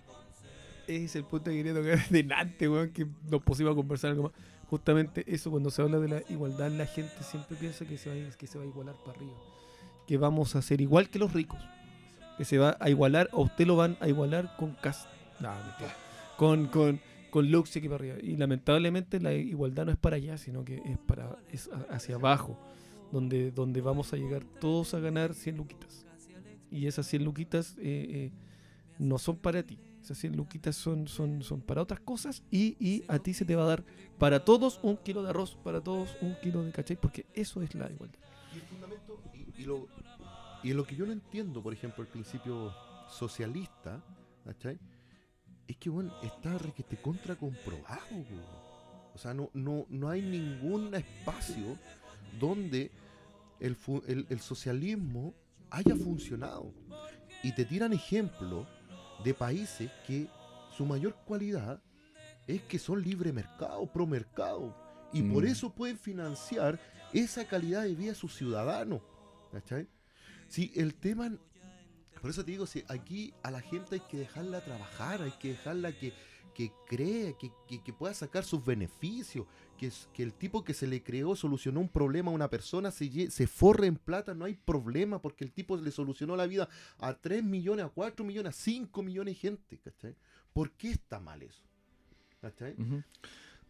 Ese es el punto que quería tocar delante, weón, que nos pusimos a conversar algo más. Justamente eso, cuando se habla de la igualdad, la gente siempre piensa que se va a igualar para arriba. Que vamos a ser igual que los ricos. Que se va a igualar, o usted lo van a igualar con Cast. No. Con, con, con Lux y aquí para arriba. Y lamentablemente la igualdad no es para allá, sino que es para es hacia abajo. Donde, donde vamos a llegar todos a ganar 100 luquitas. Y esas 100 luquitas eh, eh, no son para ti. Esas 100 luquitas son, son, son para otras cosas y, y a ti se te va a dar para todos un kilo de arroz, para todos un kilo de cachai, porque eso es la igualdad. Y el fundamento, y, y lo, y en lo que yo no entiendo, por ejemplo, el principio socialista, ¿cachai? Es que, bueno, está requete contra comprobado, weón. O sea, no, no, no hay ningún espacio donde el, el, el socialismo haya funcionado. Y te tiran ejemplos de países que su mayor cualidad es que son libre mercado, pro mercado. Y por Mm. eso pueden financiar esa calidad de vida a sus ciudadanos. ¿Cachai? Si el tema. Por eso te digo, si aquí a la gente hay que dejarla trabajar, hay que dejarla que, que cree, que, que- que pueda sacar sus beneficios, que, que el tipo que se le creó solucionó un problema a una persona, se, se forre en plata, no hay problema, porque el tipo le solucionó la vida a 3 millones, a 4 millones, a 5 millones de gente, ¿cachai? ¿Por qué está mal eso? ¿Cachai?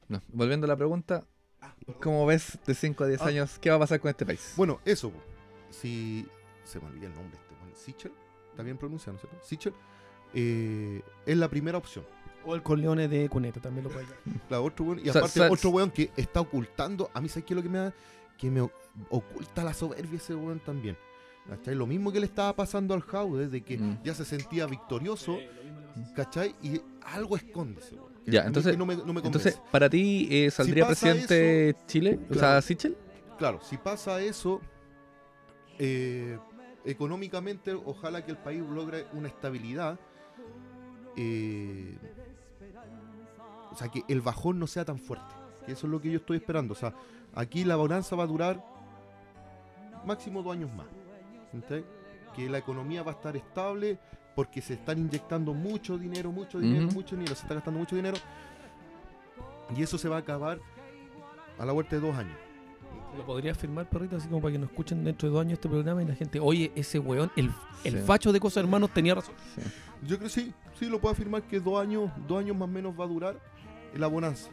No, volviendo a la pregunta, Ah. ¿cómo ves de 5 a 10 Ah. años qué va a pasar con este país? Bueno, eso, si se me olvida el nombre este, bueno, Sichel, está bien pronunciado, ¿no es cierto? Sichel, eh, es la primera opción. O el Corleone de Cuneta también lo puede. La otro weón, y aparte otro weón que está ocultando, a mí sabes qué es lo que me da, que me oculta la soberbia ese weón también. ¿Cachai? Lo mismo que le estaba pasando al Jaude, de que Mm. ya se sentía victorioso, ¿cachai? Y algo esconde ese weón. Ya, entonces- no me, no me Entonces, para ti eh, saldría presidente Chile, o sea. Sichel. Claro, si pasa eso, eh, económicamente, ojalá que el país logre una estabilidad. eh, o sea, que el bajón no sea tan fuerte. Que eso es lo que yo estoy esperando. O sea, aquí la bonanza va a durar máximo dos años más. ¿entendés? Que la economía va a estar estable porque se están inyectando mucho dinero, mucho dinero, mucho dinero, se está gastando mucho dinero. Y eso se va a acabar a la vuelta de dos años. ¿Lo podría firmar, perrito? Así como para que nos escuchen dentro de dos años este programa y la gente, oye, ese weón, el, el Sí. facho de cosas hermanos tenía razón. Sí. Yo creo que sí, sí lo puedo afirmar que dos años, dos años más o menos va a durar la bonanza.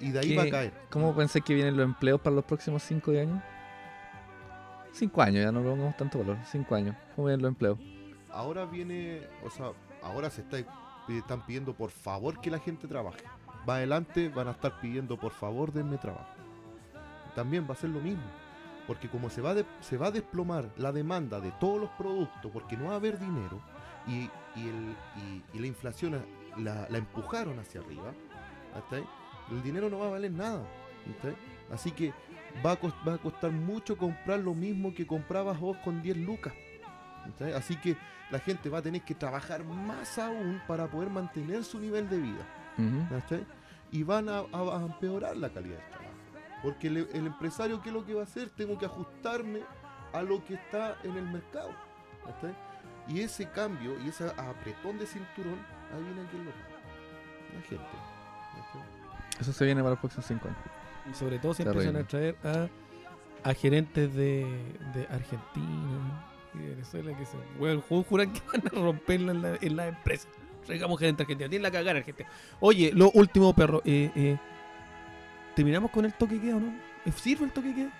Y de ahí ¿Qué- va a caer. ¿Cómo pensé que vienen los empleos para los próximos 5 años? 5 años, ya no le pongamos tanto valor. 5 años. ¿Cómo vienen los empleos? Ahora viene, o sea, ahora se está, están pidiendo por favor que la gente trabaje. va adelante van a estar pidiendo por favor denme trabajo. También va a ser lo mismo. Porque como se va, de- se va a desplomar la demanda de todos los productos, porque no va a haber dinero, y, y el- y- y la inflación la, la empujaron hacia arriba, ¿cachai? el dinero no va a valer nada. ¿cachai? Así que va a, cos- va a costar mucho comprar lo mismo que comprabas vos con 10 lucas. ¿cachai? Así que la gente va a tener que trabajar más aún para poder mantener su nivel de vida. Y van a, a- a empeorar la calidad del trabajo. Porque el, el empresario, ¿qué es lo que va a hacer? Tengo que ajustarme a lo que está en el mercado. ¿cachai? Y ese cambio y ese apretón de cinturón, adivinen quién lo paga. La gente. ¿cachai? Eso se viene para los próximos 5 años. Y sobre todo se empiezan a traer a, a gerentes de, de Argentina y de Venezuela que se bueno, ju- juran que van a romperla en la, en la empresa. Traigamos gente argentina, tienen la cagar Argentina. Oye, lo último, perro, eh, eh, ¿terminamos con el toque que queda o no? ¿Eh, ¿Sirve el toque queda?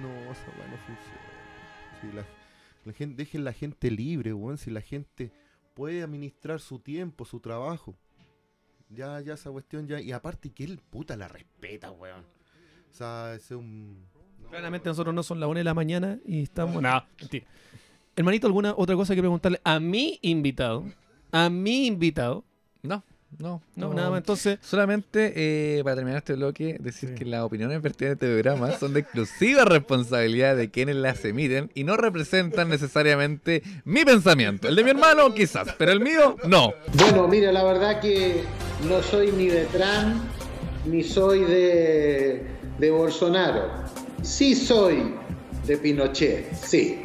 No, esa weá no funciona. Si la, la gente, dejen la gente libre, weón. Si la gente puede administrar su tiempo, su trabajo. Ya, ya esa cuestión ya. Y aparte que él puta la respeta, weón. O sea, ese es un. Claramente nosotros no son las 1 de la mañana y estamos... No, mentira. Hermanito, ¿alguna otra cosa que preguntarle a mi invitado? A mi invitado. No, no, No, nada más. Entonces, Solamente eh, para terminar este bloque, decir Sí. que las opiniones vertidas en este programa son de exclusiva responsabilidad de quienes las emiten y no representan necesariamente mi pensamiento. El de mi hermano, quizás, pero el mío, no. Bueno, mira, la verdad que no soy ni de Trump ni soy de, de Bolsonaro. Sí soy de Pinochet, sí.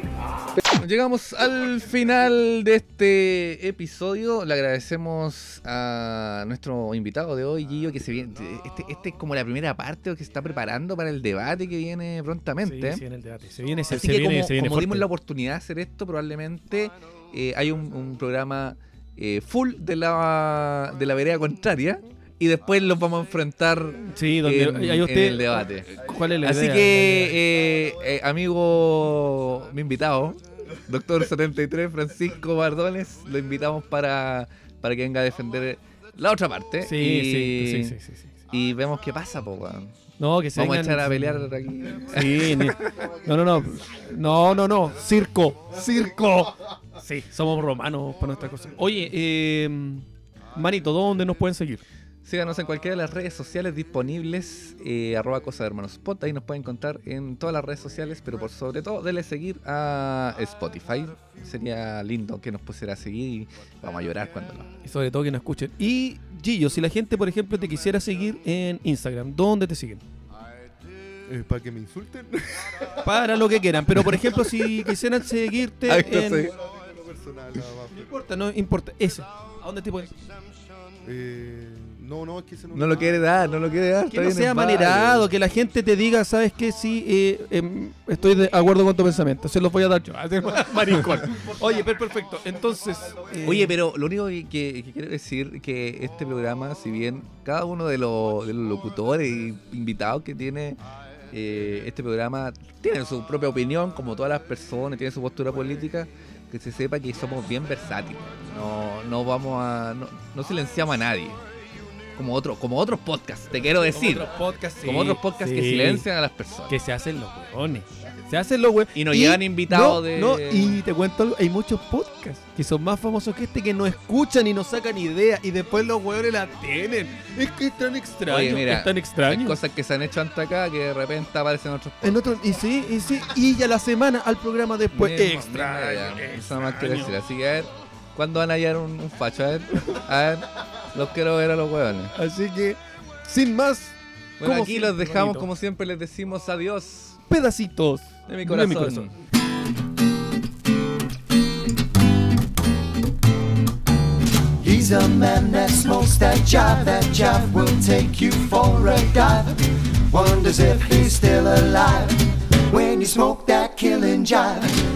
Llegamos al final de este episodio. Le agradecemos a nuestro invitado de hoy, Gillo, que se viene. Este, este es como la primera parte que se está preparando para el debate que viene prontamente. Sí, sí, en el debate. Se viene, se, Así se que viene, como, se viene como dimos la oportunidad de hacer esto, probablemente eh, hay un, un programa eh, full de la, de la vereda contraria y después los vamos a enfrentar Sí, donde en, ahí en usted, el debate. ¿Cuál es la Así idea? que, eh, eh, amigo, mi invitado, doctor 73, Francisco Bardones, lo invitamos para, para que venga a defender la otra parte. Sí, y, sí, sí, sí, sí, sí. y vemos qué pasa, po. No, que se Vamos a echar a pelear aquí. Sí, no, no, no. No, no, no. Circo. Circo. Sí, somos romanos para nuestra cosa. Oye, eh, Manito, ¿dónde nos pueden seguir? Síganos en cualquiera de las redes sociales disponibles, eh, arroba cosa de hermanos Spot, ahí nos pueden encontrar en todas las redes sociales, pero por sobre todo, denle seguir a Spotify. Sería lindo que nos pusiera a seguir y vamos a llorar cuando no. Y sobre todo que nos escuchen. Y Gillo, si la gente, por ejemplo, te quisiera seguir en Instagram, ¿dónde te siguen? Eh, ¿Para que me insulten? Para lo que quieran. Pero, por ejemplo, si quisieran seguirte Ahí está, en... Lo más. No importa, no importa. Ese. ¿A dónde te pueden Eh, no, no, es que ese no No lo quiere dar, no lo quiere dar. Que no sea manerado, que la gente te diga, ¿sabes qué? Sí, eh, em, estoy de acuerdo con tu pensamiento. Se los voy a dar yo. Maricón. Oye, pero perfecto. Entonces. eh, Oye, pero lo único que, que- que quiero decir que este programa, si bien cada uno de los, de los locutores y invitados que tiene eh, este programa tiene su propia opinión, como todas las personas, tiene su postura política, que se sepa que somos bien versátiles. No, no vamos a. No, no silenciamos a nadie. Como, otro, como otros podcasts, te quiero decir. Otros podcasts, como otros podcasts que silencian a las personas. Que se hacen los hueones. Se hacen los hueones. Y nos llevan invitados no, de- No, y te cuento algo. Hay muchos podcasts que son más famosos que este que no escuchan y no sacan idea. Y después los hueones la tienen. Es que es tan extraño. Oye, mira, es tan Hay extraño. cosas que se han hecho antes acá que de repente aparecen otros En otros, y sí, y sí, y ya la semana al programa después. Mismo, extraño. nada más quiero extraño. decir. Así que a ver, ¿cuándo van a hallar un, un facho? A ver, a ver, los quiero ver a los hueones. Así que, sin más, Bueno, como aquí siempre, los dejamos, bonito. como siempre les decimos adiós pedacitos de mi corazón. He's a man that smokes that jive. That jive will take you for a dive. Wonders if he's still alive when you smoke that killing jive.